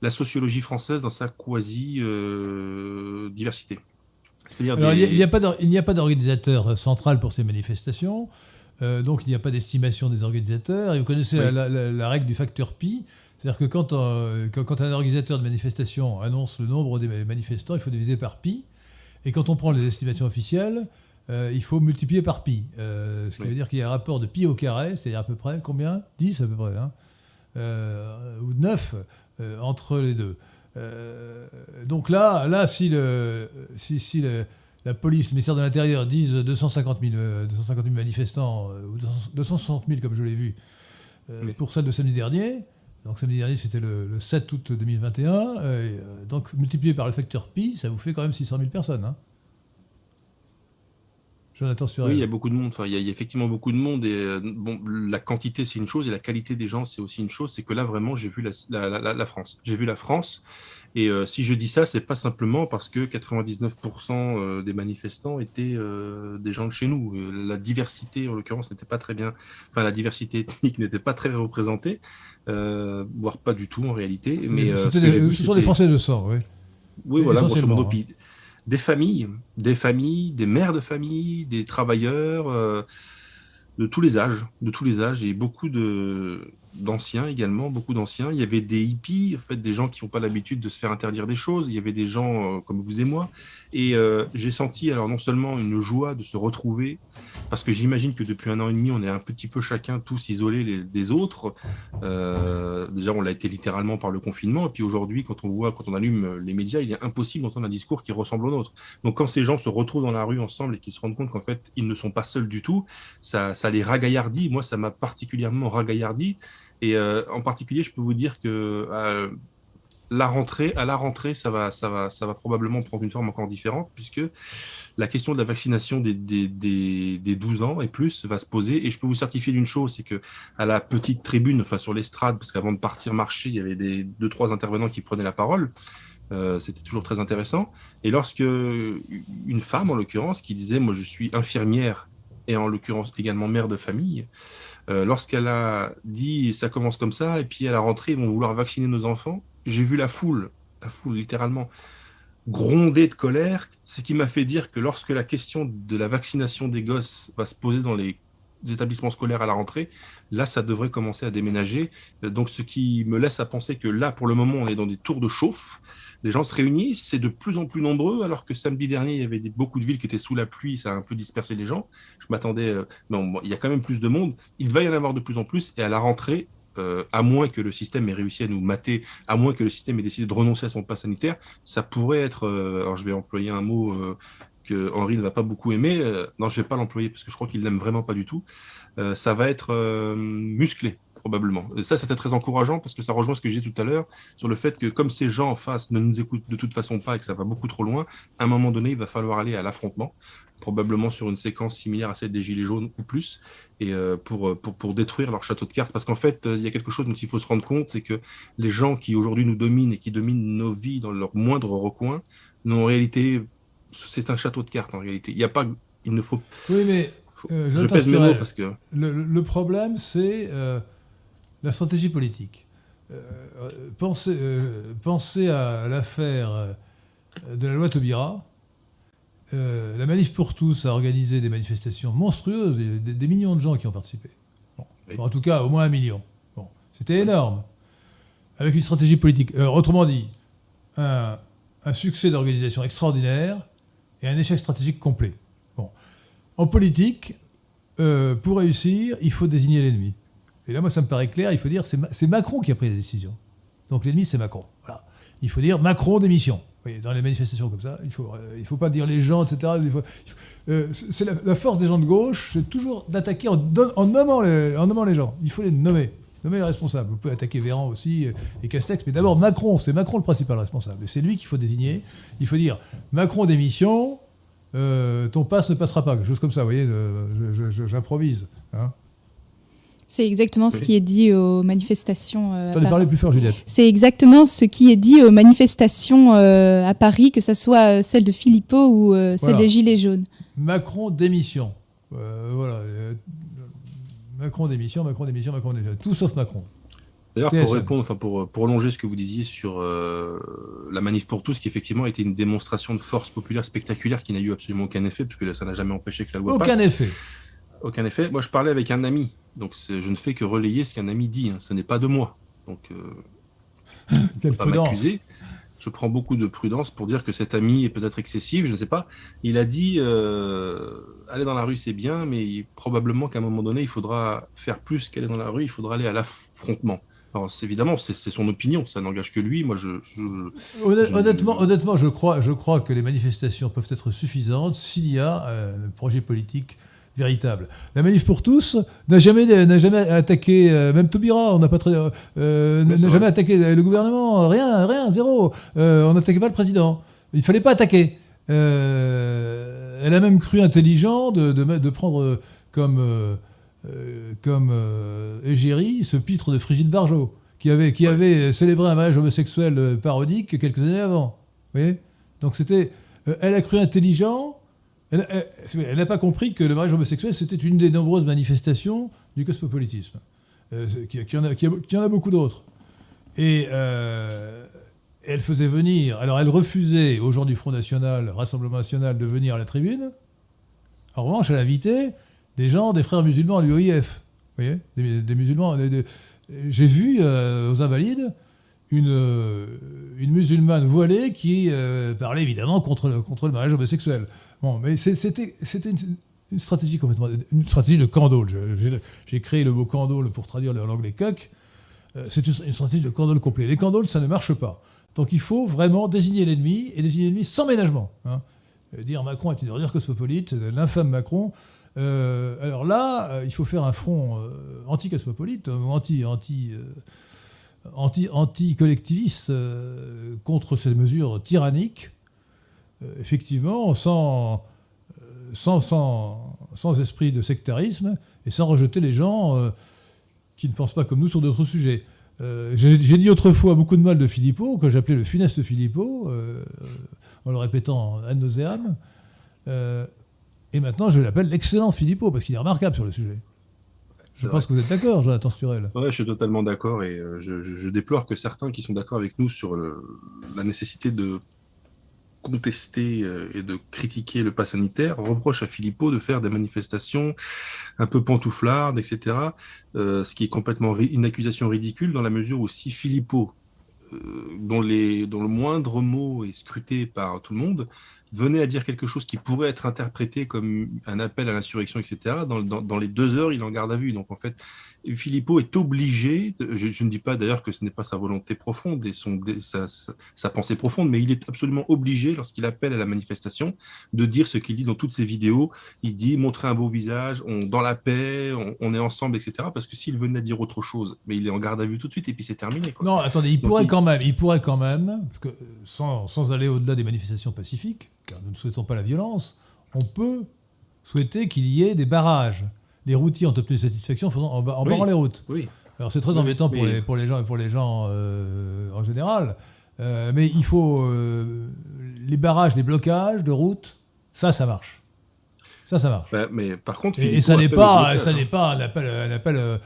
[SPEAKER 2] la sociologie française dans sa quasi-diversité. Euh,
[SPEAKER 1] il n'y a, a, pas d'organisateur central pour ces manifestations. Euh, donc il n'y a pas d'estimation des organisateurs. Et vous connaissez la, règle du facteur pi. C'est-à-dire que quand, euh, quand, un organisateur de manifestation annonce le nombre des manifestants, il faut diviser par pi. Et quand on prend les estimations officielles, euh, il faut multiplier par pi. ce qui veut dire qu'il y a un rapport de pi au carré, c'est-à-dire à peu près combien? 10 à peu près, hein ou 9 entre les deux. Donc là, là si, le, si, si le, la police, le ministère de l'Intérieur disent 250 000, manifestants, euh, ou 260 000 comme je l'ai vu, euh, pour celle de samedi dernier. Donc samedi dernier, c'était le, 7 août 2021. Euh, donc multiplié par le facteur pi, ça vous fait quand même 600 000 personnes. Hein.
[SPEAKER 2] Jonathan Oui, il y a beaucoup de monde. Enfin, il, y a, effectivement beaucoup de monde. Et bon, la quantité, c'est une chose, et la qualité des gens, c'est aussi une chose. C'est que là, vraiment, j'ai vu la, la France. J'ai vu la France. Et euh, si je dis ça, c'est pas simplement parce que 99% euh, des manifestants étaient euh, des gens de chez nous. La diversité, en l'occurrence, n'était pas très bien. Enfin, la diversité ethnique n'était pas très représentée, voire pas du tout en réalité. Mais
[SPEAKER 1] ce, sont des Français de sang, oui.
[SPEAKER 2] Oui, voilà, grosso modo. Des familles, des familles, des mères de famille, des travailleurs de tous les âges, de tous les âges, et beaucoup de, d'anciens également, beaucoup d'anciens. Il y avait des hippies, en fait, des gens qui n'ont pas l'habitude de se faire interdire des choses. Il y avait des gens euh, comme vous et moi. Et euh, j'ai senti alors non seulement une joie de se retrouver, parce que j'imagine que depuis un an et demi, on est un petit peu chacun tous isolés des autres. Euh, déjà, on l'a été littéralement par le confinement. Et puis aujourd'hui, quand on voit, quand on allume les médias, il est impossible d'entendre un discours qui ressemble au nôtre. Donc quand ces gens se retrouvent dans la rue ensemble et qu'ils se rendent compte qu'en fait, ils ne sont pas seuls du tout, ça, ça les ragaillardit. Moi, ça m'a particulièrement ragaillardi. Et euh, en particulier, je peux vous dire que euh, la rentrée, à la rentrée, ça va, ça, va, ça va probablement prendre une forme encore différente, puisque la question de la vaccination des, des, des, 12 ans et plus va se poser. Et je peux vous certifier d'une chose, c'est que à la petite tribune, enfin sur l'estrade, parce qu'avant de partir marcher, il y avait des deux, trois intervenants qui prenaient la parole. Euh, c'était toujours très intéressant. Et lorsque une femme, en l'occurrence, qui disait, moi je suis infirmière et en l'occurrence également mère de famille, euh, lorsqu'elle a dit ça commence comme ça, et puis à la rentrée, ils vont vouloir vacciner nos enfants, j'ai vu la foule, la foule littéralement, gronder de colère, ce qui m'a fait dire que lorsque la question de la vaccination des gosses va se poser dans les établissements scolaires à la rentrée, là, ça devrait commencer à déménager. Donc, ce qui me laisse à penser que là, pour le moment, on est dans des tours de chauffe les gens se réunissent, c'est de plus en plus nombreux, alors que samedi dernier, il y avait beaucoup de villes qui étaient sous la pluie, ça a un peu dispersé les gens. Je m'attendais, euh, non, il y a quand même plus de monde, il va y en avoir de plus en plus, et à la rentrée, euh, à moins que le système ait réussi à nous mater, à moins que le système ait décidé de renoncer à son pass sanitaire, ça pourrait être, euh, alors je vais employer un mot que Henri ne va pas beaucoup aimer, non, je ne vais pas l'employer parce que je crois qu'il l'aime vraiment pas du tout, ça va être musclé probablement. Et ça, c'était très encourageant parce que ça rejoint ce que j'ai dit tout à l'heure sur le fait que comme ces gens en face ne nous écoutent de toute façon pas et que ça va beaucoup trop loin, à un moment donné, il va falloir aller à l'affrontement, probablement sur une séquence similaire à celle des Gilets jaunes ou plus, et euh, pour, pour, pour, détruire leur château de cartes. Parce qu'en fait, il y a quelque chose dont il faut se rendre compte, c'est que les gens qui aujourd'hui nous dominent et qui dominent nos vies dans leur moindre recoin, en réalité, c'est un château de cartes en réalité. Il n'y a pas, il ne faut.
[SPEAKER 1] Oui, mais
[SPEAKER 2] euh, je pèse mes mots parce que.
[SPEAKER 1] Le, problème, c'est euh, la stratégie politique. Euh, pensez, euh, à l'affaire euh, de la loi Taubira. la Manif pour tous a organisé des manifestations monstrueuses, des, millions de gens qui ont participé. en tout cas, au moins un million. Bon. C'était énorme. Avec une stratégie politique. autrement dit, un, succès d'organisation extraordinaire et un échec stratégique complet. Bon. En politique, pour réussir, il faut désigner l'ennemi. Et là, moi, ça me paraît clair, il faut dire c'est Macron qui a pris la décision. Donc l'ennemi, c'est Macron. Voilà. Il faut dire Macron démission. dans les manifestations comme ça, il ne faut, euh, faut pas dire les gens, etc. Euh, c'est la, force des gens de gauche, c'est toujours d'attaquer en, nommant les, en nommant les gens. Il faut les nommer. Nommer les responsables. Vous pouvez attaquer Véran aussi euh, et Castex, mais d'abord Macron, c'est Macron le principal responsable. Et c'est lui qu'il faut désigner. Il faut dire Macron démission, ton passe ne passera pas. Quelque chose comme ça, vous voyez, j'improvise. Hein.
[SPEAKER 3] C'est exactement ce qui est dit aux manifestations. Euh,
[SPEAKER 1] parler plus fort, Juliette.
[SPEAKER 3] C'est exactement ce qui est dit aux manifestations euh, à Paris, que ce soit euh, celle de Philippot ou celle des Gilets jaunes.
[SPEAKER 1] Macron démission. voilà. Macron démission, Macron démission, Macron démission. Tout sauf Macron.
[SPEAKER 2] D'ailleurs, pour répondre, enfin pour prolonger ce que vous disiez sur la manif pour tous, qui effectivement a été une démonstration de force populaire spectaculaire qui n'a eu absolument aucun effet, puisque ça n'a jamais empêché que la loi
[SPEAKER 1] aucun passe. Aucun effet.
[SPEAKER 2] Aucun effet. Moi, je parlais avec un ami donc je ne fais que relayer ce qu'un ami dit, hein. ce n'est pas de moi. Donc,
[SPEAKER 1] euh, Quelle prudence.
[SPEAKER 2] Je prends beaucoup de prudence pour dire que cet ami est peut-être excessif, je ne sais pas. Il a dit euh, aller dans la rue c'est bien, mais probablement qu'à un moment donné il faudra faire plus qu'aller dans la rue, il faudra aller à l'affrontement. Alors, évidemment, c'est son opinion, ça n'engage que lui. Moi, je,
[SPEAKER 1] honnêtement, honnêtement, je crois, je crois que les manifestations peuvent être suffisantes s'il y a un projet politique véritable. La manif pour tous n'a jamais, n'a jamais attaqué, euh, même Taubira, on n'a pas très, euh, n'a jamais attaqué le gouvernement, rien, rien, zéro. Euh, on n'attaquait pas le président. Il fallait pas attaquer. elle a même cru intelligent de, de, prendre comme, comme égérie ce pitre de Frigide Barjot, qui avait, qui avait célébré un mariage homosexuel parodique quelques années avant. Vous voyez? Donc c'était, elle a cru intelligent elle n'a pas compris que le mariage homosexuel, c'était une des nombreuses manifestations du cosmopolitisme, euh, qu'il y, en a beaucoup d'autres. Et, euh, elle faisait venir. Alors, elle refusait aux gens du Front National, Rassemblement National, de venir à la tribune. En revanche, elle invitait des gens, des frères musulmans à l'UOIF. Vous voyez des, musulmans. J'ai vu euh, aux Invalides une, musulmane voilée qui parlait évidemment contre le mariage homosexuel. Bon, mais c'était une, stratégie complètement. une stratégie de candole. J'ai créé le mot candole pour traduire l'anglais coq. C'est une, stratégie de candole complet. Les candoles, ça ne marche pas. Donc il faut vraiment désigner l'ennemi et désigner l'ennemi sans ménagement. Hein. Dire Macron est une ordure cosmopolite, l'infâme Macron. alors là, il faut faire un front anti-cosmopolite, anti, anti, anti-collectiviste euh, contre ces mesures tyranniques, euh, effectivement, sans, euh, sans, sans, sans, esprit de sectarisme et sans rejeter les gens qui ne pensent pas comme nous sur d'autres sujets. J'ai dit autrefois beaucoup de mal de Philippot, que j'appelais le funeste Philippot, en le répétant ad nauseam. et maintenant, je l'appelle l'excellent Philippot, parce qu'il est remarquable sur le sujet. Je pense que vous êtes d'accord, Jonathan Sturel.
[SPEAKER 2] Je suis totalement d'accord et euh, je, déplore que certains qui sont d'accord avec nous sur la nécessité de contester euh, et de critiquer le pas sanitaire reprochent à Philippot de faire des manifestations un peu pantouflardes, etc. Euh, ce qui est complètement une accusation ridicule dans la mesure où si Philippot dont, les, dont, le moindre mot est scruté par tout le monde, venait à dire quelque chose qui pourrait être interprété comme un appel à l'insurrection, etc., dans, dans, les deux heures, il en garde à vue. Donc en fait, Philippot est obligé, je, ne dis pas d'ailleurs que ce n'est pas sa volonté profonde et son, sa, pensée profonde, mais il est absolument obligé, lorsqu'il appelle à la manifestation, de dire ce qu'il dit dans toutes ses vidéos. Il dit montrer un beau visage, on, dans la paix, on, est ensemble, etc. Parce que s'il venait à dire autre chose, mais il est en garde à vue tout de suite et puis c'est terminé.
[SPEAKER 1] Non, attendez, il pourrait quand même, il pourrait quand même, parce que sans, sans aller au-delà des manifestations pacifiques, car nous ne souhaitons pas la violence, on peut souhaiter qu'il y ait des barrages les routiers ont obtenu satisfaction en, barrant les routes.
[SPEAKER 2] Oui.
[SPEAKER 1] Alors c'est très embêtant pour, les, pour, les, gens, pour les gens euh, en général, euh, mais il faut euh, les barrages, les blocages de routes, ça, ça marche. Ça, ça marche.
[SPEAKER 2] Bah, mais par contre,
[SPEAKER 1] et, ça n'est pas, ça n'est pas un appel, un appel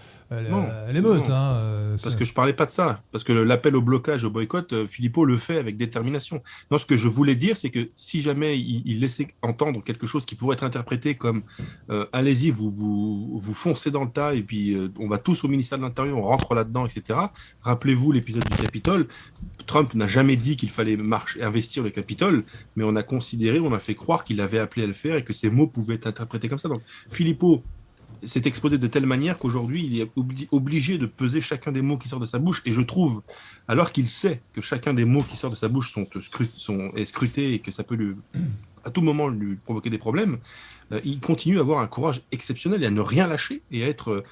[SPEAKER 1] l'émeute. Hein,
[SPEAKER 2] euh, parce que je parlais pas de ça. Parce que l'appel au blocage, au boycott, euh, Philippot le fait avec détermination. Non, ce que je voulais dire, c'est que si jamais il, laissait entendre quelque chose qui pourrait être interprété comme euh, allez-y, vous, vous, vous, foncez dans le tas et puis on va tous au ministère de l'Intérieur, on rentre là-dedans, etc. Rappelez-vous l'épisode du Capitole. Trump n'a jamais dit qu'il fallait marcher, investir le Capitole, mais on a considéré, on a fait croire qu'il avait appelé à le faire et que ses mots pouvaient être interprétés comme ça. Donc Philippot s'est exposé de telle manière qu'aujourd'hui, il est obligé de peser chacun des mots qui sortent de sa bouche. Et je trouve, alors qu'il sait que chacun des mots qui sortent de sa bouche sont, scrutés et que ça peut à tout moment lui provoquer des problèmes, euh, il continue à avoir un courage exceptionnel et à ne rien lâcher et à être. Euh,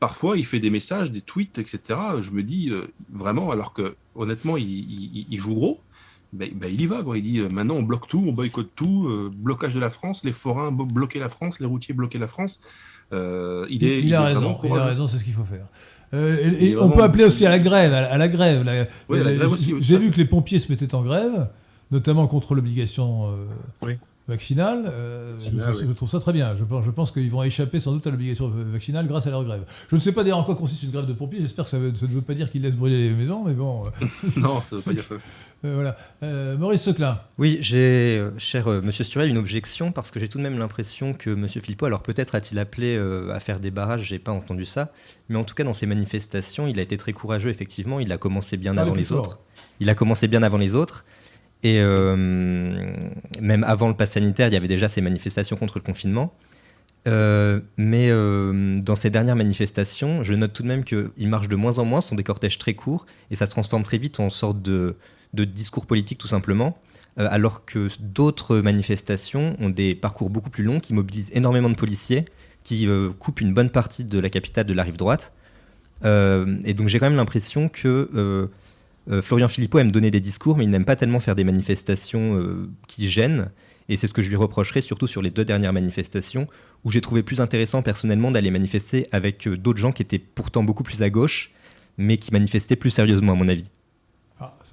[SPEAKER 2] parfois, il fait des messages, des tweets, etc. Je me dis euh, vraiment, alors que honnêtement, il, joue gros. Ben, ben, il y va. Quoi. Il dit maintenant on bloque tout, on boycotte tout, blocage de la France, les forains bloquer la France, les routiers bloquer la France.
[SPEAKER 1] Euh, il, est, il, a raison, il a raison, c'est ce qu'il faut faire. Euh, et, on peut appeler aussi à la grève. À, la grève. J'ai vu que les pompiers se mettaient en grève, notamment contre l'obligation euh, vaccinale. je, trouve ça très bien. Je, je pense qu'ils vont échapper sans doute à l'obligation vaccinale grâce à leur grève. Je ne sais pas d'ailleurs en quoi consiste une grève de pompiers. J'espère que ça, ça, ne veut pas dire qu'ils laissent brûler les maisons, mais bon.
[SPEAKER 2] non, ça ne veut pas dire ça.
[SPEAKER 1] Euh, voilà. Euh, Maurice Seclin.
[SPEAKER 5] Oui, j'ai, euh, cher Monsieur Sturel, une objection parce que j'ai tout de même l'impression que Monsieur Philippot, alors peut-être a-t-il appelé à faire des barrages, j'ai pas entendu ça, mais en tout cas dans ces manifestations, il a été très courageux effectivement. Il a commencé bien avant les autres. Il a commencé bien avant les autres. Et même avant le pass sanitaire, il y avait déjà ces manifestations contre le confinement. mais dans ces dernières manifestations, je note tout de même qu'il marche de moins en moins, sont des cortèges très courts, et ça se transforme très vite en sorte de, discours politique tout simplement, euh, alors que d'autres manifestations ont des parcours beaucoup plus longs qui mobilisent énormément de policiers, qui euh, coupent une bonne partie de la capitale de la rive droite. Euh, et donc j'ai quand même l'impression que Florian Philippot aime donner des discours, mais il n'aime pas tellement faire des manifestations qui gênent. Et c'est ce que je lui reprocherai, surtout sur les deux dernières manifestations, où j'ai trouvé plus intéressant personnellement d'aller manifester avec d'autres gens qui étaient pourtant beaucoup plus à gauche, mais qui manifestaient plus sérieusement à mon avis.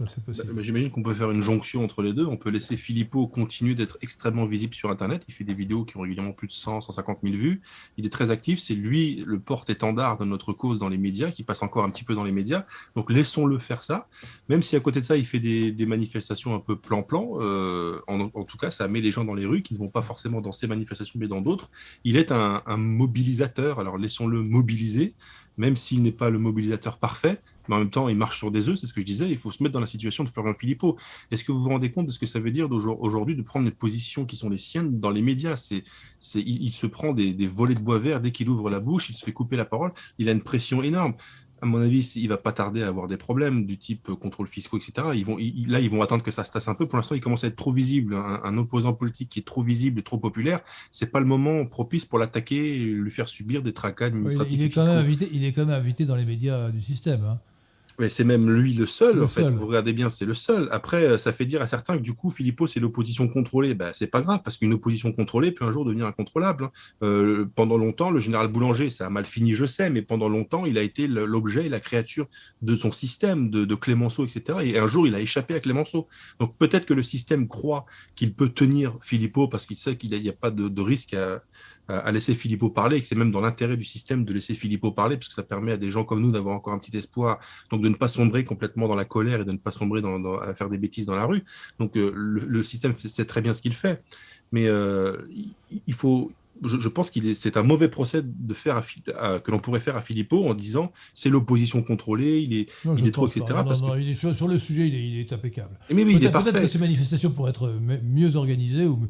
[SPEAKER 1] Ah, possible.
[SPEAKER 2] Bah, j'imagine qu'on peut faire une jonction entre les deux. On peut laisser Philippot continuer d'être extrêmement visible sur Internet. Il fait des vidéos qui ont régulièrement plus de 100, 150 000 vues. Il est très actif. C'est lui le porte-étendard de notre cause dans les médias, qui passe encore un petit peu dans les médias. Donc laissons-le faire ça. Même si à côté de ça, il fait des, manifestations un peu plan-plan. Euh, en, tout cas, ça met les gens dans les rues qui ne vont pas forcément dans ces manifestations, mais dans d'autres. Il est un mobilisateur. Alors laissons-le mobiliser, même s'il n'est pas le mobilisateur parfait mais en même temps, il marche sur des œufs, c'est ce que je disais, il faut se mettre dans la situation de Florian Philippot. Est-ce que vous vous rendez compte de ce que ça veut dire aujourd'hui de prendre des positions qui sont les siennes dans les médias? C'est, il, se prend des, volets de bois vert dès qu'il ouvre la bouche, il se fait couper la parole, il a une pression énorme à mon avis, il va pas tarder à avoir des problèmes du type contrôle fiscaux, etc. Ils vont, là, ils vont attendre que ça se tasse un peu. Pour l'instant, il commence à être trop visible. Un, opposant politique qui est trop visible et trop populaire, c'est pas le moment propice pour l'attaquer et lui faire subir des tracas administratifs.
[SPEAKER 1] il, est quand même invité, il est quand même invité dans les médias du système. Hein.
[SPEAKER 2] Mais c'est même lui le seul, en fait. Vous regardez bien, c'est le seul. Après, euh, ça fait dire à certains que du coup, Philippot, c'est l'opposition contrôlée. Ben, c'est pas grave, parce qu'une opposition contrôlée peut un jour devenir incontrôlable. Hein. Euh, pendant longtemps, le général Boulanger, ça a mal fini, je sais, mais pendant longtemps, il a été l'objet et la créature de son système, de, Clémenceau, etc. Et un jour, il a échappé à Clémenceau. Donc peut-être que le système croit qu'il peut tenir Philippot parce qu'il sait qu'il n'y a, pas de, de risque à, à laisser Philippot parler, et que c'est même dans l'intérêt du système de laisser Philippot parler, parce que ça permet à des gens comme nous d'avoir encore un petit espoir, donc de ne pas sombrer complètement dans la colère et de ne pas sombrer dans, à faire des bêtises dans la rue. Donc euh, le, système sait très bien ce qu'il fait, mais euh, il faut, je, pense qu'il c'est un mauvais procès de faire que l'on pourrait faire à Philippot en disant c'est l'opposition contrôlée, il est, il est trop, etc.
[SPEAKER 1] sur, le sujet, il est, impeccable. Mais peut-être que ces manifestations pourraient être mieux organisées ou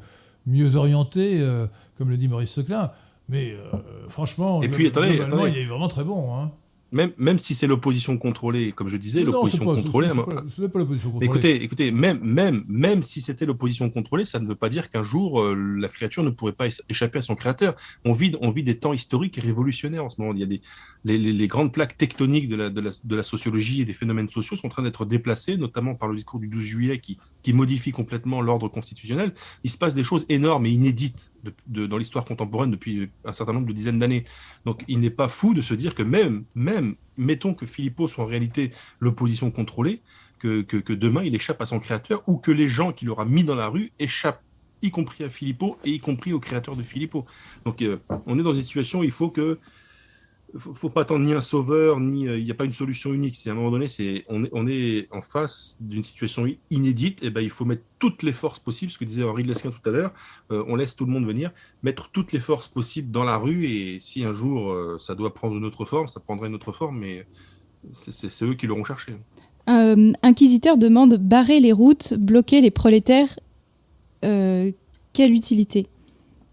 [SPEAKER 1] mieux orientées. Euh, comme le dit Maurice Seclin. Mais euh, franchement,
[SPEAKER 2] et puis, attendez,
[SPEAKER 1] il est vraiment très bon. Hein
[SPEAKER 2] même, même si c'est l'opposition contrôlée, comme je disais, l'opposition contrôlée.
[SPEAKER 1] Pas l'opposition contrôlée.
[SPEAKER 2] Écoutez, écoutez même, même, même si c'était l'opposition contrôlée, ça ne veut pas dire qu'un jour euh, la créature ne pourrait pas échapper à son créateur. On vit, on vit des temps historiques et révolutionnaires en ce moment. Il y a des, les, les, grandes plaques tectoniques de la, de, la, de la, sociologie et des phénomènes sociaux sont en train d'être déplacées, notamment par le discours du 12 juillet qui, qui modifie complètement l'ordre constitutionnel. Il se passe des choses énormes et inédites dans l'histoire contemporaine depuis un certain nombre de dizaines d'années. Donc il n'est pas fou de se dire que même, même mettons que Philippot soit en réalité l'opposition contrôlée, que, que, demain il échappe à son créateur ou que les gens qu'il aura mis dans la rue échappent y compris à Philippot et y compris au créateur de Philippot. Donc euh, on est dans une situation où il faut que faut, faut pas attendre ni un sauveur, ni euh, il n'y a pas une solution unique. C'est à un moment donné, c'est on est, on est en face d'une situation inédite. Et ben il faut mettre toutes les forces possibles. Ce que disait Henri de Lesquin tout à l'heure, euh, on laisse tout le monde venir, mettre toutes les forces possibles dans la rue. Et si un jour euh, ça doit prendre une autre forme, ça prendra une autre forme. Mais c'est eux qui l'auront cherché.
[SPEAKER 3] Inquisiteur demande barrer les routes, bloquer les prolétaires. quelle utilité?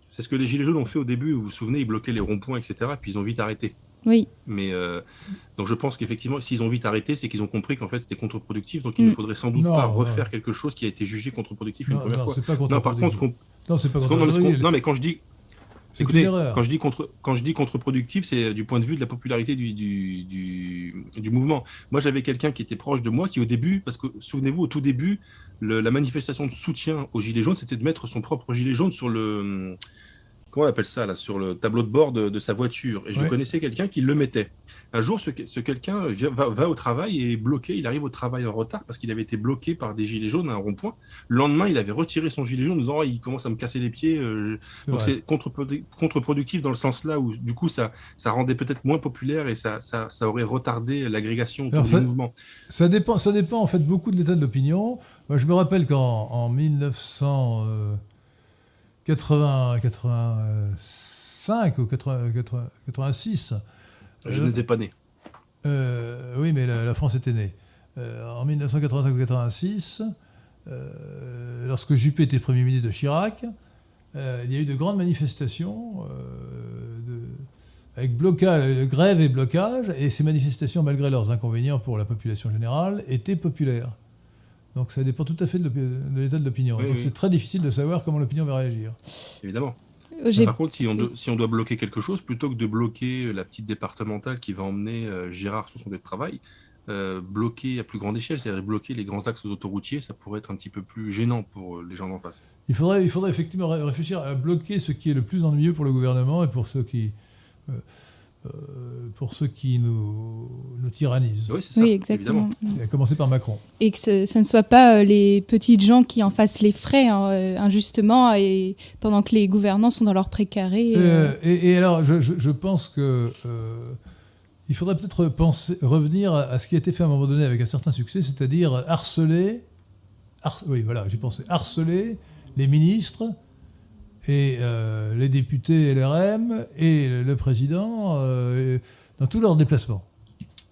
[SPEAKER 2] C'est ce que les Gilets jaunes ont fait au début. Vous vous souvenez, ils bloquaient les ronds-points, etc. Puis ils ont vite arrêté.
[SPEAKER 3] Oui.
[SPEAKER 2] Mais euh, donc je pense qu'effectivement, s'ils ont vite arrêté, c'est qu'ils ont compris qu'en fait c'était contre-productif. Donc il ne mm. faudrait sans doute pas refaire quelque chose qui a été jugé contre-productif une première fois.
[SPEAKER 1] non,
[SPEAKER 2] par contre,
[SPEAKER 1] non, c'est pas contre
[SPEAKER 2] Non, mais quand je dis Écoutez, quand je dis contre, quand je dis contre-productif, c'est du point de vue de la popularité du, du, du, mouvement. Moi, j'avais quelqu'un qui était proche de moi, qui au début, parce que souvenez-vous, au tout début, la manifestation de soutien aux gilets jaunes, c'était de mettre son propre gilet jaune sur le comment on appelle ça, là, sur le tableau de bord de, sa voiture? Et je connaissais quelqu'un qui le mettait. Un jour, ce, quelqu'un va, au travail et est bloqué. Il arrive au travail en retard parce qu'il avait été bloqué par des gilets jaunes à un rond-point. Le lendemain, il avait retiré son gilet jaune en disant oh, il commence à me casser les pieds. Euh, donc c'est contre-productif dans le sens là où, du coup, ça, ça rendait peut-être moins populaire et ça, ça, aurait retardé l'agrégation du mouvement.
[SPEAKER 1] Ça dépend, ça dépend en fait beaucoup de l'état de l'opinion. Moi, je me rappelle qu'en 1900. 80, 85 ou 80, 86.
[SPEAKER 2] Je n'étais pas né.
[SPEAKER 1] Euh, oui, mais la, France était née. Euh, en 1985 ou 86, euh, lorsque Juppé était Premier ministre de Chirac, il y a eu de grandes manifestations avec blocage, grève et blocage, et ces manifestations, malgré leurs inconvénients pour la population générale, étaient populaires. Donc ça dépend tout à fait de l'état de l'opinion. Donc c'est très difficile de savoir comment l'opinion va réagir.
[SPEAKER 2] Évidemment. Euh, Par contre, si on, si on, doit bloquer quelque chose, plutôt que de bloquer la petite départementale qui va emmener euh, Gérard sur son lieu de travail, euh, bloquer à plus grande échelle, c'est-à-dire bloquer les grands axes autoroutiers, ça pourrait être un petit peu plus gênant pour les gens d'en face.
[SPEAKER 1] Il faudrait, il faudrait effectivement réfléchir à bloquer ce qui est le plus ennuyeux pour le gouvernement et pour ceux qui... pour ceux qui nous, nous tyrannisent.
[SPEAKER 3] Oui, ça, oui exactement.
[SPEAKER 1] a commencé par Macron.
[SPEAKER 3] Et que ce, ne soit pas les petites gens qui en fassent les frais hein, injustement et pendant que les gouvernants sont dans leur précaré.
[SPEAKER 1] Et, alors, je, je, pense que il faudrait peut-être penser, revenir à, ce qui a été fait à un moment donné avec un certain succès, c'est-à-dire harceler, oui voilà, j'ai pensé, harceler les ministres et euh, les députés LRM et le, président euh, dans tous leurs déplacements.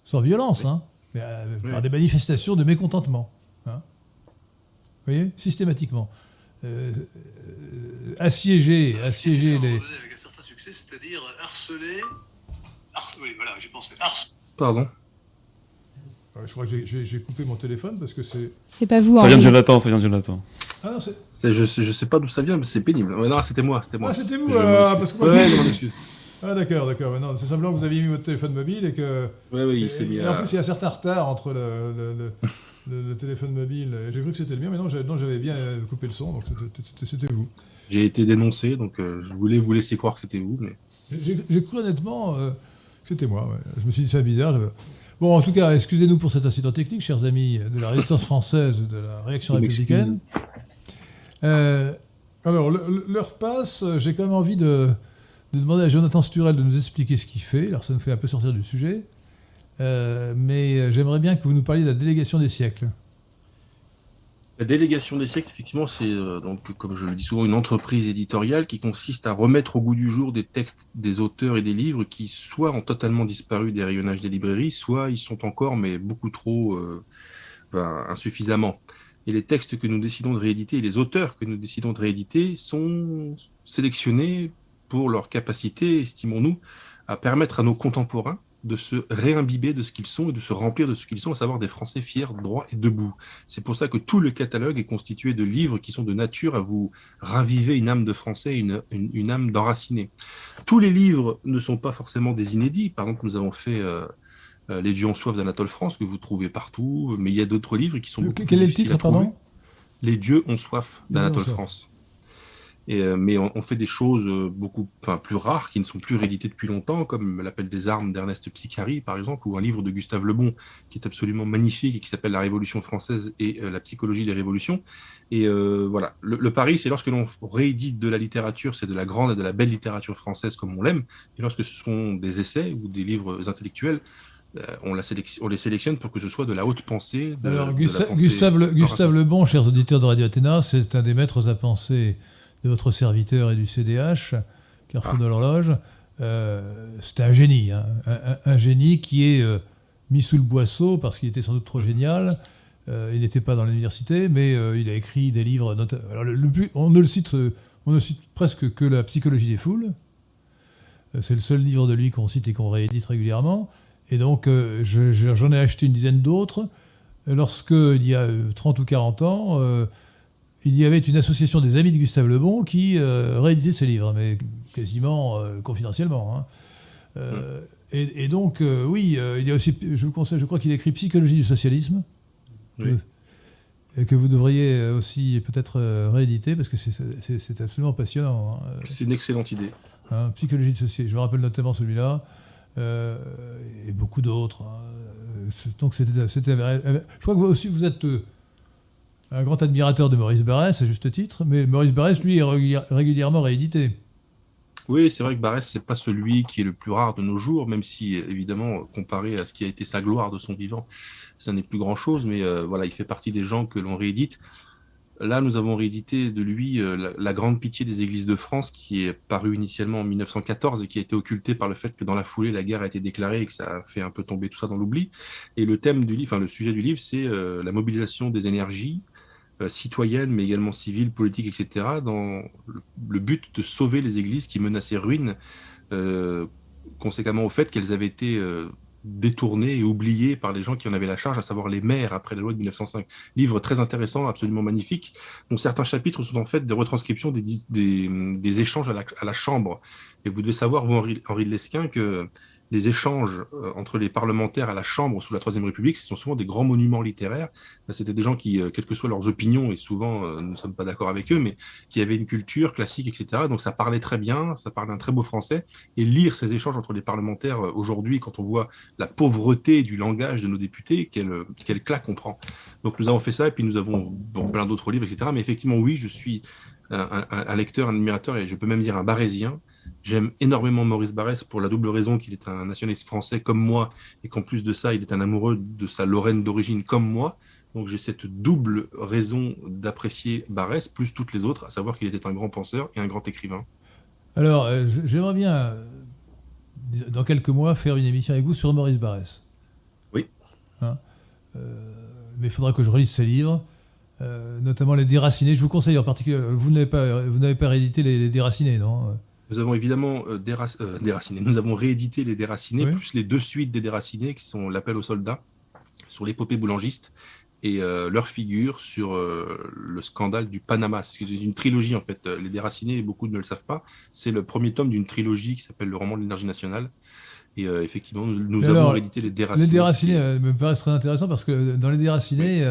[SPEAKER 1] Sans violence, hein, mais euh, par des manifestations de mécontentement. Hein. Vous voyez Systématiquement. assiéger, assiéger les... Avec un certain succès, c'est-à-dire harceler
[SPEAKER 2] oui, voilà, j'ai pensé Ars. Pardon.
[SPEAKER 1] Je crois que j'ai coupé mon téléphone parce que c'est.
[SPEAKER 3] C'est pas vous.
[SPEAKER 4] Ça vient de Jonathan, ça vient de Jonathan.
[SPEAKER 2] Ah non, c'est. Je, je sais pas d'où ça vient, mais c'est pénible. non, c'était moi, c'était moi.
[SPEAKER 1] Ah, c'était vous, alors, parce que moi. Ouais, je... Ah d'accord, d'accord. Non, c'est simplement que vous aviez mis votre téléphone mobile et que.
[SPEAKER 2] Oui, oui, il s'est mis.
[SPEAKER 1] Et en plus, il y a un certain retard entre le, le, téléphone mobile. J'ai cru que c'était le mien, mais non, j'avais bien coupé le son, donc c'était vous.
[SPEAKER 2] J'ai été dénoncé, donc euh, je voulais vous laisser croire que c'était vous, mais.
[SPEAKER 1] J'ai cru honnêtement. Euh, c'était moi, Je me suis dit, c'est bizarre. Bon, en tout cas, excusez-nous pour cet incident technique, chers amis de la résistance française, de la réaction républicaine. Euh, alors, l'heure passe. J'ai quand même envie de, demander à Jonathan Sturel de nous expliquer ce qu'il fait. Alors, ça nous fait un peu sortir du sujet. Euh, mais j'aimerais bien que vous nous parliez de la délégation des siècles.
[SPEAKER 2] La délégation des siècles, effectivement, c'est euh, donc, comme je le dis souvent, une entreprise éditoriale qui consiste à remettre au goût du jour des textes des auteurs et des livres qui soit ont totalement disparu des rayonnages des librairies, soit ils sont encore, mais beaucoup trop euh, ben, insuffisamment. Et les textes que nous décidons de rééditer, et les auteurs que nous décidons de rééditer, sont sélectionnés pour leur capacité, estimons-nous, à permettre à nos contemporains de se réimbiber de ce qu'ils sont et de se remplir de ce qu'ils sont, à savoir des Français fiers, droits et debout. C'est pour ça que tout le catalogue est constitué de livres qui sont de nature à vous raviver une âme de Français, une, une, âme d'enraciné. Tous les livres ne sont pas forcément des inédits. Par exemple, nous avons fait euh, Les dieux ont soif d'Anatole France, que vous trouvez partout, mais il y a d'autres livres qui sont
[SPEAKER 1] Quel est le titre, pardon?
[SPEAKER 2] Les dieux ont soif d'Anatole France. Euh, mais on, fait des choses euh, beaucoup enfin, plus rares qui ne sont plus rééditées depuis longtemps, comme L'appel des armes d'Ernest Psicari, par exemple, ou un livre de Gustave Lebon qui est absolument magnifique et qui s'appelle La Révolution française et euh, la psychologie des révolutions. Et voilà, le, pari, c'est lorsque l'on réédite de la littérature, c'est de la grande et de la belle littérature française comme on l'aime, et lorsque ce sont des essais ou des livres intellectuels, on, la on, les sélectionne pour que ce soit de la haute pensée.
[SPEAKER 1] Alors, Gustave, le, Gustave Lebon, chers auditeurs de Radio Athéna, c'est un des maîtres à penser de votre serviteur et du CDH, Carrefour ah. de l'horloge. Euh, c'était un génie, hein. un, génie qui est euh, mis sous le boisseau parce qu'il était sans doute trop génial. Euh, il n'était pas dans l'université, mais il a écrit des livres. Alors, le, on, ne le cite, on ne cite presque que la psychologie des foules. C'est le seul livre de lui qu'on cite et qu'on réédite régulièrement. Et donc, j'en ai acheté une dizaine d'autres. Lorsque, il y a 30 ou 40 ans, il y avait une association des amis de Gustave Lebon qui euh, rééditait ses livres, mais quasiment euh, confidentiellement. Hein. Euh, et, donc, oui, il y a aussi, je vous conseille, je crois qu'il écrit Psychologie du socialisme, et que vous devriez aussi peut-être rééditer, parce que c'est absolument passionnant.
[SPEAKER 2] Hein. C'est une excellente idée.
[SPEAKER 1] Hein, Psychologie du socialisme, je me rappelle notamment celui-là, et beaucoup d'autres. Donc, c'était, je crois que vous aussi, vous êtes un grand admirateur de Maurice Barrès, à juste titre, mais Maurice Barrès, lui, est régulièrement réédité.
[SPEAKER 2] Oui, c'est vrai que Barrès, c'est pas celui qui est le plus rare de nos jours, même si, évidemment, comparé à ce qui a été sa gloire de son vivant, ça n'est plus grand-chose, mais euh, voilà, il fait partie des gens que l'on réédite. Là, nous avons réédité de lui euh, la, Grande Pitié des Églises de France, qui est paru initialement en 1914 et qui a été occulté par le fait que dans la foulée, la guerre a été déclarée et que ça a fait un peu tomber tout ça dans l'oubli. Et le thème du livre, enfin le sujet du livre, c'est euh, la mobilisation des énergies euh, citoyennes, mais également civiles, politiques, etc., dans le, but de sauver les églises qui menaçaient ruine, euh, conséquemment au fait qu'elles avaient été euh, détournées et oubliées par les gens qui en avaient la charge, à savoir les maires après la loi de 1905. Livre très intéressant, absolument magnifique, dont certains chapitres sont en fait des retranscriptions des, des, échanges à la, Chambre. Et vous devez savoir, vous, Henri, Henri de Lesquin, que les échanges euh, entre les parlementaires à la Chambre sous la Troisième République, ce sont souvent des grands monuments littéraires. C'était des gens qui, euh, quelles que soient leurs opinions, et souvent euh, nous ne sommes pas d'accord avec eux, mais qui avaient une culture classique, etc. Donc ça parlait très bien, ça parlait un très beau français. Et lire ces échanges entre les parlementaires aujourd'hui, quand on voit la pauvreté du langage de nos députés, quelle, quelle claque on prend. Donc nous avons fait ça, et puis nous avons plein d'autres livres, etc. Mais effectivement, oui, je suis un, un, lecteur, un admirateur, et je peux même dire un barésien J'aime énormément Maurice Barrès pour la double raison qu'il est un nationaliste français comme moi et qu'en plus de ça, il est un amoureux de sa Lorraine d'origine comme moi. Donc j'ai cette double raison d'apprécier Barrès plus toutes les autres, à savoir qu'il était un grand penseur et un grand écrivain.
[SPEAKER 1] Alors euh, j'aimerais bien, euh, dans quelques mois, faire une émission avec vous sur Maurice Barrès.
[SPEAKER 2] Oui.
[SPEAKER 1] Hein, euh, mais il faudra que je relise ses livres. notamment les déracinés. Je vous conseille en particulier, vous n'avez pas, vous n'avez pas réédité les, les déracinés, non
[SPEAKER 2] nous avons évidemment euh, euh, déraciné. Nous avons réédité les déracinés, plus les deux suites des déracinés qui sont L'appel aux soldats sur l'épopée boulangiste et euh, leur figure sur le scandale du Panama. C'est une trilogie en fait. Les déracinés, beaucoup ne le savent pas, c'est le premier tome d'une trilogie qui s'appelle Le roman de l'énergie nationale. Et effectivement, nous, avons réédité les déracinés.
[SPEAKER 1] Les déracinés me paraissent très intéressants parce que dans les déracinés,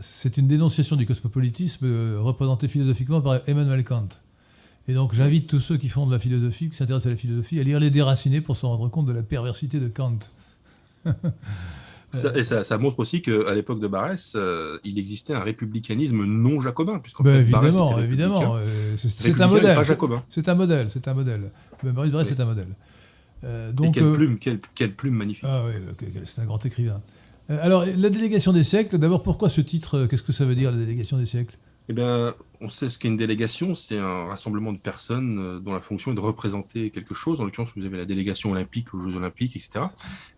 [SPEAKER 1] c'est une dénonciation du cosmopolitisme représenté philosophiquement par Emmanuel Kant. Et donc j'invite tous ceux qui font de la philosophie, qui s'intéressent à la philosophie, à lire Les Déracinés pour se rendre compte de la perversité de Kant.
[SPEAKER 2] et ça, montre aussi qu'à l'époque de Barès, euh, il existait un républicanisme non jacobin.
[SPEAKER 1] Ben évidemment, évidemment. Euh, c'est un modèle. C'est un modèle, c'est un modèle. Maurice Barès, c'est un modèle.
[SPEAKER 2] Euh, donc, quelle, plume, quelle, plume magnifique.
[SPEAKER 1] Ah oui, c'est un grand écrivain. alors, la délégation des siècles, d'abord, pourquoi ce titre? Qu'est-ce que ça veut dire, la délégation des siècles?
[SPEAKER 2] Eh bien, on sait ce qu'est une délégation, c'est un rassemblement de personnes euh, dont la fonction est de représenter quelque chose. En l'occurrence, vous avez la délégation olympique aux Jeux olympiques, etc.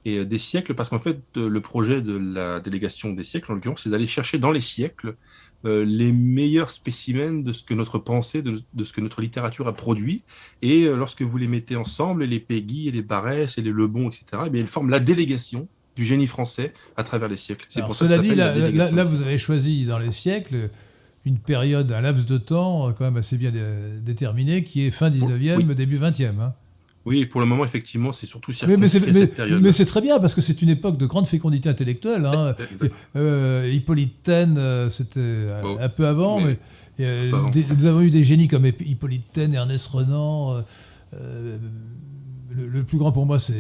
[SPEAKER 2] Et euh, des siècles, parce qu'en fait, euh, le projet de la délégation des siècles, en l'occurrence, c'est d'aller chercher dans les siècles les meilleurs spécimens de ce que notre pensée, de, ce que notre littérature a produit. Et lorsque vous les mettez ensemble, les Peggy, et les Barès, et les Lebon, etc., eh bien, ils forment la délégation du génie français à travers les siècles.
[SPEAKER 1] C'est pour cela dit, là, vous avez choisi dans les siècles une période, un laps de temps euh, quand même assez bien déterminé, qui est fin 19e, début 20e. Hein.
[SPEAKER 2] Oui, pour le moment, effectivement, c'est surtout
[SPEAKER 1] mais, mais cette période. Mais c'est très bien, parce que c'est une époque de grande fécondité intellectuelle. Hein. Euh, Hippolyte Taine, euh, c'était un peu avant, mais, nous avons eu des génies comme Hippolyte Taine, Ernest Renan. Le, plus grand pour moi, c'est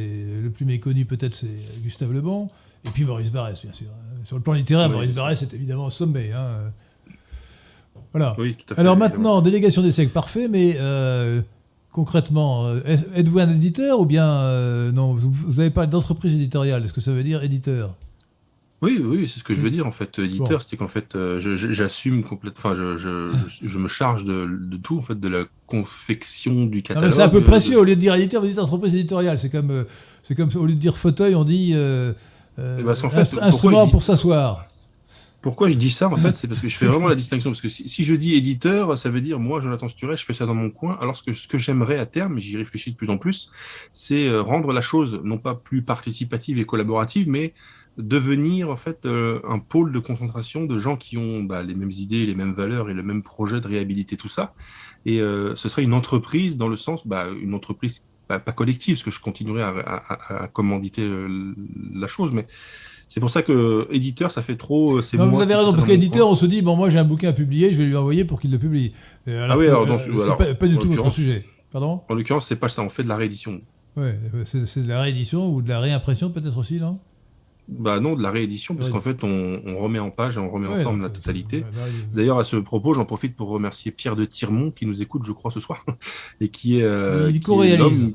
[SPEAKER 1] le plus méconnu peut-être, c'est Gustave Le Bon. Et puis Maurice Barrès, bien sûr. Sur le plan littéraire, Maurice Barrès est évidemment au sommet. Hein. Voilà. Alors maintenant, délégation des siècles, parfait, mais euh, concrètement, euh, êtes-vous un éditeur ou bien euh, non Vous avez parlé d'entreprise éditoriale. Est-ce que ça veut dire éditeur?
[SPEAKER 2] Oui, oui, c'est ce que je veux dire en fait. Éditeur, c'est qu'en fait, j'assume complètement, enfin, je, me charge de, tout en fait, de la confection du catalogue.
[SPEAKER 1] C'est un peu précieux. Au lieu de dire éditeur, vous dites entreprise éditoriale. C'est comme, c'est comme au lieu de dire fauteuil, on dit eh ben, instrument pour s'asseoir.
[SPEAKER 2] Pourquoi je dis ça en fait C'est parce que je fais vraiment la distinction. Parce que si, je dis éditeur, ça veut dire moi, Jonathan Sturet, je fais ça dans mon coin. Alors que ce que j'aimerais à terme, et j'y réfléchis de plus en plus, c'est euh, rendre la chose non pas plus participative et collaborative, mais devenir en fait euh, un pôle de concentration de gens qui ont bah, les mêmes idées, les mêmes valeurs et le même projet de réhabiliter tout ça. Et euh, ce serait une entreprise dans le sens, bah, une entreprise pas, collective, parce que je continuerai à, à, à commanditer la chose, mais c'est pour ça que éditeur, ça fait trop. Euh,
[SPEAKER 1] non, vous avez raison, parce qu'éditeur, on se dit, bon, moi j'ai un bouquin à publier, je vais lui envoyer pour qu'il le publie.
[SPEAKER 2] ah oui, alors, euh,
[SPEAKER 1] pas, du tout votre sujet. Pardon?
[SPEAKER 2] En l'occurrence, c'est pas ça, on fait de la réédition.
[SPEAKER 1] Oui, c'est de la réédition ou de la réimpression peut-être aussi, non?
[SPEAKER 2] Bah non, de la réédition, parce qu'en fait, on, remet en page et on remet en forme la totalité. D'ailleurs, à ce propos, j'en profite pour remercier Pierre de Tirmont, qui nous écoute, je crois, ce soir, et qui est, euh,
[SPEAKER 1] qui est l'homme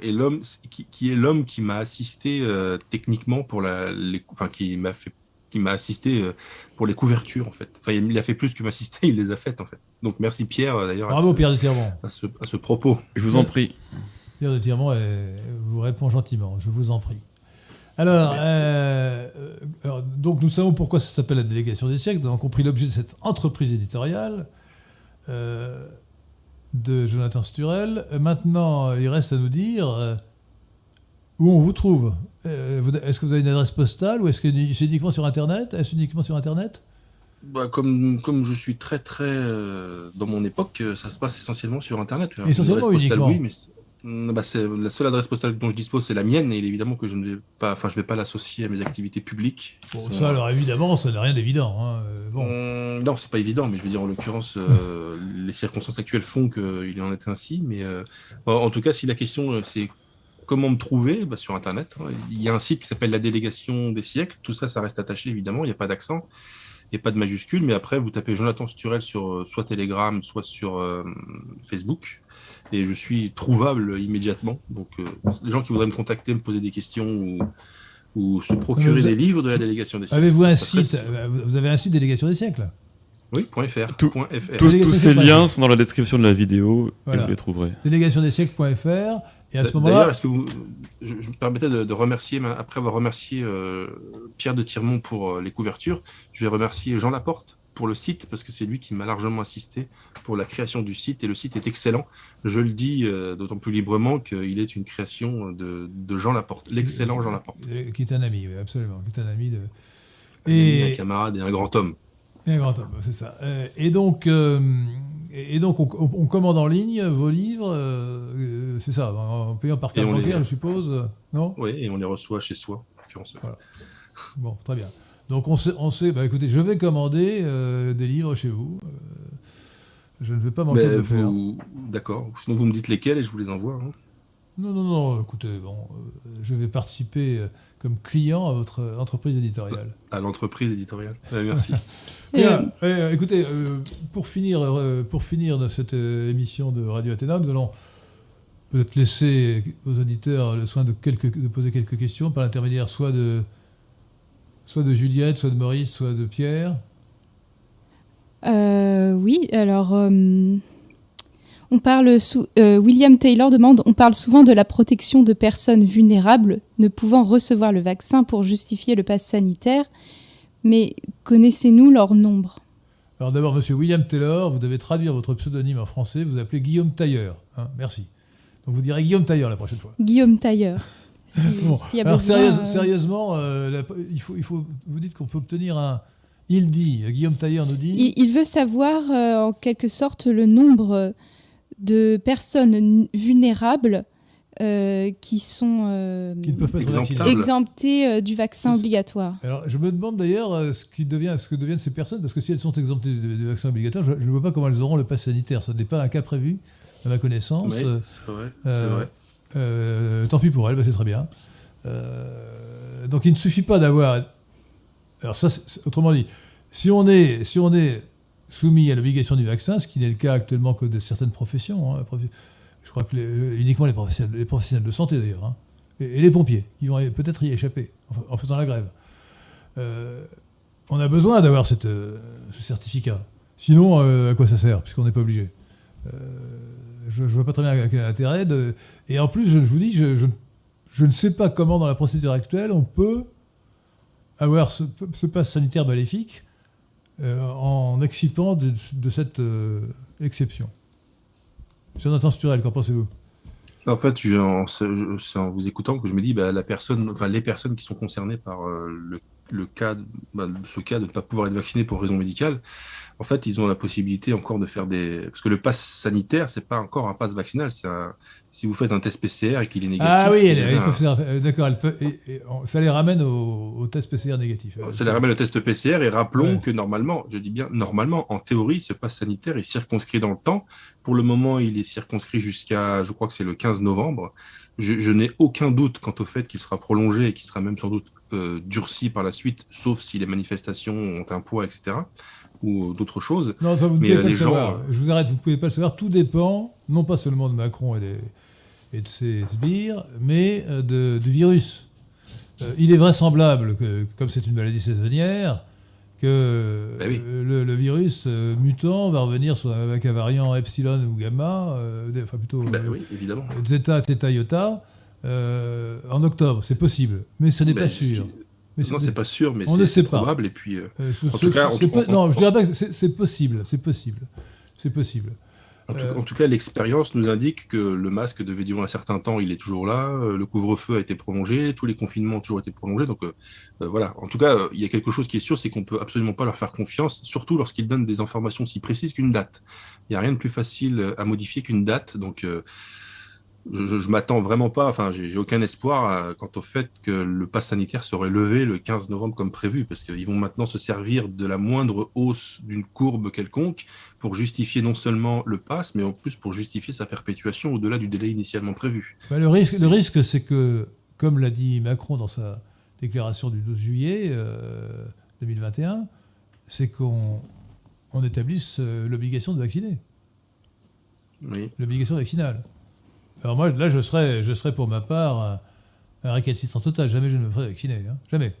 [SPEAKER 2] et l'homme qui, est l'homme qui m'a assisté euh, techniquement pour la, les, enfin qui m'a fait qui m'a assisté euh, pour les couvertures en fait. Enfin, il a fait plus que m'assister, il les a faites en fait. Donc merci Pierre euh, d'ailleurs.
[SPEAKER 1] Bravo Pierre de Tirmont.
[SPEAKER 2] À ce, propos.
[SPEAKER 4] Je vous en prie.
[SPEAKER 1] Pierre de Tirmont vous répond gentiment. Je vous en prie. Alors, donc nous savons pourquoi ça s'appelle la délégation des siècles. Nous avons compris l'objet de cette entreprise éditoriale de Jonathan Sturel. Euh, maintenant, il reste à nous dire euh, où on vous trouve. Euh, est-ce que vous avez une adresse postale ou est-ce que c'est uniquement sur Internet? Est-ce uniquement sur Internet?
[SPEAKER 2] Bah, comme, comme je suis très très dans mon époque, ça se passe essentiellement sur Internet.
[SPEAKER 1] Essentiellement uniquement. oui, mais
[SPEAKER 2] bah, la seule adresse postale dont je dispose, c'est la mienne, et évidemment que je ne vais pas, enfin, je vais pas l'associer à mes activités publiques.
[SPEAKER 1] Bon, ça, alors évidemment, ça n'a rien d'évident. Hein. Euh, bon.
[SPEAKER 2] Mm, non, c'est pas évident, mais je veux dire, en l'occurrence, euh, les circonstances actuelles font qu'il en est ainsi. Mais euh, en tout cas, si la question c'est comment me trouver, bah, sur Internet, hein, il y a un site qui s'appelle la délégation des siècles. Tout ça, ça reste attaché, évidemment, il n'y a pas d'accent. A pas de majuscule, mais après, vous tapez Jonathan Sturel sur soit Telegram, soit sur Facebook et je suis trouvable immédiatement. Donc, euh, les gens qui voudraient me contacter, me poser des questions ou, ou se procurer des livres de la délégation des siècles.
[SPEAKER 1] Avez-vous un site Vous avez un site délégation des siècles?
[SPEAKER 2] Oui, .fr.
[SPEAKER 4] tous ces liens sont dans la description de la vidéo et vous les trouverez.
[SPEAKER 1] Délégationdesiècles.fr et à ce moment-là.
[SPEAKER 2] D'ailleurs, est-ce que vous, je, me permettais de, remercier, après avoir remercié euh, Pierre de Tirmont pour euh, les couvertures, je vais remercier Jean Laporte pour le site, parce que c'est lui qui m'a largement assisté pour la création du site, et le site est excellent. Je le dis euh, d'autant plus librement qu'il est une création de, Jean Laporte, l'excellent Jean Laporte.
[SPEAKER 1] Qui est un ami, absolument, qui est un ami de...
[SPEAKER 2] Et... Un, camarade et un grand homme.
[SPEAKER 1] Et un grand homme, c'est ça. Euh, et donc, euh, et donc on, commande en ligne vos livres, c'est ça, en payant par carte bancaire, je suppose, non?
[SPEAKER 2] Oui, et on les reçoit chez soi.
[SPEAKER 1] Bon, très bien. Donc on sait, on sait bah écoutez, je vais commander euh, des livres chez vous. Euh, je ne vais pas manquer de faire.
[SPEAKER 2] D'accord. Sinon vous me dites lesquels et je vous les envoie. Hein.
[SPEAKER 1] Non, non, non. Écoutez, bon, euh, je vais participer comme client à votre entreprise éditoriale.
[SPEAKER 2] À l'entreprise éditoriale. merci.
[SPEAKER 1] Bien, écoutez, pour finir, pour finir de cette émission de Radio Athéna, nous allons peut-être laisser aux auditeurs le soin de, quelques, de poser quelques questions par l'intermédiaire soit de Soit de Juliette, soit de Maurice, soit de Pierre
[SPEAKER 3] euh, Oui, alors. Euh, on parle sous, euh, William Taylor demande on parle souvent de la protection de personnes vulnérables ne pouvant recevoir le vaccin pour justifier le pass sanitaire, mais connaissez-nous leur nombre?
[SPEAKER 1] Alors d'abord, monsieur William Taylor, vous devez traduire votre pseudonyme en français, vous appelez Guillaume Tailleur. Hein, merci. Donc vous direz Guillaume Tailleur la prochaine fois.
[SPEAKER 3] Guillaume Tailleur.
[SPEAKER 1] Alors euh, sérieusement, euh, il, faut, il faut, vous dites qu'on peut obtenir un... Il dit, Guillaume Tailleur nous dit...
[SPEAKER 3] Il, veut savoir euh, en quelque sorte le nombre de personnes vulnérables qui sont exemptées du vaccin obligatoire.
[SPEAKER 1] Alors, je me demande d'ailleurs ce, qui devient, ce que deviennent ces personnes, parce que si elles sont exemptées du, vaccin obligatoire, je ne vois pas comment elles auront le pass sanitaire. Ce n'est pas un cas prévu, à ma connaissance.
[SPEAKER 2] Oui, c'est vrai. vrai.
[SPEAKER 1] Euh, tant pis pour elle, bah, c'est très bien. Euh, donc il ne suffit pas d'avoir. Alors ça, autrement dit, si on est, si on est soumis à l'obligation du vaccin, ce qui n'est le cas actuellement que de certaines professions, hein, je crois que uniquement les professionnels, de santé d'ailleurs, hein, et, les pompiers, qui vont peut-être y échapper en, faisant la grève. Euh, on a besoin d'avoir ce certificat. Sinon, à quoi ça sert, puisqu'on n'est pas obligé je ne vois pas très bien quel intérêt. De... Et en plus, je, vous dis, je, je, ne sais pas comment, dans la procédure actuelle, on peut avoir ce, ce passe sanitaire maléfique euh, en excipant de, de cette euh, exception. Jonathan Sturel, qu'en pensez-vous?
[SPEAKER 2] En fait, c'est en, vous écoutant que je me dis, bah, la personne, enfin, les personnes qui sont concernées par euh, le, le, cas, bah, ce cas de ne pas pouvoir être vacciné pour raison médicale, en fait, ils ont la possibilité encore de faire des. Parce que le pass sanitaire, c'est pas encore un pass vaccinal. C'est Si vous faites un test PCR et qu'il est négatif.
[SPEAKER 1] Ah oui, euh, d'accord. Ça les ramène au, test PCR négatif.
[SPEAKER 2] Ça les ramène au test PCR et rappelons que normalement, je dis bien normalement, en théorie, ce pass sanitaire est circonscrit dans le temps. Pour le moment, il est circonscrit jusqu'à, je crois que c'est le 15 novembre. Je, n'ai aucun doute quant au fait qu'il sera prolongé et qu'il sera même sans doute euh, durci par la suite, sauf si les manifestations ont un poids, etc ou d'autres choses.
[SPEAKER 1] Non, ça, vous ne pouvez pas le savoir. Je vous arrête, vous ne pouvez pas le savoir. Tout dépend, non pas seulement de Macron et, de ses sbires, mais euh, du virus. Euh, il est vraisemblable que, comme c'est une maladie saisonnière, que
[SPEAKER 2] bah
[SPEAKER 1] le, virus euh, mutant va revenir avec un variant epsilon ou gamma, enfin plutôt
[SPEAKER 2] évidemment.
[SPEAKER 1] zeta, theta, iota, en octobre. C'est possible, mais ce n'est bah, pas sûr
[SPEAKER 2] non, c'est pas sûr, mais c'est probable. Et puis, euh, euh, en tout cas,
[SPEAKER 1] non, je dirais pas que c'est possible. C'est possible. C'est possible.
[SPEAKER 2] Euh, en tout, cas, l'expérience nous indique que le masque devait durer un certain temps, il est toujours là. Le couvre-feu a été prolongé, tous les confinements ont toujours été prolongés. Donc voilà. En tout cas, il y a quelque chose qui est sûr, c'est qu'on peut absolument pas leur faire confiance, surtout lorsqu'ils donnent des informations si précises qu'une date. Il n'y a rien de plus facile à modifier qu'une date. Donc je, je, m'attends vraiment pas, enfin, j'ai aucun espoir quant au fait que le pass sanitaire serait levé le 15 novembre comme prévu, parce qu'ils vont maintenant se servir de la moindre hausse d'une courbe quelconque pour justifier non seulement le pass, mais en plus pour justifier sa perpétuation au-delà du délai initialement prévu.
[SPEAKER 1] Bah, le risque, le risque, c'est que, comme l'a dit Macron dans sa déclaration du 12 juillet 2021, euh, c'est qu'on on établisse euh, l'obligation de vacciner.
[SPEAKER 2] Oui.
[SPEAKER 1] L'obligation vaccinale. Alors moi, là, je serais, je serais pour ma part un, un récalcitrant total. Jamais je ne me ferai vacciner. Hein. Jamais.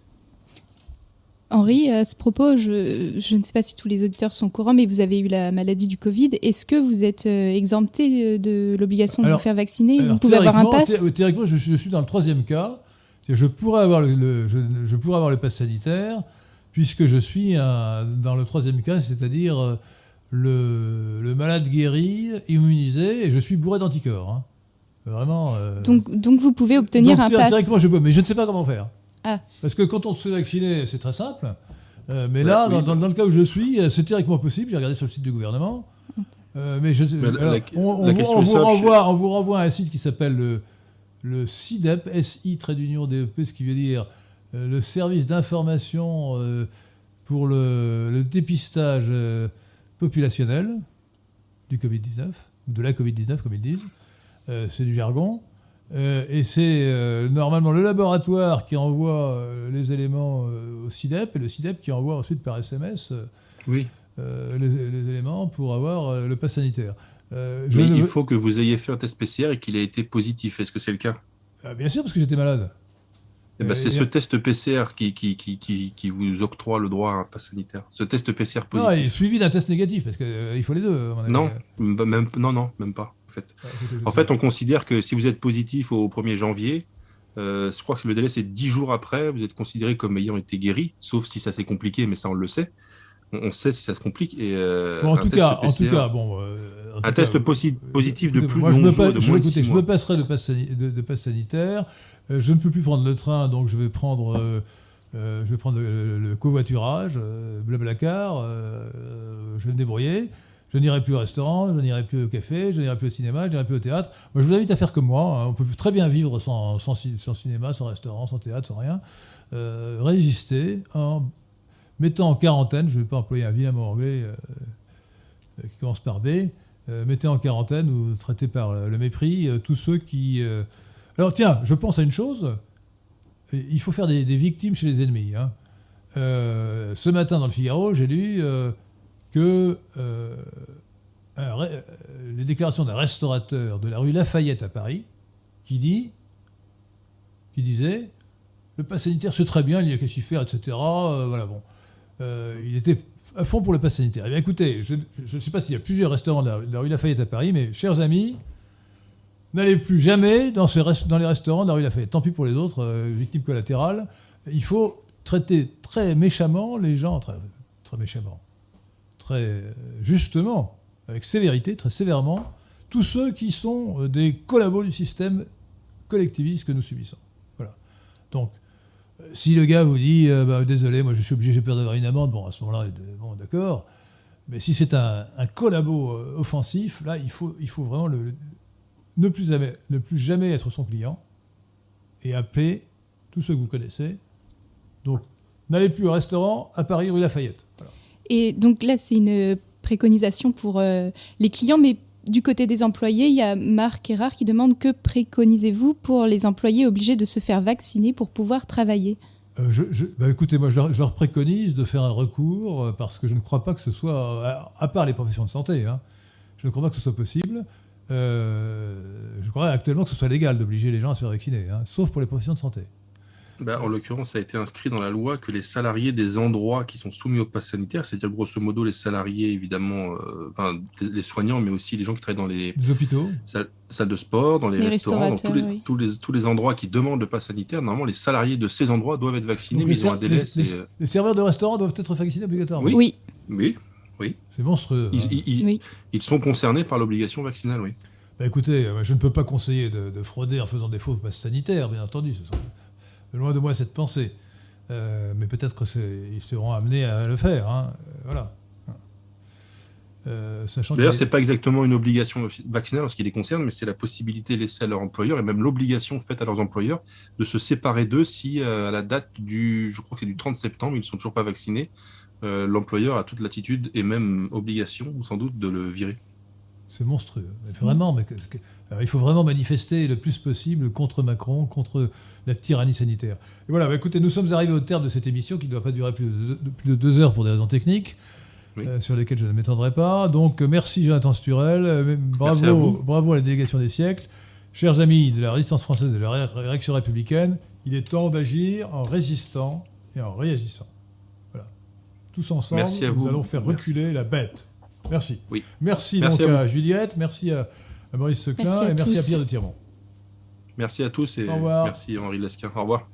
[SPEAKER 3] Henri, à ce propos, je, je, ne sais pas si tous les auditeurs sont au courant, mais vous avez eu la maladie du Covid. Est-ce que vous êtes euh, exempté de l'obligation de vous faire vacciner Vous pouvez avoir un pass
[SPEAKER 1] Théoriquement, je, je, suis dans le troisième cas. Je pourrais avoir le, je, pourrais avoir le pass sanitaire, puisque je suis dans le troisième cas, c'est-à-dire euh, le, le, malade guéri, immunisé, et je suis bourré d'anticorps. Hein. Vraiment.
[SPEAKER 3] Euh, donc, donc vous pouvez obtenir un pass.
[SPEAKER 1] Directement, je peux, mais je ne sais pas comment faire. Ah. Parce que quand on se fait vacciner, c'est très simple. Euh, mais là, dans, dans, le cas où je suis, euh, c'est théoriquement possible. J'ai regardé sur le site du gouvernement. mais je, on, vous, renvoie, on vous renvoie à un site qui s'appelle le, le CIDEP, SI trait d'union DEP, ce qui veut dire le service d'information pour le, le dépistage populationnel du Covid-19, de la Covid-19 comme ils disent. Euh, c'est du jargon. Euh, et c'est euh, normalement le laboratoire qui envoie les éléments au CIDEP et le CIDEP qui envoie ensuite par SMS
[SPEAKER 2] oui.
[SPEAKER 1] les, éléments pour avoir le pass sanitaire.
[SPEAKER 2] Mais il faut que vous ayez fait un test PCR et qu'il ait été positif. Est-ce que c'est le cas?
[SPEAKER 1] Ah, Bien sûr, parce que j'étais malade.
[SPEAKER 2] Eh ben, c'est ce test PCR qui, qui, qui, qui, vous octroie le droit à un pass sanitaire. Ce test PCR positif. Non,
[SPEAKER 1] il est suivi d'un test négatif, parce qu'il faut les deux.
[SPEAKER 2] Non, même, non, non, même pas fait. en fait, on considère que si vous êtes positif au 1er janvier, euh, je crois que le délai c'est 10 jours après, vous êtes considéré comme ayant été guéri, sauf si ça s'est compliqué, mais ça on le sait. On, sait si ça se complique. Et,
[SPEAKER 1] euh, en, tout cas, en tout cas, bon. Euh,
[SPEAKER 2] un test positif de plus
[SPEAKER 1] moi,
[SPEAKER 2] de
[SPEAKER 1] je,
[SPEAKER 2] me,
[SPEAKER 1] jours, de je, écoutez, je me passerai de passe, de, sanitaire. je ne peux plus prendre le train, donc je vais prendre. je vais prendre le, covoiturage, Blablacar, je vais me débrouiller. Je n'irai plus au restaurant, je n'irai plus au café, je n'irai plus au cinéma, je n'irai plus au théâtre. Moi, je vous invite à faire comme moi. Hein. On peut très bien vivre sans, cinéma, sans restaurant, sans théâtre, sans rien. Euh, résister en mettant en quarantaine, je ne vais pas employer un vilain mot anglais euh, qui commence par B, euh, mettez en quarantaine ou traitez par le mépris tous ceux qui... Alors tiens, je pense à une chose. Il faut faire des, victimes chez les ennemis. Hein. ce matin dans le Figaro, j'ai lu que euh, euh, les déclarations d'un restaurateur de la rue Lafayette à Paris qui dit, qui disait, le pass sanitaire c'est très bien, il y a qu'à s'y faire, etc. Euh, voilà bon, il était à fond pour le pass sanitaire. Eh bien écoutez, je ne sais pas s'il y a plusieurs restaurants de la, rue Lafayette à Paris, mais chers amis, n'allez plus jamais dans, les restaurants de la rue Lafayette. Tant pis pour les autres, victimes collatérales. Il faut traiter très méchamment les gens, très, très méchamment, justement, avec sévérité, très sévèrement, tous ceux qui sont euh, des collabos du système collectiviste que nous subissons. Voilà. Donc, euh, si le gars vous dit euh, bah, désolé, moi je suis obligé, j'ai peur d'avoir une amende, bon à ce moment-là, bon d'accord. Mais si c'est un, collabo offensif, là il faut, vraiment ne, plus jamais, ne plus jamais être son client et appeler tous ceux que vous connaissez. Donc, n'allez plus au restaurant à Paris rue Lafayette.
[SPEAKER 3] Et donc là, c'est une préconisation pour euh, les clients, mais du côté des employés, il y a Marc Erard qui demande que préconisez-vous pour les employés obligés de se faire vacciner pour pouvoir travailler?
[SPEAKER 1] Euh, bah, écoutez, moi je leur, préconise de faire un recours euh, parce que je ne crois pas que ce soit, à, part les professions de santé, hein, je ne crois pas que ce soit possible. je crois actuellement que ce soit légal d'obliger les gens à se faire vacciner, hein, sauf pour les professions de santé.
[SPEAKER 2] Bah, en l'occurrence, ça a été inscrit dans la loi que les salariés des endroits qui sont soumis au pass sanitaire, c'est-à-dire grosso modo les salariés, évidemment, euh, enfin les, soignants, mais aussi les gens qui travaillent dans les,
[SPEAKER 1] hôpitaux,
[SPEAKER 2] salles, de sport, dans les, restaurants, dans tous les, tous, les, tous les endroits qui demandent le pass sanitaire, normalement les salariés de ces endroits doivent être vaccinés, mais ils ont un délai.
[SPEAKER 1] Euh, les, serveurs de restaurants doivent être vaccinés obligatoirement.
[SPEAKER 3] Oui.
[SPEAKER 2] Oui. Oui.
[SPEAKER 1] C'est monstrueux.
[SPEAKER 2] Ils, hein. ils, sont concernés par l'obligation vaccinale, oui.
[SPEAKER 1] Bah écoutez, je ne peux pas conseiller de, frauder en faisant des faux passes sanitaires, bien entendu. Ce loin de moi cette pensée. Euh, mais peut-être qu'ils seront amenés à le faire. Hein. Voilà.
[SPEAKER 2] Euh, D'ailleurs, ce n'est pas exactement une obligation vaccinale en ce qui les concerne, mais c'est la possibilité laissée à leur employeur et même l'obligation faite à leurs employeurs de se séparer d'eux si, euh, à la date du, je crois que c'est du 30 septembre, ils ne sont toujours pas vaccinés, euh, l'employeur a toute l'attitude et même obligation, sans doute, de le virer.
[SPEAKER 1] C'est monstrueux. Vraiment, mais il faut vraiment manifester le plus possible contre Macron, contre la tyrannie sanitaire. Et voilà, bah, écoutez, nous sommes arrivés au terme de cette émission qui ne doit pas durer plus de, plus de deux heures pour des raisons techniques. Euh, sur lesquelles je ne m'étendrai pas. Donc merci Jonathan Sturel, euh, bravo, bravo à la délégation des siècles. Chers amis de la résistance française et de la réaction républicaine, il est temps d'agir en résistant et en réagissant. Voilà. Tous ensemble, nous allons faire reculer la bête. Merci.
[SPEAKER 2] Oui.
[SPEAKER 1] Merci, donc à, Juliette, merci à, Maurice Seclin et merci à Pierre de Tirmont.
[SPEAKER 2] Merci à tous et merci Henri Lesquin. Au revoir.